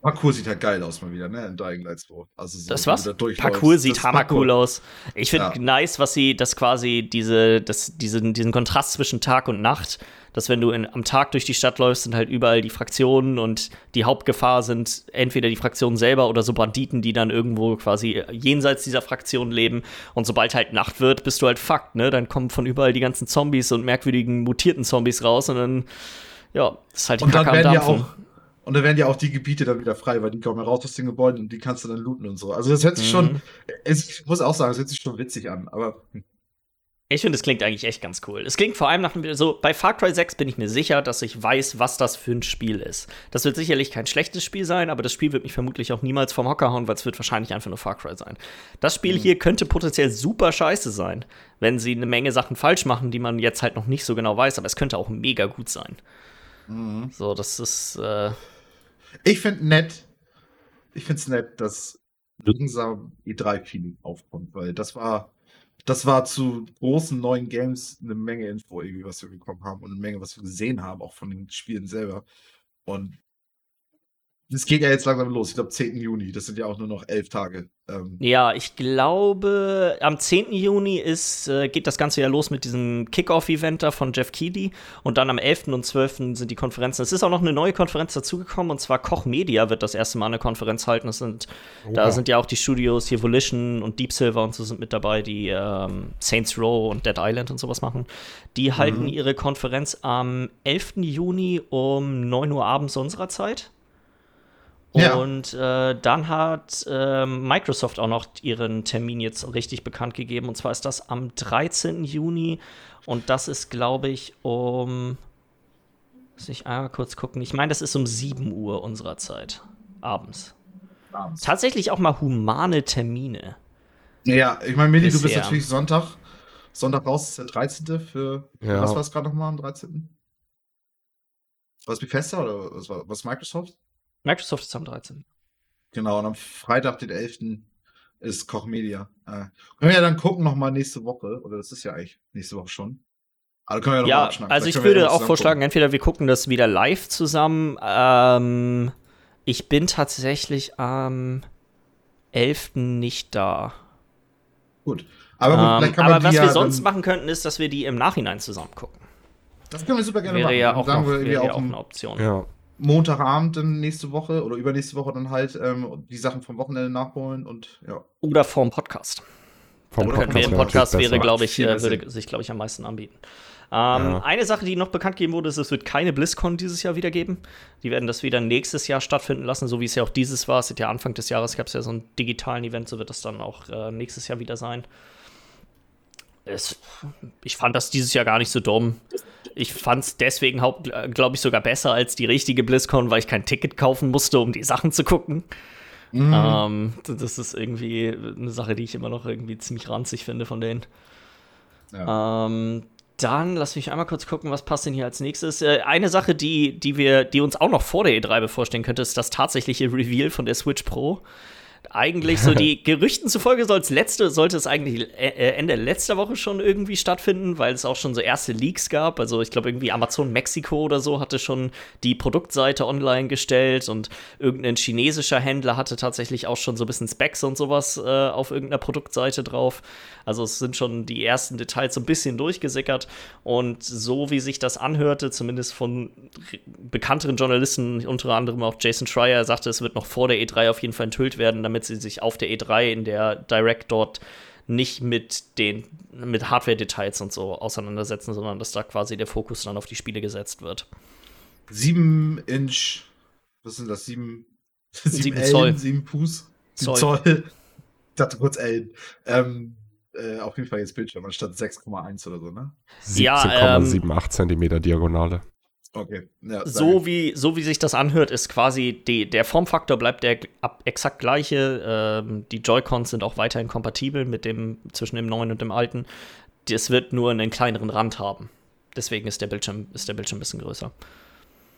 Parkour sieht halt geil aus mal wieder, ne? In Dying Light 2. Also so, das was? Parkour sieht hammercool aus. Ich finde ja. nice, was sie, das quasi diese, das, diesen, diesen Kontrast zwischen Tag und Nacht dass wenn du in, am Tag durch die Stadt läufst, sind halt überall die Fraktionen und die Hauptgefahr sind entweder die Fraktionen selber oder so Banditen, die dann irgendwo quasi jenseits dieser Fraktion leben. Und sobald halt Nacht wird, bist du halt fucked, ne? Dann kommen von überall die ganzen Zombies und merkwürdigen mutierten Zombies raus und dann, ja, ist halt die und Kacke dann werden am Dampfen. Ja auch und dann werden ja auch die Gebiete dann wieder frei, weil die kommen raus aus den Gebäuden und die kannst du dann looten und so. Also das hört sich mhm. schon, ich muss auch sagen, es hört sich schon witzig an, aber hm. Ich finde, es klingt eigentlich echt ganz cool. Es klingt vor allem nach einem, so bei Far Cry 6 bin ich mir sicher, dass ich weiß, was das für ein Spiel ist. Das wird sicherlich kein schlechtes Spiel sein, aber das Spiel wird mich vermutlich auch niemals vom Hocker hauen, weil es wird wahrscheinlich einfach nur Far Cry sein. Das Spiel mhm. hier könnte potenziell super scheiße sein, wenn sie eine Menge Sachen falsch machen, die man jetzt halt noch nicht so genau weiß, aber es könnte auch mega gut sein. Mhm. So, das ist. Äh ich finde nett. Ich finde es nett, dass langsam E3-Feeling aufkommt, weil das war das war zu großen neuen Games eine Menge Info, irgendwie, was wir bekommen haben und eine Menge, was wir gesehen haben, auch von den Spielen selber. Und Es geht ja jetzt langsam los. Ich glaube, 10. Juni. Das sind ja auch nur noch elf Tage. Ähm. Ja, ich glaube, am 10. Juni ist, äh, geht das Ganze ja los mit diesem Kickoff-Event da von Jeff Keighley. Und dann am 11. und 12. sind die Konferenzen. Es ist auch noch eine neue Konferenz dazugekommen. Und zwar Koch Media wird das erste Mal eine Konferenz halten. Das sind, oh, Da sind ja auch die Studios hier Volition und Deep Silver und so sind mit dabei, die ähm, Saints Row und Dead Island und sowas machen. Die mhm. halten ihre Konferenz am 11. Juni um 9 Uhr abends unserer Zeit. Ja. Und äh, dann hat äh, Microsoft auch noch ihren Termin jetzt richtig bekannt gegeben. Und zwar ist das am 13. Juni. Und das ist, glaube ich, um. Muss ich einmal kurz gucken. Ich meine, das ist um 7 Uhr unserer Zeit. Abends. Abends. Tatsächlich auch mal humane Termine. Ja, ich meine, Mini, du bist natürlich Sonntag. Sonntag raus ist der 13. für. Ja. Was war es gerade nochmal am 13.? War es Bethesda oder was war was Microsoft? Microsoft ist am 13. Genau, und am Freitag, den 11. ist Koch Media. Äh, können wir ja dann gucken nochmal nächste Woche, oder das ist ja eigentlich nächste Woche schon. Also können wir ja, ja also ich würde auch vorschlagen, gucken. entweder wir gucken das wieder live zusammen. Ähm, ich bin tatsächlich am 11. nicht da. Gut. Aber, gut, ähm, aber was wir ja sonst machen könnten, ist, dass wir die im Nachhinein zusammen gucken. Das können wir super gerne wäre machen. Ja auch noch, wäre ja auch eine Option. Ja. Montagabend dann nächste Woche oder übernächste Woche dann halt ähm, die Sachen vom Wochenende nachholen und ja. Oder vorm Podcast. Vom dann Podcast, wir, im Podcast wäre, glaube ich, äh, würde sich, glaube ich, am meisten anbieten. Ähm, ja. Eine Sache, die noch bekannt gegeben wurde, ist, es wird keine BlizzCon dieses Jahr wieder geben. Die werden das wieder nächstes Jahr stattfinden lassen, so wie es ja auch dieses war. Es ist ja Anfang des Jahres gab es ja so einen digitalen Event, so wird das dann auch äh, nächstes Jahr wieder sein. Es, ich fand das dieses Jahr gar nicht so dumm ich fand es deswegen, glaube ich, sogar besser als die richtige BlizzCon, weil ich kein Ticket kaufen musste, um die Sachen zu gucken. Mhm. Ähm, das ist irgendwie eine Sache, die ich immer noch irgendwie ziemlich ranzig finde von denen. Ja. Ähm, dann lass mich einmal kurz gucken, was passt denn hier als nächstes. Äh, eine Sache, die, die wir, die uns auch noch vor der E3 bevorstehen könnte, ist das tatsächliche Reveal von der Switch Pro eigentlich so die <laughs> Gerüchten zufolge soll letzte, sollte es eigentlich äh, äh, Ende letzter Woche schon irgendwie stattfinden, weil es auch schon so erste Leaks gab. Also ich glaube irgendwie Amazon Mexiko oder so hatte schon die Produktseite online gestellt und irgendein chinesischer Händler hatte tatsächlich auch schon so ein bisschen Specs und sowas äh, auf irgendeiner Produktseite drauf. Also es sind schon die ersten Details so ein bisschen durchgesickert und so wie sich das anhörte, zumindest von bekannteren Journalisten, unter anderem auch Jason Schreier, sagte, es wird noch vor der E3 auf jeden Fall enthüllt werden, damit damit sie sich auf der E3 in der Direct dort nicht mit den mit Hardware-Details und so auseinandersetzen, sondern dass da quasi der Fokus dann auf die Spiele gesetzt wird. 7 Inch, was sind das? 7, 7, 7 Ellen, Zoll. 7 Fuß, 7 Zoll. Zoll. Ich dachte kurz Ellen. Ähm, äh, auf jeden Fall jetzt Bildschirm anstatt 6,1 oder so, ne? 17,78 ja, ähm, Zentimeter Diagonale. Okay. Ja, so, wie, so wie sich das anhört, ist quasi die, der Formfaktor bleibt der exakt gleiche. Ähm, die Joy-Cons sind auch weiterhin kompatibel mit dem zwischen dem neuen und dem alten. Das wird nur einen kleineren Rand haben. Deswegen ist der Bildschirm, ist der Bildschirm ein bisschen größer.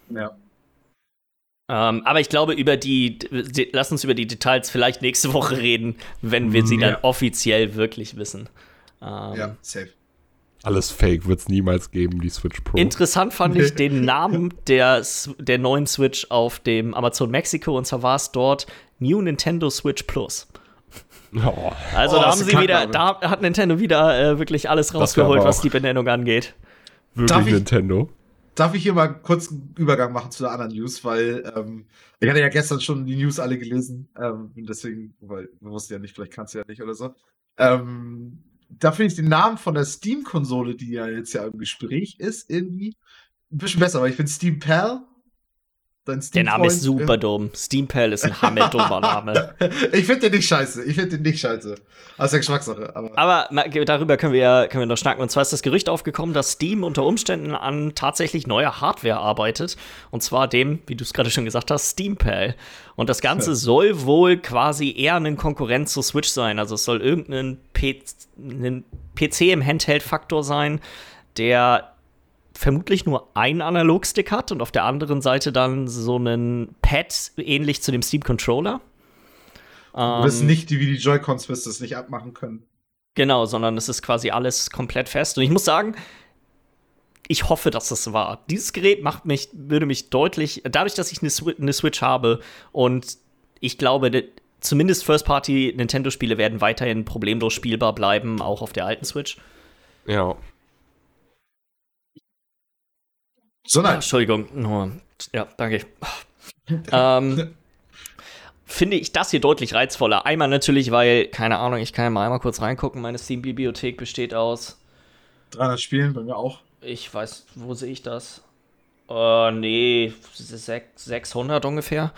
Ja. Ähm, aber ich glaube, über die, die, lass uns über die Details vielleicht nächste Woche reden, wenn wir sie ja. dann offiziell wirklich wissen. Ähm, ja, safe. Alles fake, wird es niemals geben, die Switch Pro. Interessant fand ich den Namen der, der neuen Switch auf dem Amazon Mexico und zwar war es dort New Nintendo Switch Plus. Oh. Also oh, da haben sie wieder, da hat Nintendo wieder äh, wirklich alles rausgeholt, was die Benennung angeht. Wirklich darf ich, Nintendo. Darf ich hier mal kurz einen Übergang machen zu der anderen News, weil ähm, ich hatte ja gestern schon die News alle gelesen, ähm, deswegen, weil wir wussten ja nicht, vielleicht kannst du ja nicht oder so. Ähm, da finde ich den Namen von der Steam-Konsole, die ja jetzt ja im Gespräch ist, irgendwie ein bisschen besser, weil ich finde Steam Pal. Der Name ist super ja. dumm. Steam Pal ist ein hammerdummer <laughs> Name. ich finde den nicht scheiße. Ich finde den nicht scheiße. Ja Geschmackssache. Aber, aber darüber können wir ja können wir noch schnacken. Und zwar ist das Gerücht aufgekommen, dass Steam unter Umständen an tatsächlich neuer Hardware arbeitet. Und zwar dem, wie du es gerade schon gesagt hast, Steam Pal. Und das Ganze ja. soll wohl quasi eher eine Konkurrenz zu Switch sein. Also es soll irgendein PC im Handheld-Faktor sein, der vermutlich nur einen Analogstick hat und auf der anderen Seite dann so einen Pad ähnlich zu dem Steam Controller. Du bist ähm, nicht, wie die Joy-Cons wirst das nicht abmachen können. Genau, sondern es ist quasi alles komplett fest. Und ich muss sagen, ich hoffe, dass das war. Dieses Gerät macht mich, würde mich deutlich, dadurch, dass ich eine, Swi eine Switch habe und ich glaube, zumindest First-Party Nintendo-Spiele werden weiterhin problemlos spielbar bleiben, auch auf der alten Switch. Ja. So Ja, Entschuldigung. Ja, danke. ähm, finde ich das hier deutlich reizvoller. Einmal natürlich, weil, keine Ahnung, ich kann ja mal einmal kurz reingucken. Meine Steam-Bibliothek besteht aus 300 Spielen, bei mir auch. Ich weiß, wo sehe ich das? Äh, nee, sech- 600 ungefähr.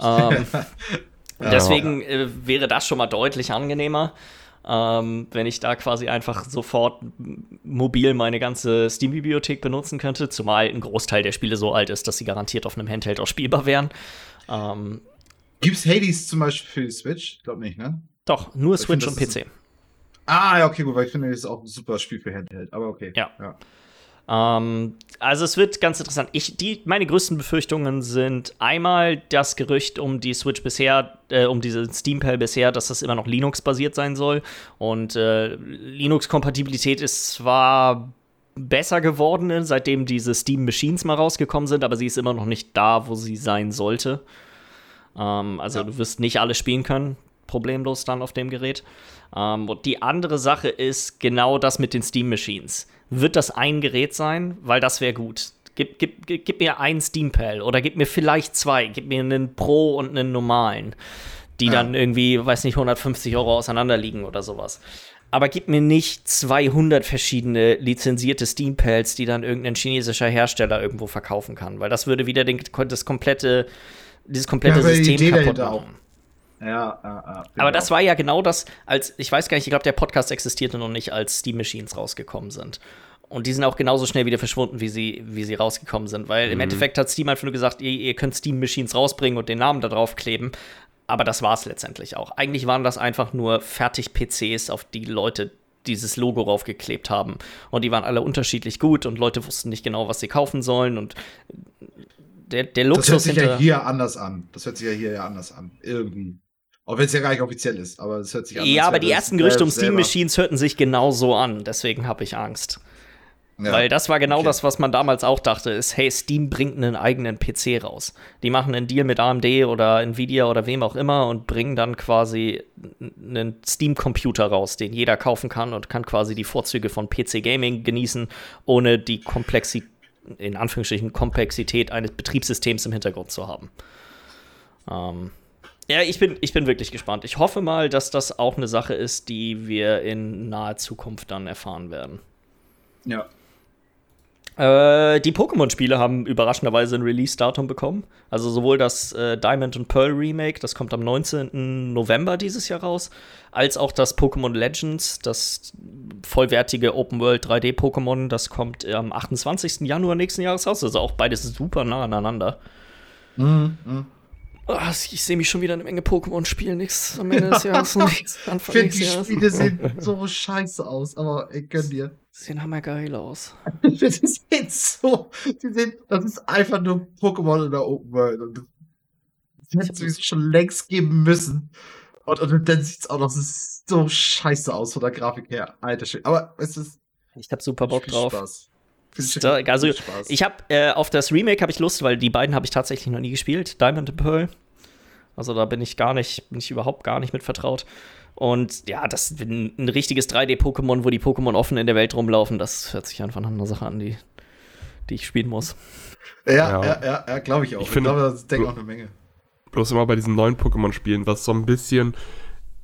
Ähm, <laughs> deswegen äh, wäre das schon mal deutlich angenehmer, ähm, wenn ich da quasi einfach sofort mobil meine ganze Steam-Bibliothek benutzen könnte, zumal ein Großteil der Spiele so alt ist, dass sie garantiert auf einem Handheld auch spielbar wären. Ähm, Gibt's Hades zum Beispiel für die Switch? Ich glaube nicht, ne? doch, nur Ich Switch find, und PC. Ah, ja, okay, gut, weil ich finde, das ist auch ein super Spiel für Handheld. Aber okay. Ja. ja. Ähm, also es wird ganz interessant. Ich, die, meine größten Befürchtungen sind einmal das Gerücht um die Switch bisher, äh, um diese Steam-Pal bisher, dass das immer noch Linux-basiert sein soll. Und äh, Linux-Kompatibilität ist zwar besser geworden, seitdem diese Steam Machines mal rausgekommen sind, aber sie ist immer noch nicht da, wo sie sein sollte. Ähm, also Ja. du wirst nicht alles spielen können, problemlos dann auf dem Gerät. Ähm, und die andere Sache ist genau das mit den Steam Machines. Wird das ein Gerät sein? Weil das wäre gut. Gib, gib, gib, gib mir ein Steam Pal oder gib mir vielleicht zwei. Gib mir einen Pro und einen normalen, die Ja. dann irgendwie, weiß nicht, 150 Euro auseinander liegen oder sowas. Aber gib mir nicht 200 verschiedene lizenzierte Steam Pals, die dann irgendein chinesischer Hersteller irgendwo verkaufen kann, weil das würde wieder den, das komplette, dieses komplette Ja, System kaputt machen. Ja, ja, ja. Aber das war ja genau das, als ich weiß gar nicht, ich glaube, der Podcast existierte noch nicht, als Steam Machines rausgekommen sind. Und die sind auch genauso schnell wieder verschwunden, wie sie, wie sie rausgekommen sind. Weil im Endeffekt hat Steam einfach nur gesagt, ihr, ihr könnt Steam Machines rausbringen und den Namen da drauf kleben. Aber das war es letztendlich auch. Eigentlich waren das einfach nur fertig PCs, auf die Leute dieses Logo raufgeklebt haben. Und die waren alle unterschiedlich gut und Leute wussten nicht genau, was sie kaufen sollen. Und der, der Das hört Luxus sich ja hier anders an. Das hört sich ja hier ja anders an. Irgendwie. Auch wenn es ja gar nicht offiziell ist, aber es hört sich an. Ja, aber die ersten Gerüchte um Steam. Machines hörten sich genau so an. Deswegen habe ich Angst. Ja. Weil das war genau Okay. das, was man damals auch dachte, ist, hey, Steam bringt einen eigenen PC raus. Die machen einen Deal mit AMD oder Nvidia oder wem auch immer und bringen dann quasi einen Steam-Computer raus, den jeder kaufen kann und kann quasi die Vorzüge von PC-Gaming genießen, ohne die Komplexität, in Anführungsstrichen, Komplexität eines Betriebssystems im Hintergrund zu haben. Ähm, ja, ich bin, ich bin wirklich gespannt. Ich hoffe mal, dass das auch eine Sache ist, die wir in naher Zukunft dann erfahren werden. Ja. Äh, die Pokémon-Spiele haben überraschenderweise ein Release-Datum bekommen. Also sowohl das äh, Diamond and Pearl Remake, das kommt am 19. November dieses Jahr raus, als auch das Pokémon Legends, das vollwertige Open-World 3D-Pokémon, das kommt am 28. Januar nächsten Jahres raus. Also auch beides super nah aneinander. Mhm. Mhm. Ah, ich sehe mich schon wieder eine Menge Pokémon spielen, nichts am Ende des <laughs> Jahres, nichts Ich Anfang finde, die nächstes Jahres. Spiele sehen so scheiße aus, aber ich gönn dir. Sehen hammergeil aus. <laughs> Die sehen so, die sehen, das ist einfach nur Pokémon in der Open World. Und das hätte es schon längst geben müssen. Und, und dann sieht es auch noch so scheiße aus von der Grafik her. Alter Schwede. Aber es ist Ich hab super Bock drauf. Spaß. Also, Spaß. Ich habe äh, auf das Remake habe ich Lust, weil die beiden habe ich tatsächlich noch nie gespielt, Diamond and Pearl. Also da bin ich gar nicht, bin ich überhaupt gar nicht mit vertraut. Und ja, das ist ein, ein richtiges 3D-Pokémon, wo die Pokémon offen in der Welt rumlaufen, das hört sich einfach nach einer Sache an, die, die ich spielen muss. ja, Ja. ja, ja, ja, glaube ich auch. Ich Ich, finde- glaube, das denkt auch eine Menge. Bloß immer bei diesen neuen Pokémon-Spielen, was so ein bisschen,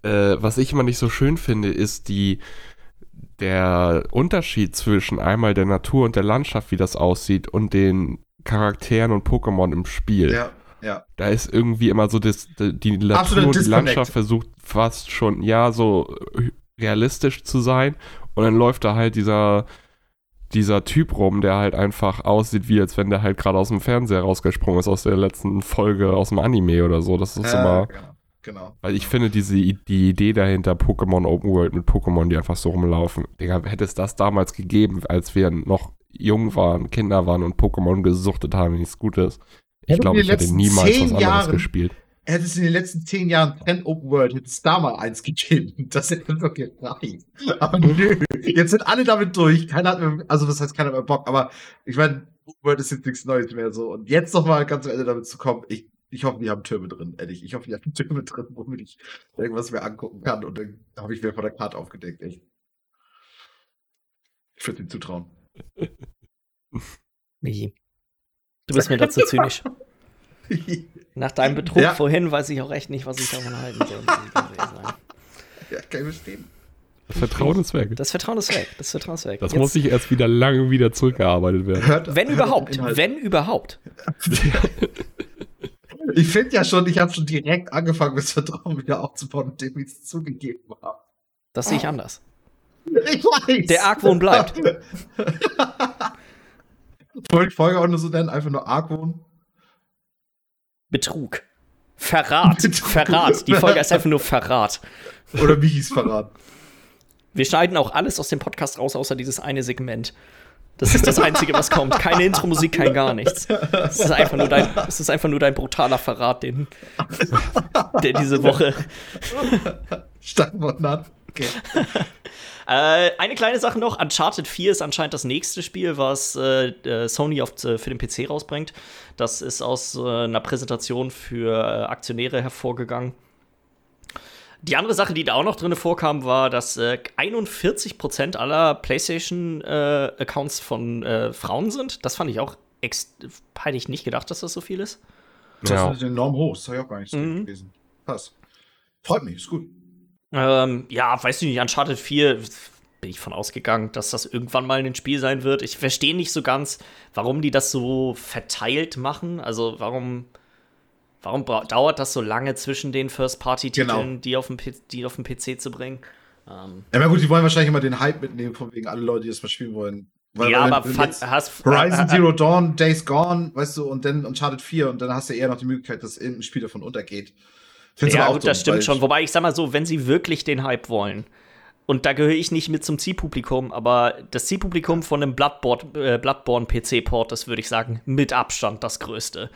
äh, was ich immer nicht so schön finde, ist die, der Unterschied zwischen einmal der Natur und der Landschaft, wie das aussieht, und den Charakteren und Pokémon im Spiel. Ja, ja. Da ist irgendwie immer so, das, die Natur und die. Landschaft versucht fast schon, ja, so realistisch zu sein. Und dann läuft da halt dieser, dieser Typ rum, der halt einfach aussieht, wie als wenn der halt gerade aus dem Fernseher rausgesprungen ist, aus der letzten Folge aus dem Anime oder so. Das ist ja immer. genau. Genau. Weil ich finde, diese, die Idee dahinter, Pokémon Open World mit Pokémon, die einfach so rumlaufen, Digga, hätte es das damals gegeben, als wir noch jung waren, Kinder waren und Pokémon gesuchtet haben, nichts Gutes. Ich glaube, ich hätte niemals was anderes Jahren- gespielt. hätte es in den letzten zehn Jahren Trend Open World, hätte es da mal eins gegeben. <laughs> Das hätte doch gereicht. Aber nö, jetzt sind alle damit durch. Keiner hat mehr, also was heißt keiner mehr Bock, aber ich meine, Open World ist jetzt nichts Neues mehr so. Und jetzt noch mal ganz am Ende damit zu kommen, ich, ich hoffe, die haben Türme drin, ehrlich. Ich hoffe, die haben <laughs> Türme drin, womit ich irgendwas mehr angucken kann. Und dann habe ich mir von der Karte aufgedeckt, echt. Ich würde ihm zutrauen. <laughs> Michi. Du bist mir dazu zynisch. <laughs> Nach deinem Betrug Ja. vorhin weiß ich auch echt nicht, was ich davon halten soll. ja, kann ich verstehen. Das Vertrauen ist weg. Das Vertrauen ist weg. Das Vertrauen ist weg. Das Jetzt- muss sich erst wieder lange wieder zurückgearbeitet werden. Hört, wenn hört überhaupt. den Inhalt. Wenn überhaupt. Ich finde ja schon, ich habe schon direkt angefangen, das Vertrauen wieder aufzubauen, indem ich es zugegeben habe. Das sehe ich anders. Ich weiß. Der Argwohn bleibt. <laughs> Wollte ich Folge auch nur so nennen, einfach nur Argwohn. Betrug. Verrat. Betrug. Verrat. Die Folge ist einfach nur Verrat. Oder Michis Verrat. Wir schneiden auch alles aus dem Podcast raus, außer dieses eine Segment. Das ist das Einzige, was kommt. Keine Intro-Musik, kein gar nichts. Es ist einfach nur dein, es ist einfach nur dein brutaler Verrat, den, der diese Woche. An. Okay. Äh, eine kleine Sache noch: Uncharted 4 ist anscheinend das nächste Spiel, was äh, äh, Sony auf, äh, für den PC rausbringt. Das ist aus äh, einer Präsentation für äh, Aktionäre hervorgegangen. Die andere Sache, die da auch noch drin vorkam, war, dass äh, 41% aller PlayStation-Accounts von äh, Frauen sind. Das fand ich auch ex hätte ich nicht gedacht, dass das so viel ist. Das Ja. ist enorm hoch. Das habe ich auch gar nicht so Mhm. gewesen. Passt. Freut mich, ist gut. Ähm, ja, weiß ich nicht, Uncharted 4 bin ich von ausgegangen, dass das irgendwann mal ein Spiel sein wird. Ich verstehe nicht so ganz, warum die das so verteilt machen. Also warum, warum dauert das so lange zwischen den First-Party-Titeln, Genau. die, auf die auf den PC zu bringen? Ähm, Ja, aber gut, die wollen wahrscheinlich immer den Hype mitnehmen, von wegen alle Leute, die das mal spielen wollen. Weil, ja, weil aber hast Horizon äh, <laughs> Zero Dawn, Days Gone, weißt du, und dann Uncharted 4 und dann hast du eher noch die Möglichkeit, dass irgendein Spiel davon untergeht. Find's Ja, aber auch gut, das dumm, stimmt weil- schon. Wobei ich sag mal so, wenn sie wirklich den Hype wollen, und da gehöre ich nicht mit zum Zielpublikum, aber das Zielpublikum von einem Bloodborne, äh, Bloodborne PC-Port, das würde ich sagen, mit Abstand das größte.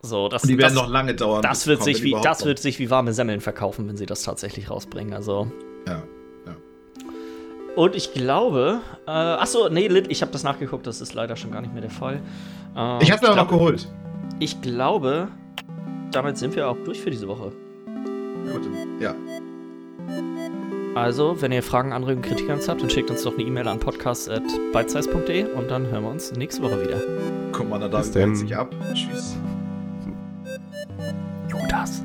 So, das, Und die werden das, noch lange dauern. das wird kommen, sich wie das wird sich wie warme Semmeln verkaufen, wenn sie das tatsächlich rausbringen. Also Ja, ja. und ich glaube, äh, ach so, nee, ich habe das nachgeguckt, das ist leider schon gar nicht mehr der Fall. Ähm, Ich hab's mir aber noch geholt. Ich glaube, damit sind wir auch durch für diese Woche. Gut, ja. Also, wenn ihr Fragen, Anregungen, Kritik an uns habt, dann schickt uns doch eine E-Mail an podcast.bitesize.de und dann hören wir uns nächste Woche wieder. David denn. meldet sich ab. Tschüss. Judas.